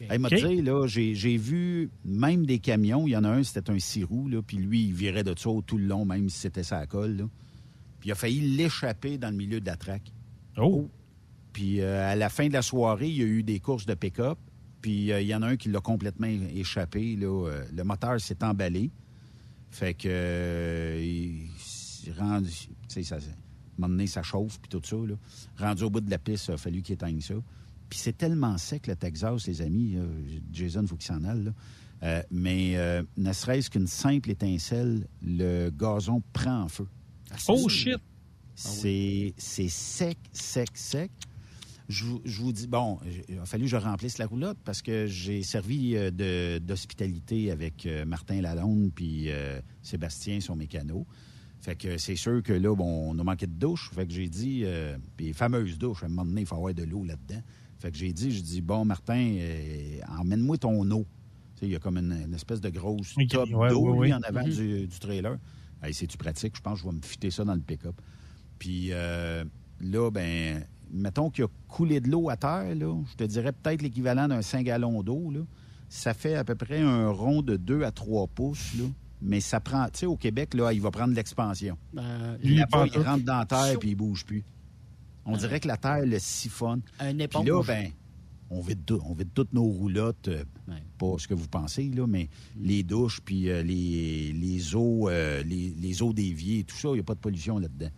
[SPEAKER 8] Hey, m'a dit, là, j'ai vu même des camions. Il y en a un, c'était un six roues, là, puis lui, il virait de ça tout le long, même si c'était sa colle. Là. Puis il a failli l'échapper dans le milieu de la traque.
[SPEAKER 13] Oh!
[SPEAKER 8] Puis euh, à la fin de la soirée, il y a eu des courses de pick-up. Puis euh, il y en a un qui l'a complètement échappé. Là. Euh, le moteur s'est emballé. Fait que il rendu. Tu sais, ça, à un moment donné, ça chauffe, puis tout ça. Là. Rendu au bout de la piste, il a fallu qu'il éteigne ça. Puis c'est tellement sec, le Texas, les amis. là. Jason, il faut qu'il s'en aille. là. Euh, mais euh, ne serait-ce qu'une simple étincelle, le gazon prend en feu.
[SPEAKER 13] Oh shit!
[SPEAKER 8] C'est c'est sec, sec, sec. Je, vous- je vous dis, bon, il a fallu que je remplisse la roulotte parce que j'ai servi euh, de- d'hospitalité avec euh, Martin Lalonde puis euh, Sébastien, son mécano. Fait que c'est sûr que là, bon, on a manqué de douche. Fait que j'ai dit, euh, puis fameuse douche, à un moment donné, il faut avoir de l'eau là-dedans. Fait que j'ai dit, je dis, bon, Martin, euh, emmène-moi ton eau. sais, Il y a comme une, une espèce de grosse
[SPEAKER 13] Oui,
[SPEAKER 8] top
[SPEAKER 13] ouais,
[SPEAKER 8] d'eau
[SPEAKER 13] ouais,
[SPEAKER 8] en avant
[SPEAKER 13] Mhm.
[SPEAKER 8] du, du trailer. Hey, C'est-tu pratique? Je pense que je vais me fitter ça dans le pick-up. Puis euh, là, ben, mettons qu'il a coulé de l'eau à terre, là, je te dirais peut-être l'équivalent d'un 5 gallons d'eau. là. Ça fait à peu près un rond de 2 à 3 pouces. Là. Mais ça prend, tu sais, au Québec, là, il va prendre l'expansion.
[SPEAKER 6] Euh,
[SPEAKER 8] Là-bas, il rentre dans la terre puis il bouge plus. On dirait que la terre le siphonne.
[SPEAKER 6] Un
[SPEAKER 8] Puis
[SPEAKER 6] éponge.
[SPEAKER 8] là, ben, on vide, tout- on vide toutes nos roulottes, euh, pas ce que vous pensez, là, mais les douches, puis euh, les, les eaux, euh, les, les eaux d'évier, tout ça, il n'y a pas de pollution là-dedans.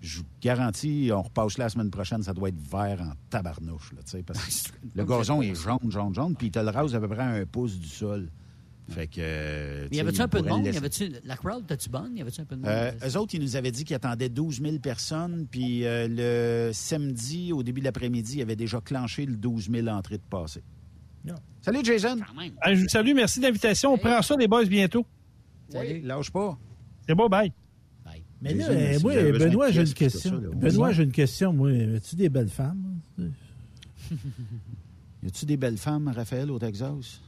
[SPEAKER 8] Je vous garantis, on repasse là la semaine prochaine, ça doit être vert en tabarnouche, là, parce que le gazon est jaune, jaune, jaune, puis il te le rase à peu près à un pouce du sol. Fait que.
[SPEAKER 6] Mais y avait-tu un peu de monde?
[SPEAKER 8] le
[SPEAKER 6] Y
[SPEAKER 8] laisser-
[SPEAKER 6] avait-tu, la crowd, t'as-tu bonne? Y avait-tu un peu de monde?
[SPEAKER 8] euh, eux autres, ils nous avaient dit qu'ils attendaient 12 000 personnes, puis euh, le samedi, au début de l'après-midi, il avait déjà clenché le 12 000 entrées de passé. Salut, Jason.
[SPEAKER 13] Ah, je vous salue, merci de l'invitation. On prend ça, les boys, bientôt.
[SPEAKER 8] Oui, lâche pas.
[SPEAKER 13] C'est beau, bye.
[SPEAKER 5] Mais là,
[SPEAKER 8] Jason,
[SPEAKER 5] euh,
[SPEAKER 8] si
[SPEAKER 5] moi,
[SPEAKER 8] vous avez besoin
[SPEAKER 5] Benoît, j'ai une question.
[SPEAKER 8] ça,
[SPEAKER 5] Benoît, j'ai une question. Moi, as-tu des belles femmes?
[SPEAKER 8] Y a-tu des belles femmes, Raphaël, au Texas?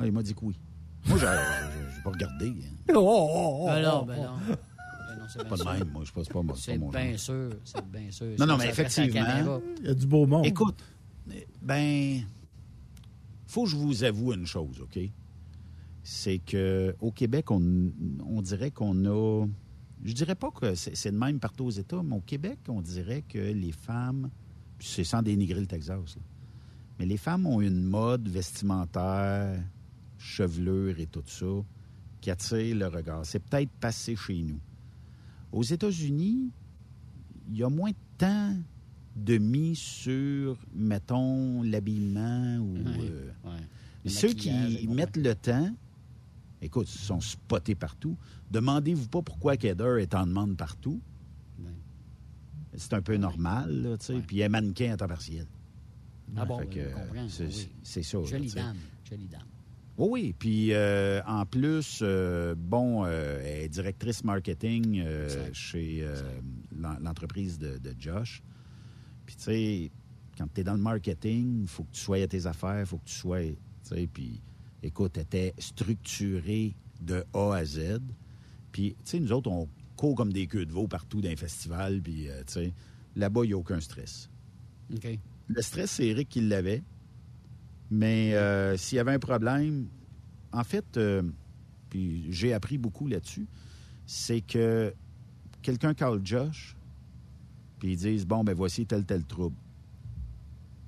[SPEAKER 8] Ah, il m'a dit que oui. Moi, j'ai j'ai pas regardé. hein.
[SPEAKER 5] Oh, oh, oh,
[SPEAKER 6] Ben non,
[SPEAKER 5] oh,
[SPEAKER 6] ben
[SPEAKER 5] oh.
[SPEAKER 6] non. Ben non, c'est
[SPEAKER 8] Pas de
[SPEAKER 6] sûr.
[SPEAKER 8] même, moi, je pense pas, moi, c'est
[SPEAKER 6] bien sûr, c'est bien sûr.
[SPEAKER 8] Non, non, mais effectivement.
[SPEAKER 5] Il y a du beau monde.
[SPEAKER 8] Écoute, ben, faut que je vous avoue une chose, OK? C'est que au Québec, on, on dirait qu'on a. Je dirais pas que c'est c'est de même partout aux États, mais au Québec, on dirait que les femmes. puis C'est sans dénigrer le Texas, là, mais les femmes ont une mode vestimentaire, chevelure et tout ça, qui attire le regard. C'est peut-être passé chez nous. Aux États-Unis, il y a moins de temps de mis sur, mettons, l'habillement ou. euh, Ceux qui mettent le temps, écoute, ils sont spotés partout. Demandez-vous pas pourquoi Keder est en demande partout. C'est un peu normal, là, tu sais. Puis il est mannequin à temps partiel.
[SPEAKER 6] Ah bon, ben,
[SPEAKER 8] c'est-
[SPEAKER 6] oui.
[SPEAKER 8] Ça.
[SPEAKER 6] Jolie dame, jolie dame.
[SPEAKER 8] Oui, oui. Puis euh, en plus, euh, bon, euh, elle est directrice marketing chez l'en- l'entreprise de, de Josh. Puis tu sais, quand tu es dans le marketing, il faut que tu sois à tes affaires, il faut que tu sois. Tu sais, puis écoute, elle était structurée de A à Z. Puis, tu sais, nous autres, on court comme des queues de veau partout dans les festivals. Puis, tu sais, là-bas, il n'y a aucun stress.
[SPEAKER 6] OK.
[SPEAKER 8] Le stress, c'est Eric qui l'avait. Mais euh, s'il y avait un problème, en fait, euh, puis j'ai appris beaucoup là-dessus, c'est que quelqu'un call Josh, puis ils disent bon, ben voici tel, tel trouble.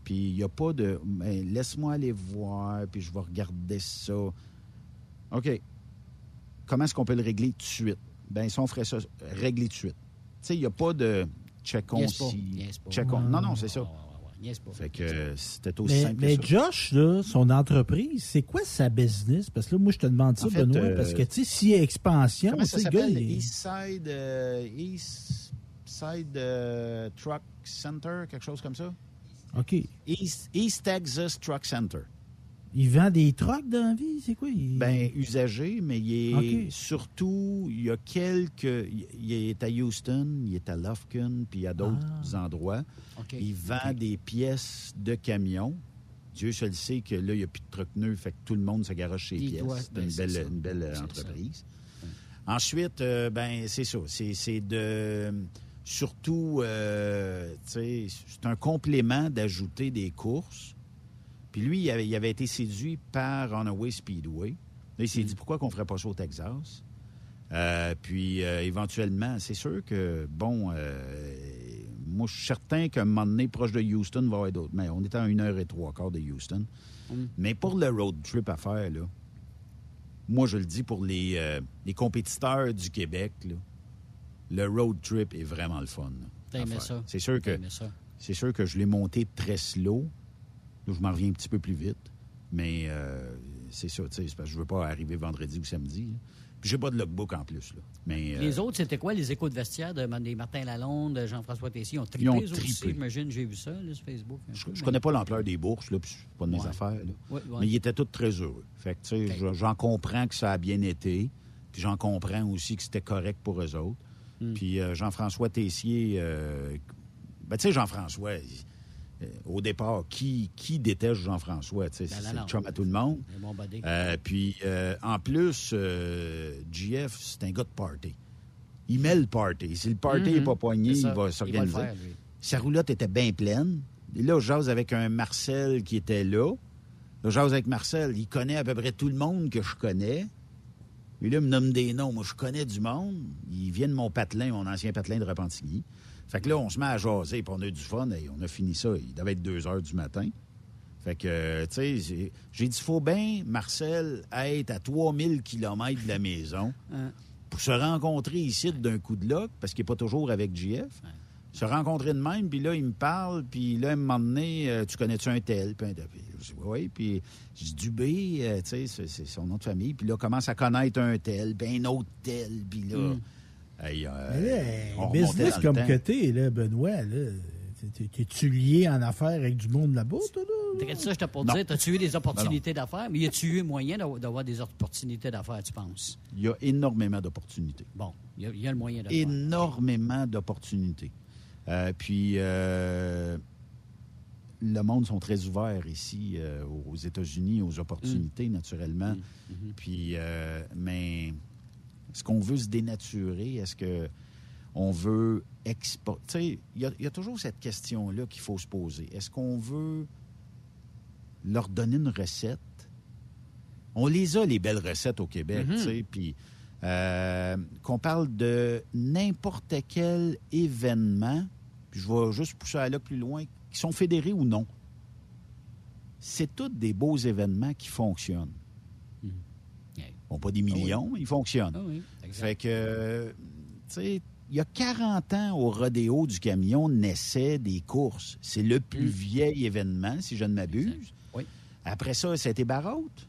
[SPEAKER 8] Puis il n'y a pas de ben, laisse-moi aller voir, puis je vais regarder ça. OK. Comment est-ce qu'on peut le régler tout de suite? Ben, si on ferait ça, régler tout de suite. Tu sais, il n'y a pas de check-on
[SPEAKER 6] Niaise pas,
[SPEAKER 8] si.
[SPEAKER 6] niaise pas.
[SPEAKER 8] check-on. Non, non, c'est ça.
[SPEAKER 6] Niaise pas.
[SPEAKER 8] Fait que euh, c'était aussi
[SPEAKER 5] Mais,
[SPEAKER 8] simple
[SPEAKER 5] mais
[SPEAKER 8] que ça.
[SPEAKER 5] Josh, là, son entreprise, c'est quoi sa business? Parce que là, moi, je te demande ça,
[SPEAKER 8] En fait,
[SPEAKER 5] Benoît,
[SPEAKER 8] euh,
[SPEAKER 5] parce que, tu sais, s'il y a expansion,
[SPEAKER 8] Comment
[SPEAKER 5] tu
[SPEAKER 8] ça s'appelle?
[SPEAKER 5] il est-
[SPEAKER 8] East Side, euh, East Side euh, Truck Center, quelque chose comme ça?
[SPEAKER 5] OK.
[SPEAKER 8] East, East Texas Truck Center.
[SPEAKER 5] Il vend des trucks dans la vie, c'est quoi? Il...
[SPEAKER 8] Ben, usagé, mais il est surtout, il y a quelques. Il il est à Houston, il est à Lufkin, puis à d'autres
[SPEAKER 5] Ah.
[SPEAKER 8] endroits. Il vend des pièces de camions. Dieu seul sait que là, il n'y a plus de truck neuf, fait que tout le monde se garoche ses
[SPEAKER 6] Il
[SPEAKER 8] pièces.
[SPEAKER 6] doit-
[SPEAKER 8] C'est
[SPEAKER 6] ben,
[SPEAKER 8] une
[SPEAKER 6] c'est
[SPEAKER 8] belle, une entreprise. Ensuite, euh, ben c'est ça. C'est de surtout, euh, tu sais, c'est un complément d'ajouter des courses. Puis lui, il avait, il avait été séduit par Runaway Speedway. Là, il s'est dit pourquoi qu'on ferait pas ça au Texas? Euh, puis euh, éventuellement, c'est sûr que bon, euh, moi je suis certain qu'à un moment donné, proche de Houston, il va y avoir d'autres. Mais on est à une heure et trois quarts de Houston. Mais pour le road trip à faire, là, moi je le dis pour les, les compétiteurs du Québec, là, le road trip est vraiment le fun.
[SPEAKER 6] T'as aimé ça?
[SPEAKER 8] C'est sûr que
[SPEAKER 6] T'as aimé ça?
[SPEAKER 8] c'est sûr que je l'ai monté très slow. Là, je m'en reviens un petit peu plus vite. Mais euh, c'est ça, tu sais, parce que je veux pas arriver vendredi ou samedi. là. Puis j'ai pas de logbook en plus. Là. Mais, euh,
[SPEAKER 6] Les autres, c'était quoi, les échos de vestiaire de des Martin Lalonde, de Jean-François Tessier? Ils ont trippé,
[SPEAKER 8] Ils ont trippé.
[SPEAKER 6] j'imagine. J'ai vu ça là, sur Facebook.
[SPEAKER 8] je,
[SPEAKER 6] mais-
[SPEAKER 8] connais pas l'ampleur des bourses, là, puis c'est pas de mes
[SPEAKER 6] Ouais.
[SPEAKER 8] affaires. là.
[SPEAKER 6] Ouais, ouais.
[SPEAKER 8] Mais ils étaient tous très heureux. Fait que, tu sais, je- j'en comprends que ça a bien été. Puis j'en comprends aussi que c'était correct pour eux autres.
[SPEAKER 6] Hmm.
[SPEAKER 8] Puis euh, Jean-François Tessier, ben, tu sais, Jean-François, il- au départ, qui, qui déteste Jean-François?
[SPEAKER 6] Ben,
[SPEAKER 8] C'est le chum à tout le monde. Euh, puis, euh, en plus, euh, GF, c'est un gars de party. Il met le party. Si le party n'est
[SPEAKER 6] Mhm.
[SPEAKER 8] pas poigné, il va s'organiser. Sa roulotte était bien pleine. Et là, je jase avec un Marcel qui était là. Là, je jase avec Marcel. Il connaît à peu près tout le monde que je connais. Puis là, il me nomme des noms. Moi, je connais du monde. Il vient de mon patelin, mon ancien patelin de Repentigny. Fait que là, on se met à jaser, puis on a eu du fun. Et on a fini ça. Il devait être 2 heures du matin. Fait que, euh, tu sais, j'ai- dit, faut bien, Marcel, être à 3000 km de la maison
[SPEAKER 6] Hein.
[SPEAKER 8] pour se rencontrer ici d'un coup de loc, parce qu'il n'est pas toujours avec JF. Se rencontrer de même, puis là, il me parle, puis là, il m'a donné, euh, tu connais-tu un tel? Puis oui, puis je dis, Dubé, euh, tu sais, c'est- c'est son nom de famille, puis là, commence à connaître un tel, puis un autre tel, puis là,
[SPEAKER 5] Mm.
[SPEAKER 8] Hey, euh,
[SPEAKER 5] là, business comme
[SPEAKER 8] temps.
[SPEAKER 5] t'es, là, Benoît, là, t'es-tu lié en affaires avec du monde là-bas, toi, là?
[SPEAKER 6] T'as ça, je t'ai pour
[SPEAKER 8] Non.
[SPEAKER 6] dire, as-tu eu des opportunités d'affaires? Mais y a-tu eu moyen d'avoir- d'avoir des opportunités d'affaires, tu penses?
[SPEAKER 8] Il y a énormément d'opportunités.
[SPEAKER 6] Bon, il y, a- il y a le moyen faire.
[SPEAKER 8] énormément d'opportunités. Euh, puis, euh, le monde sont très ouverts ici euh, aux États-Unis, aux opportunités,
[SPEAKER 6] Mm.
[SPEAKER 8] naturellement. Puis, euh, mais est-ce qu'on veut se dénaturer? Est-ce que on veut exporter? Il y, a- il y a toujours cette question-là qu'il faut se poser. Est-ce qu'on veut leur donner une recette? On les a, les belles recettes au Québec,
[SPEAKER 6] Mhm.
[SPEAKER 8] tu sais, puis euh, qu'on parle de n'importe quel événement, puis je vais juste pousser à là plus loin, qui sont fédérés ou non. C'est tous des beaux événements qui fonctionnent. Bon, pas des millions, mais ils fonctionnent.
[SPEAKER 6] Ah oui.
[SPEAKER 8] Fait que, euh, tu sais, il y a 40 ans, au rodéo du camion, naissaient des courses. C'est le plus vieil événement, si je ne m'abuse.
[SPEAKER 6] Oui.
[SPEAKER 8] Après ça, ça a été Barraute.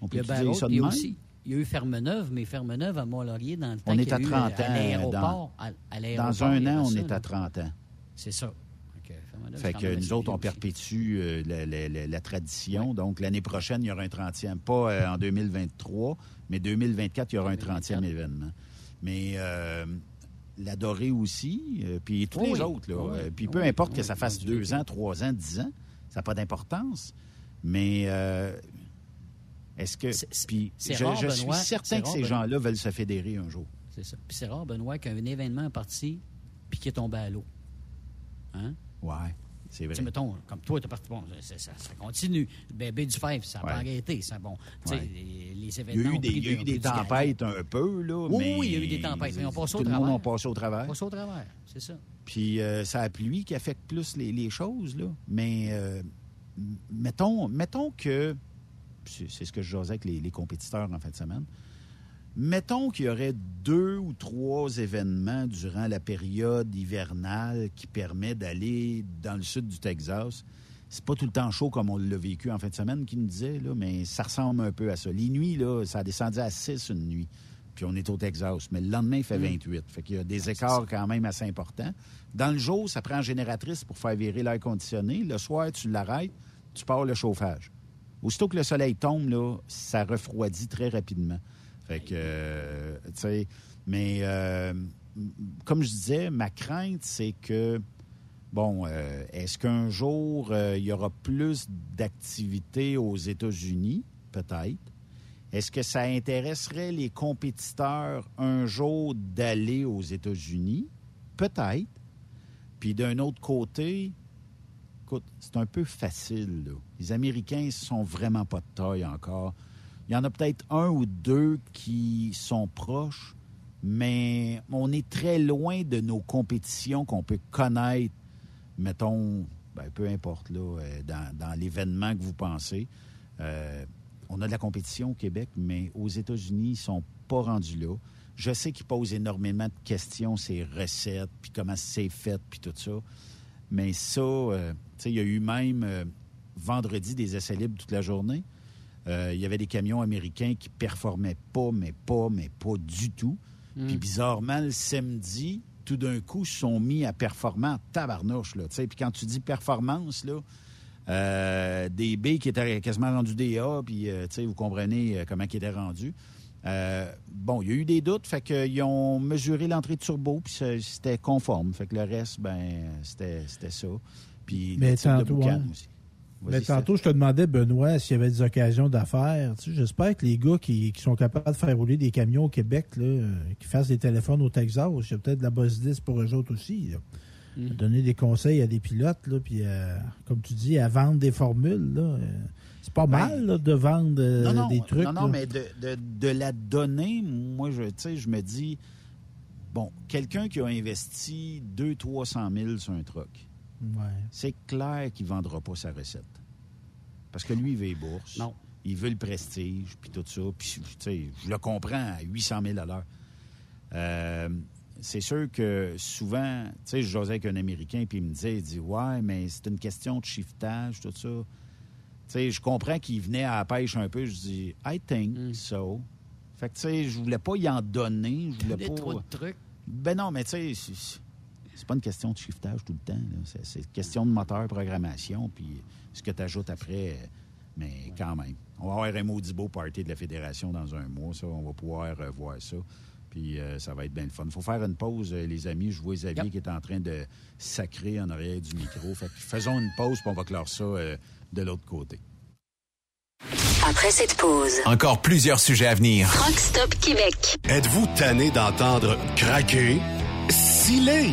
[SPEAKER 8] On peut
[SPEAKER 6] Barrault,
[SPEAKER 8] ça de
[SPEAKER 6] puis il y a
[SPEAKER 8] même?
[SPEAKER 6] aussi, il y a eu Fermeneuve, mais Fermeneuve à Mont-Laurier, dans le temps
[SPEAKER 8] On est à
[SPEAKER 6] eu,
[SPEAKER 8] 30
[SPEAKER 6] à
[SPEAKER 8] ans.
[SPEAKER 6] l'aéroport.
[SPEAKER 8] Dans,
[SPEAKER 6] à- à
[SPEAKER 8] dans
[SPEAKER 6] l'aéroport,
[SPEAKER 8] un an, on
[SPEAKER 6] ça,
[SPEAKER 8] est
[SPEAKER 6] là.
[SPEAKER 8] à 30 ans.
[SPEAKER 6] C'est ça. Fait que
[SPEAKER 8] Fait nous autres, on perpétue euh, la, la- la- la tradition. Donc, l'année prochaine, il y aura un 30e. Pas euh, en 2023, mais 2024, il y aura un 30e événement. Mais euh, la Dorée aussi, euh, puis tous
[SPEAKER 6] Oui,
[SPEAKER 8] les autres. Là,
[SPEAKER 6] Oui,
[SPEAKER 8] puis peu importe que ça fasse deux ans, trois ans, dix ans, ça n'a pas d'importance. Mais est-ce que... Puis
[SPEAKER 6] c'est
[SPEAKER 8] je,
[SPEAKER 6] rare,
[SPEAKER 8] je suis certain que
[SPEAKER 6] rare,
[SPEAKER 8] ces gens-là veulent se fédérer un jour.
[SPEAKER 6] C'est ça. Puis c'est rare, Benoît, qu'un événement est parti puis qui est tombé à l'eau. Hein?
[SPEAKER 8] Ouais, c'est vrai.
[SPEAKER 6] Tu mettons, comme toi, t'es parti, bon, c'est- ça, ça continue. Le bébé du Five, ça n'a pas arrêté. Ça, bon, tu sais,
[SPEAKER 8] Ouais.
[SPEAKER 6] les, les
[SPEAKER 8] Il y a
[SPEAKER 6] événements.
[SPEAKER 8] eu des, il y a eu des tempêtes un peu, là,
[SPEAKER 6] Oui,
[SPEAKER 8] mais...
[SPEAKER 6] oui, il y a eu des tempêtes, mais on passe au
[SPEAKER 8] Tout le
[SPEAKER 6] travers.
[SPEAKER 8] monde a passé au travers.
[SPEAKER 6] On passe au travers, c'est ça.
[SPEAKER 8] Puis euh, c'est la pluie qui affecte plus les, les choses, là. Mais euh, mettons, mettons que, c'est c'est ce que je jasais avec les, les compétiteurs en fin de semaine, mettons qu'il y aurait deux ou trois événements durant la période hivernale qui permet d'aller dans le sud du Texas. C'est pas tout le temps chaud comme on l'a vécu en fin de semaine, qui nous disait, là, mais ça ressemble un peu à ça. Les nuits, là, ça a descendu à 6 une nuit. Puis on est au Texas. Mais le lendemain, il fait 28. Fait qu'il y a des écarts quand même assez importants. Dans le jour, ça prend une génératrice pour faire virer l'air conditionné. Le soir, tu l'arrêtes, tu pars le chauffage. Aussitôt que le soleil tombe, là, ça refroidit très rapidement. Fait que, euh, tu sais, mais euh, comme je disais, ma crainte, c'est que, bon, euh, est-ce qu'un jour, il y aura plus d'activités aux États-Unis? Peut-être. Est-ce que ça intéresserait les compétiteurs un jour d'aller aux États-Unis? Peut-être. Puis d'un autre côté, écoute, c'est un peu facile. Là. Les Américains sont vraiment pas de taille encore. Il y en a peut-être un ou deux qui sont proches, mais on est très loin de nos compétitions qu'on peut connaître, mettons, ben, peu importe, là, euh, dans, l'événement que vous pensez. Euh, on a de la compétition au Québec, mais aux États-Unis, ils ne sont pas rendus là. Je sais qu'ils posent énormément de questions, ces recettes, puis comment c'est fait, puis tout ça. Mais ça, euh, tu sais, il y a eu même vendredi des essais libres toute la journée. Euh, il y avait des camions américains qui performaient pas, mais pas, mais pas du tout.
[SPEAKER 6] Mm.
[SPEAKER 8] Puis bizarrement, le samedi, tout d'un coup, se sont mis à performer en tabarnouche. Là, tu sais. puis quand tu dis performance, là, euh, des B qui étaient quasiment rendus des A, puis euh, tu sais, vous comprenez euh, comment ils étaient rendus. Euh, bon, il y a eu des doutes, fait qu'ils ont mesuré l'entrée de turbo, puis c'était conforme. Fait que le reste, ben, c'était c'était ça. Puis
[SPEAKER 5] Mais
[SPEAKER 8] le type de boucan aussi.
[SPEAKER 5] Mais tantôt, je te demandais, Benoît, s'il y avait des occasions d'affaires. Tu sais, J'espère que les gars qui, qui sont capables de faire rouler des camions au Québec, là, euh, qui fassent des téléphones au Texas, il y a peut-être de la bosse 10 pour eux autres aussi. là.
[SPEAKER 8] Mm.
[SPEAKER 5] Donner des conseils à des pilotes, là, puis euh, comme tu dis, à vendre des formules. là, euh, C'est pas
[SPEAKER 8] Ben,
[SPEAKER 5] mal là, de vendre euh,
[SPEAKER 8] non, non,
[SPEAKER 5] des trucs.
[SPEAKER 8] Non, non,
[SPEAKER 5] là.
[SPEAKER 8] mais de, de- de la donner, moi, je, je me dis, bon, quelqu'un qui a investi 200-300 000 sur un truck,
[SPEAKER 5] Ouais.
[SPEAKER 8] c'est clair qu'il ne vendra pas sa recette. Parce que lui, il veut les bourses.
[SPEAKER 6] Non.
[SPEAKER 8] Il veut le prestige, puis tout ça. Puis, tu sais, je le comprends à 800 000 à l'heure. Euh, c'est sûr que souvent, tu sais, je jasais avec un Américain, puis il me disait, il dit, ouais, mais c'est une question de shiftage, tout ça. Tu sais, je comprends qu'il venait à la pêche un peu. Je dis, I think
[SPEAKER 6] Mm.
[SPEAKER 8] so. Fait que, tu sais, je voulais pas y en donner. Je voulais pas.
[SPEAKER 6] trop de trucs.
[SPEAKER 8] Ben non, mais tu sais, c'est- pas une question de shiftage tout le temps. là. C'est- une question de moteur, programmation, puis ce que tu ajoutes après. Mais quand même. On va avoir un maudit beau party de la Fédération dans un mois, ça. On va pouvoir euh, voir ça. Puis euh, ça va être bien le fun. Il faut faire une pause, euh, les amis. Je vois Xavier qui est en train de sacrer en arrière du micro. Fait que faisons une pause, puis on va clore ça euh, de l'autre côté.
[SPEAKER 12] Après cette pause,
[SPEAKER 10] Encore plusieurs sujets à venir.
[SPEAKER 12] Truck Stop Québec.
[SPEAKER 4] Êtes-vous tanné d'entendre craquer, siler,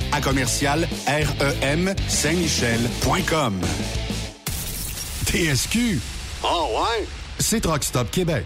[SPEAKER 4] à commercial REM Saint-Michel.com. TSQ. Oh ouais? C'est Truck Stop Québec.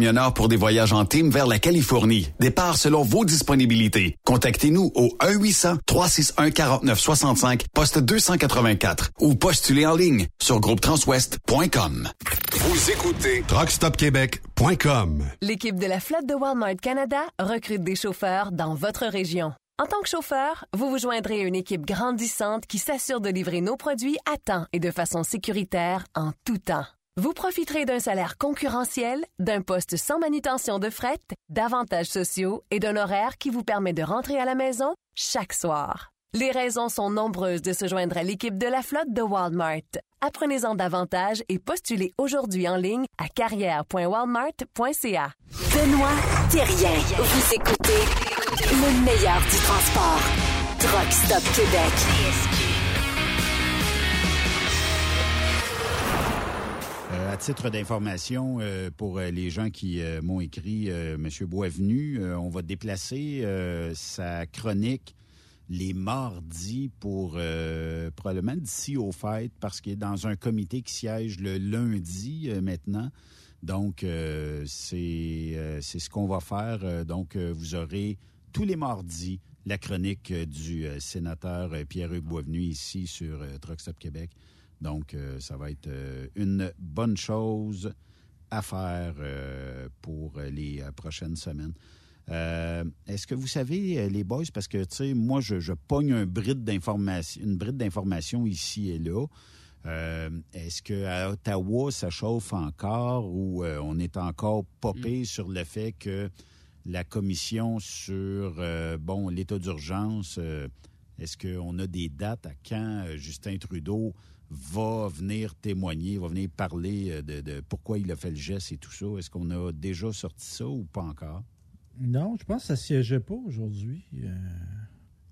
[SPEAKER 16] camionneurs pour des voyages en team vers la Californie. Départ selon vos disponibilités. Contactez-nous au 1-800-361-4965, poste 284 ou postulez en ligne sur groupetranswest.com.
[SPEAKER 4] Vous écoutez TruckStopQuébec.com.
[SPEAKER 1] L'équipe de la flotte de Walmart Canada recrute des chauffeurs dans votre région. En tant que chauffeur, vous vous joindrez à une équipe grandissante qui s'assure de livrer nos produits à temps et de façon sécuritaire en tout temps. Vous profiterez d'un salaire concurrentiel, d'un poste sans manutention de fret, d'avantages sociaux et d'un horaire qui vous permet de rentrer à la maison chaque soir. Les raisons sont nombreuses de se joindre à l'équipe de la flotte de Walmart. Apprenez-en davantage et postulez aujourd'hui en ligne à carrière.walmart.ca.
[SPEAKER 12] Benoît Thérien. Vous écoutez le meilleur du transport. Truck Stop Québec.
[SPEAKER 8] Titre d'information, euh, pour euh, les gens qui euh, m'ont écrit, M. Boisvenu, on va déplacer sa chronique les mardis pour probablement d'ici aux fêtes, parce qu'il est dans un comité qui siège le lundi maintenant. Donc, c'est c'est ce qu'on va faire. Donc, vous aurez tous les mardis la chronique du sénateur Pierre-Hugues Boisvenu ici sur euh, Truck Stop Québec. Donc, euh, ça va être euh, une bonne chose à faire euh, pour les prochaines semaines. Euh, Est-ce que vous savez, les boys, parce que, tu sais, moi, je, je pogne un bride d'information, une bride d'information ici et là. Euh, Est-ce qu'à Ottawa, ça chauffe encore ou euh, on est encore popé sur le fait que la commission sur, bon, l'état d'urgence, est-ce qu'on a des dates à quand Justin Trudeau va venir témoigner, va venir parler euh, de, de pourquoi il a fait le geste et tout ça? Est-ce qu'on a déjà sorti ça ou pas encore?
[SPEAKER 5] Non, je pense que ça ne siégeait pas aujourd'hui. Euh,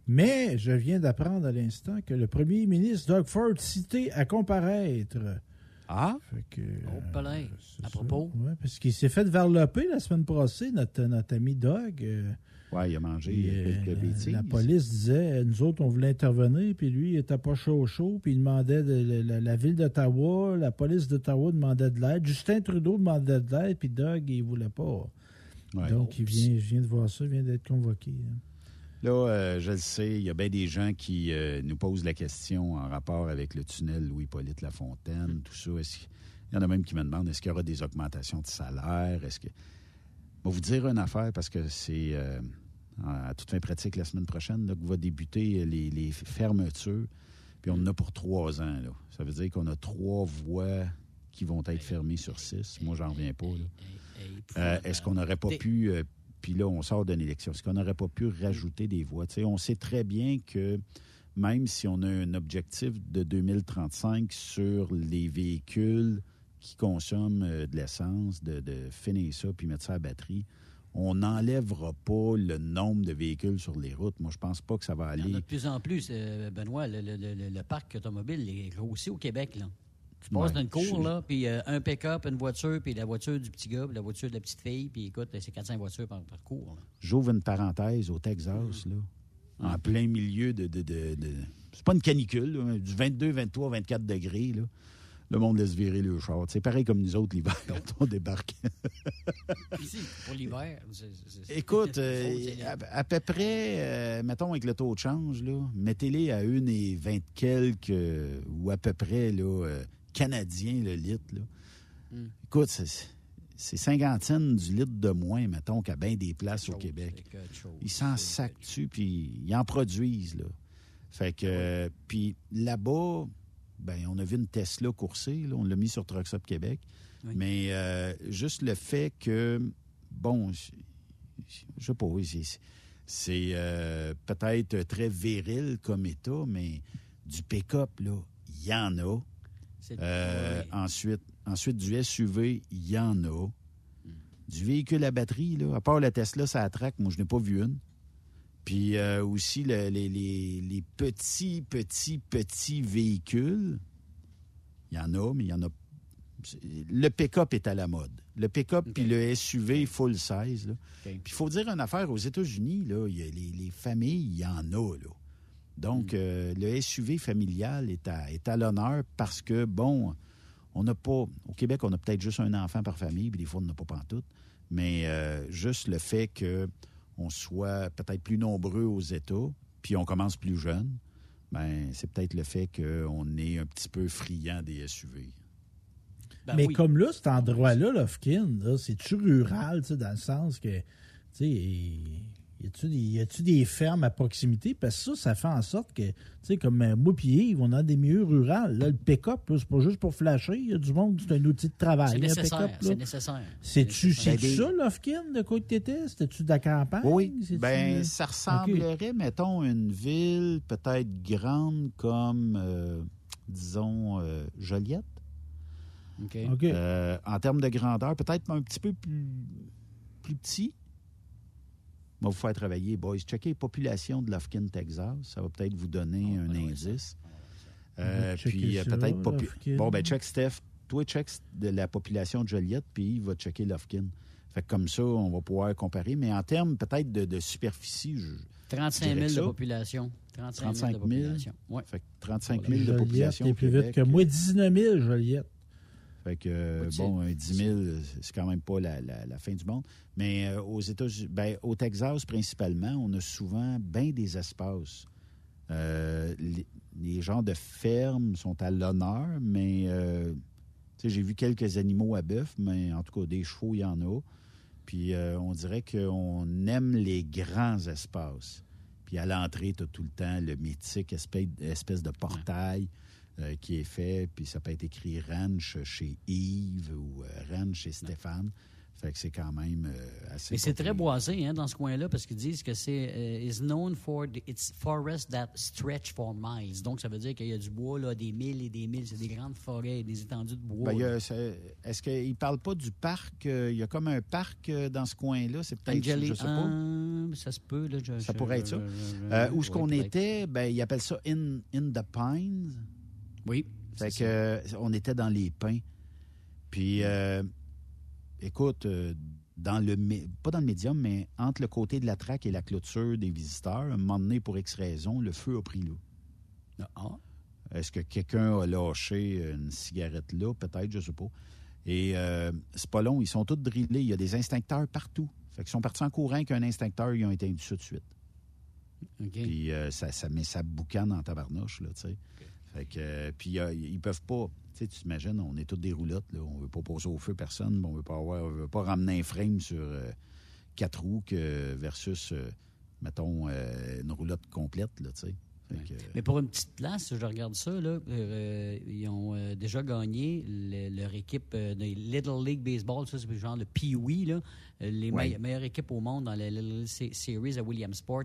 [SPEAKER 5] Mais je viens d'apprendre à l'instant que le premier ministre Doug Ford cité à comparaître.
[SPEAKER 8] Ah?
[SPEAKER 5] Fait que,
[SPEAKER 6] Oh, palin.
[SPEAKER 5] euh, c'est
[SPEAKER 6] À
[SPEAKER 5] ça.
[SPEAKER 6] propos.
[SPEAKER 5] Ouais, parce qu'il s'est fait varloper la semaine passée, notre, notre ami Doug. euh,
[SPEAKER 8] Oui, il a mangé
[SPEAKER 5] puis,
[SPEAKER 8] euh,
[SPEAKER 5] euh,
[SPEAKER 8] quelques bêtises.
[SPEAKER 5] la police disait, nous autres, on voulait intervenir, puis lui, il était pas chaud chaud, puis il demandait de, la, la- ville d'Ottawa, la police d'Ottawa demandait de l'aide, Justin Trudeau demandait de l'aide, puis Doug, il voulait pas.
[SPEAKER 8] Ouais.
[SPEAKER 5] Donc, il vient, je viens de voir ça, il vient d'être convoqué. hein.
[SPEAKER 8] Là, euh, je le sais, il y a bien des gens qui euh, nous posent la question en rapport avec le tunnel Louis-Polyte Lafontaine, tout ça. Il y en a même qui me demandent est-ce qu'il y aura des augmentations de salaire? Est-ce que. Vais vous dire une affaire parce que c'est euh, à toute fin pratique la semaine prochaine là, que va débuter les, les fermetures. Puis on en a pour trois ans. Là. Ça veut dire qu'on a trois voies qui vont être fermées sur six. Moi, j'en reviens pas. Euh, Est-ce qu'on n'aurait pas pu, euh, puis là, on sort d'une élection, est-ce qu'on n'aurait pas pu rajouter des voies? On sait très bien que même si on a un objectif de 2035 sur les véhicules qui consomment euh, de l'essence, de, de finir ça puis mettre ça à batterie, on n'enlèvera pas le nombre de véhicules sur les routes. Moi, je pense pas que ça va
[SPEAKER 6] Il y en
[SPEAKER 8] aller.
[SPEAKER 6] a de plus en plus, euh, Benoît. Le, le- le- le parc automobile est grossi au Québec. Là. Tu passes
[SPEAKER 8] Ouais,
[SPEAKER 6] dans une cour, là, puis euh, un pick-up, une voiture, puis la voiture du petit gars, puis la voiture de la petite fille, puis écoute, c'est 400 voitures par, par cours.
[SPEAKER 8] J'ouvre une parenthèse au Texas, là, en plein milieu de. de, de- de- c'est pas une canicule, là, du 22, 23, 24 degrés. Là. Le monde laisse virer le char. C'est pareil comme nous autres l'hiver quand on débarque.
[SPEAKER 6] Ici, pour l'hiver.
[SPEAKER 8] Écoute, euh, à, à peu près, euh, mettons avec le taux de change, mettez-les à une et vingt quelques, euh, ou à peu près, là, euh, canadiens, le litre. Là.
[SPEAKER 6] Hmm.
[SPEAKER 8] Écoute, c'est, c'est cinquantaine du litre de moins, mettons, qu'à bien des places au Québec.
[SPEAKER 6] chose.
[SPEAKER 8] Ils s'en sacent dessus, puis ils en produisent, là. Fait que, euh, puis là-bas, ben, on a vu une Tesla courser, là, on l'a mis sur Truck Stop Québec. Mais euh, juste le fait que, bon, je je sais pas, oui, c'est- euh, peut-être très viril comme état, mais du pick-up, là, il y en a. Euh,
[SPEAKER 6] oui.
[SPEAKER 8] ensuite, ensuite, du SUV, il y en a.
[SPEAKER 6] Hmm.
[SPEAKER 8] Du véhicule à batterie, là, à part la Tesla, ça attraque, moi, je n'ai pas vu une. Puis euh, aussi, le- les, les- les petits, petits, petits véhicules, il y en a, mais il y en a. Le pick-up est à la mode. Le pick-up puis le SUV full size. là. Puis il faut dire une affaire, aux États-Unis, là, il y a les, les familles, il y en a. Là. Donc, euh, le SUV familial est à, est à l'honneur parce que, bon, on n'a pas. Au Québec, on a peut-être juste un enfant par famille, puis des fois, on n'a pas pantoute. Mais euh, juste le fait que on soit peut-être plus nombreux aux États, puis on commence plus jeune, ben c'est peut-être le fait qu'on est un petit peu friand des SUV.
[SPEAKER 6] Ben
[SPEAKER 5] Mais comme là, cet endroit-là, Lofkin, là, c'est-tu rural, tu sais, dans le sens que, tu sais, y a-tu des, des fermes à proximité? Parce que ça, ça fait en sorte que, tu sais, comme euh, moi puis Yves, on a des milieux ruraux. Là, le pick-up, c'est pas juste pour flasher. Il y a du monde, c'est un outil de travail.
[SPEAKER 6] C'est
[SPEAKER 5] un
[SPEAKER 6] nécessaire, c'est nécessaire.
[SPEAKER 5] C'est-tu ça, Lofkin, de quoi que t'étais? C'était-tu de la campagne?
[SPEAKER 8] Oui,
[SPEAKER 5] C'est-tu,
[SPEAKER 8] ben
[SPEAKER 5] euh,
[SPEAKER 8] ça ressemblerait, mettons, une ville peut-être grande comme, euh, disons, euh, Joliette.
[SPEAKER 6] OK.
[SPEAKER 8] Euh, en termes de grandeur, peut-être un petit peu plus, plus petit. Va vous faire travailler, boys. Checkez population de Lufkin, Texas. Ça va peut-être vous donner un indice. Euh,
[SPEAKER 5] On va checker
[SPEAKER 8] puis euh, peut-être popu-. Bon, ben check Steph. Toi, check de la population de Joliette, puis il va checker Lufkin. Fait que comme ça, on va pouvoir comparer. Mais en termes peut-être de, de superficie, je,
[SPEAKER 6] 35
[SPEAKER 8] je
[SPEAKER 6] 000
[SPEAKER 8] dirais
[SPEAKER 6] de population. 35 000
[SPEAKER 8] 35
[SPEAKER 6] de
[SPEAKER 8] 000.
[SPEAKER 6] population. Ouais.
[SPEAKER 8] Fait que 35 000 de
[SPEAKER 5] Joliette
[SPEAKER 8] population.
[SPEAKER 5] est
[SPEAKER 8] au
[SPEAKER 5] plus vite que moi. 19 000, Joliette.
[SPEAKER 8] Fait que, euh, bon, un 10 000, c'est quand même pas la, la- la fin du monde. Mais euh, aux États-Unis, ben, au Texas principalement, on a souvent bien des espaces. Euh, les, les genres de fermes sont à l'honneur, mais euh, tu sais, j'ai vu quelques animaux à bœuf, mais en tout cas, des chevaux, il y en a. Puis on dirait qu'on aime les grands espaces. Puis à l'entrée, tu as tout le temps le mythique espèce, espèce de portail euh, qui est fait. Puis ça peut être écrit Ranch chez Yves ou euh, Ranch chez Stéphane. Fait que c'est quand même euh, assez.
[SPEAKER 6] Mais c'est très boisé hein, dans ce coin-là parce qu'ils disent que c'est euh, is known for the- its forest that stretch for miles. Donc ça veut dire qu'il y a du bois là, des milles et des milles, c'est des grandes forêts, des étendues de bois.
[SPEAKER 8] Ben, Est-ce qu'il ne parle pas du parc? euh, il y a comme un parc dans ce coin-là? C'est peut-être, je sais pas.
[SPEAKER 6] Ça se peut là. je-
[SPEAKER 8] Ça
[SPEAKER 6] je-
[SPEAKER 8] pourrait être ça. où est-ce
[SPEAKER 6] oui,
[SPEAKER 8] qu'on était? Ben, ils appellent ça In, in the Pines.
[SPEAKER 6] Oui.
[SPEAKER 8] Fait
[SPEAKER 6] c'est
[SPEAKER 8] que, euh, on était dans les pins. Puis, euh, écoute, euh, dans le, pas dans le médium, mais entre le côté de la traque et la clôture des visiteurs, un moment donné, pour X raison, le feu a pris là.
[SPEAKER 6] Ah.
[SPEAKER 8] Est-ce que quelqu'un a lâché une cigarette là? Peut-être, je sais pas. Et euh, c'est pas long, ils sont tous drillés. Il y a des instincteurs partout. Fait qu'ils sont partis en courant qu'un instincteur, ils ont éteint ça de suite. Puis euh, ça, ça met sa boucane en tabarnouche, là, tu sais. Fait que, euh, puis euh, ils peuvent pas, tu sais, tu t'imagines, on est tous des roulottes, là, on veut pas poser au feu personne, on veut pas avoir, on veut pas ramener un frame sur euh, quatre roues que versus, euh, mettons, euh, une roulotte complète, là, tu sais. Que,
[SPEAKER 6] Mais pour une petite place, je regarde ça, là, euh, ils ont euh, déjà gagné le- leur équipe euh, de Little League Baseball, ça c'est le genre le Pee-Wee, les
[SPEAKER 8] Ouais.
[SPEAKER 6] meilleures équipes au monde dans la Little League Se- Series à Williamsport.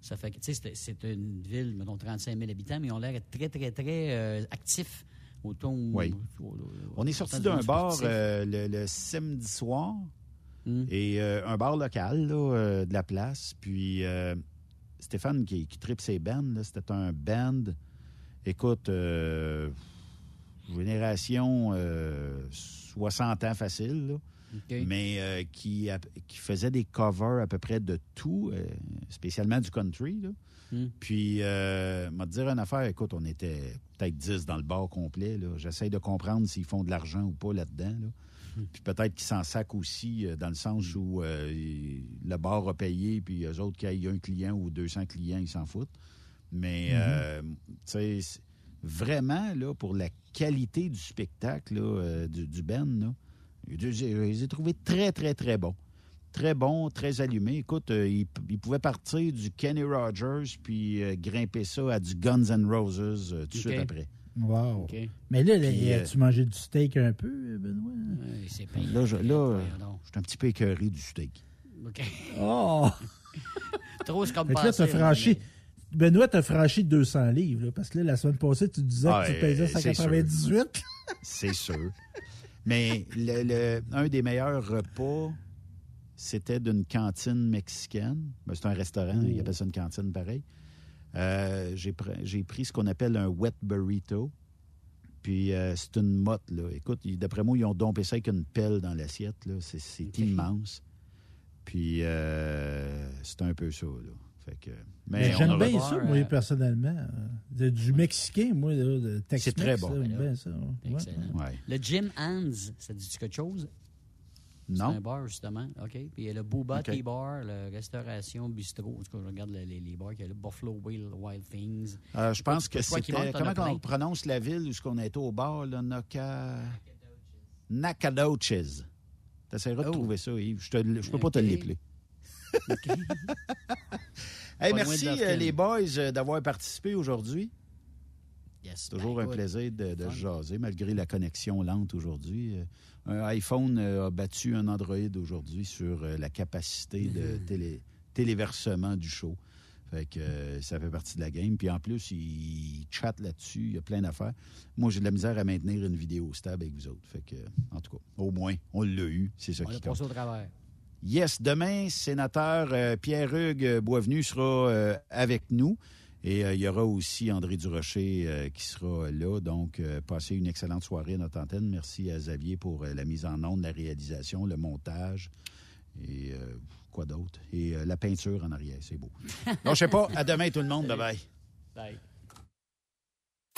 [SPEAKER 6] Ça fait que, tu sais, c'est- une ville, mettons, 35 000 habitants, mais ils ont l'air très, très, très euh, actifs.
[SPEAKER 8] Oui. On est sorti d'un bar euh, le, le samedi soir et euh, un bar local là, euh, de la place. Puis Stéphane qui, qui tripe ses bands, c'était un band, écoute, génération euh, 60 ans facile. là. Mais euh, qui, a- qui faisait des covers à peu près de tout, euh, spécialement du country. là.
[SPEAKER 6] Hmm.
[SPEAKER 8] Puis, euh, m'a dire une affaire, écoute, on était peut-être 10 dans le bar complet. J'essaie de comprendre s'ils font de l'argent ou pas là-dedans. là.
[SPEAKER 6] Hmm.
[SPEAKER 8] Puis peut-être qu'ils s'en sacent aussi, euh, dans le sens où le bar a payé, puis eux autres, qu'il y ait un client ou 200 clients, ils s'en foutent. Mais, euh, tu sais, vraiment, là, pour la qualité du spectacle, là, du, du band, là, je je- je les ai trouvés très, très, très bons. Très bons, très allumés. Écoute, euh, ils, ils pouvaient partir du Kenny Rogers puis euh, grimper ça à du Guns N' Roses euh, tout de suite après.
[SPEAKER 5] Wow. Mais là, là,
[SPEAKER 8] Puis, euh,
[SPEAKER 5] as-tu mangé du steak un peu, Benoît?
[SPEAKER 6] c'est payé.
[SPEAKER 8] Là, je, là, suis un petit peu écœuré du steak.
[SPEAKER 6] OK.
[SPEAKER 5] Oh!
[SPEAKER 6] Trop, c'est comme
[SPEAKER 5] là, t'as franchi... Benoît, t'as franchi 200 livres, là, parce que là, la semaine passée, tu disais
[SPEAKER 8] Ah,
[SPEAKER 5] que tu pesais
[SPEAKER 8] c'est
[SPEAKER 5] 198.
[SPEAKER 8] C'est sûr. Mais le, le- un des meilleurs repas, c'était d'une cantine mexicaine. Ben, c'est un restaurant, ils appellent ça une cantine pareil. Euh, j'ai, pr- j'ai pris ce qu'on appelle un wet burrito. Puis euh, c'est une motte, là. Écoute, d'après moi, ils ont dompé ça avec une pelle dans l'assiette, là. C'est, c'est immense. Puis euh, c'est un peu ça, là. Fait que,
[SPEAKER 5] Mais
[SPEAKER 8] on
[SPEAKER 5] j'aime bien ça, moi, personnellement. De- du mexicain, moi, là, de Tex-Mex.
[SPEAKER 8] C'est très bon.
[SPEAKER 5] là, J'aime bien ça. ouais.
[SPEAKER 6] Excellent.
[SPEAKER 8] Ouais.
[SPEAKER 6] Le Jim Hands, ça dit quelque chose?
[SPEAKER 8] Non.
[SPEAKER 6] C'est un bar, justement. OK. Puis il y a le Booba
[SPEAKER 8] OK.
[SPEAKER 6] Tea Bar, la Restauration Bistro. En tout cas, je regarde les, les- bars. Il y a le Buffalo Wild, Wild Things.
[SPEAKER 8] Euh, je pense que c'était. Comment on prononce la ville où ce qu'on était au bar, là, Naka... Nacogdoches. T'essaieras de
[SPEAKER 6] Oh.
[SPEAKER 8] trouver ça, Yves. Je ne peux pas te
[SPEAKER 6] OK.
[SPEAKER 8] l'épeler.
[SPEAKER 6] Pas
[SPEAKER 8] Hey, merci, euh, les boys, euh, d'avoir participé aujourd'hui.
[SPEAKER 6] Yes,
[SPEAKER 8] C'est toujours
[SPEAKER 6] ben,
[SPEAKER 8] un plaisir de, jaser, malgré la connexion lente aujourd'hui. Euh, Un iPhone a battu un Android aujourd'hui sur la capacité de
[SPEAKER 6] Mm-hmm.
[SPEAKER 8] télé- téléversement du show. Fait que euh, ça fait partie de la game. Puis en plus, ils chattent là-dessus. Il y a plein d'affaires. Moi, j'ai de la misère à maintenir une vidéo stable avec vous autres. Fait que, en tout cas, au moins, on l'a eu. C'est ça
[SPEAKER 6] On
[SPEAKER 8] qui compte.
[SPEAKER 6] passé au travers.
[SPEAKER 8] Yes, demain, sénateur euh, Pierre-Hugues Boisvenu sera euh, avec nous. Et euh, il y aura aussi André Durocher qui sera là. Donc, passez une excellente soirée à notre antenne. Merci à Xavier pour la mise en onde, la réalisation, le montage et quoi d'autre? Et la peinture en arrière, c'est beau. Non, je sais pas. À demain, tout le monde. Bye-bye.
[SPEAKER 6] Bye.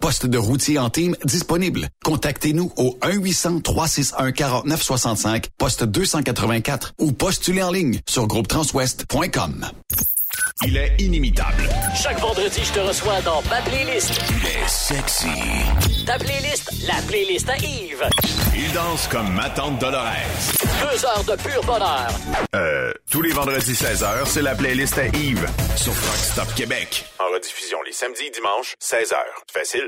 [SPEAKER 16] Poste de routier en team disponible. Contactez-nous au 1-800-361-4965, poste 284 ou postulez en ligne sur groupetranswest.com.
[SPEAKER 17] Il est inimitable.
[SPEAKER 18] Chaque vendredi, je te reçois dans ma playlist.
[SPEAKER 17] Il est sexy.
[SPEAKER 18] Ta playlist, la playlist à Yves.
[SPEAKER 17] Il danse comme ma tante Dolores.
[SPEAKER 18] Deux heures de pur bonheur.
[SPEAKER 17] Euh,
[SPEAKER 19] Tous les vendredis 16h, c'est la playlist à Yves sur Rock Stop Québec. En rediffusion les samedis et dimanches, 16h. Facile,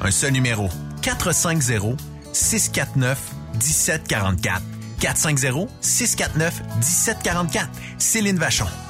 [SPEAKER 2] Un seul numéro. 450-649-1744. 450-649-1744. Céline Vachon.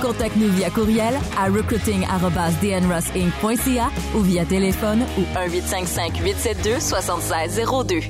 [SPEAKER 11] Contacte-nous via courriel à recruiting@dnrossinc.ca ou via téléphone ou 1-855-872-7602.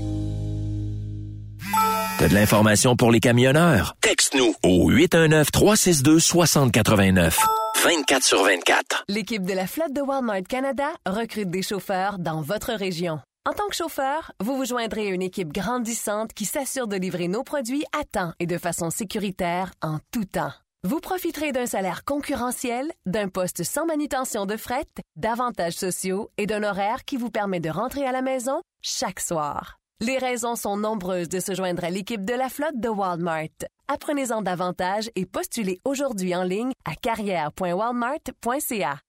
[SPEAKER 17] T'as de l'information pour les camionneurs? Texte-nous au 819-362-6089. 24 sur 24.
[SPEAKER 1] L'équipe de la flotte de Walmart Canada recrute des chauffeurs dans votre région. En tant que chauffeur, vous vous joindrez à une équipe grandissante qui s'assure de livrer nos produits à temps et de façon sécuritaire en tout temps. Vous profiterez d'un salaire concurrentiel, d'un poste sans manutention de fret, d'avantages sociaux et d'un horaire qui vous permet de rentrer à la maison chaque soir. Les raisons sont nombreuses de se joindre à l'équipe de la flotte de Walmart. Apprenez-en davantage et postulez aujourd'hui en ligne à carrière.walmart.ca.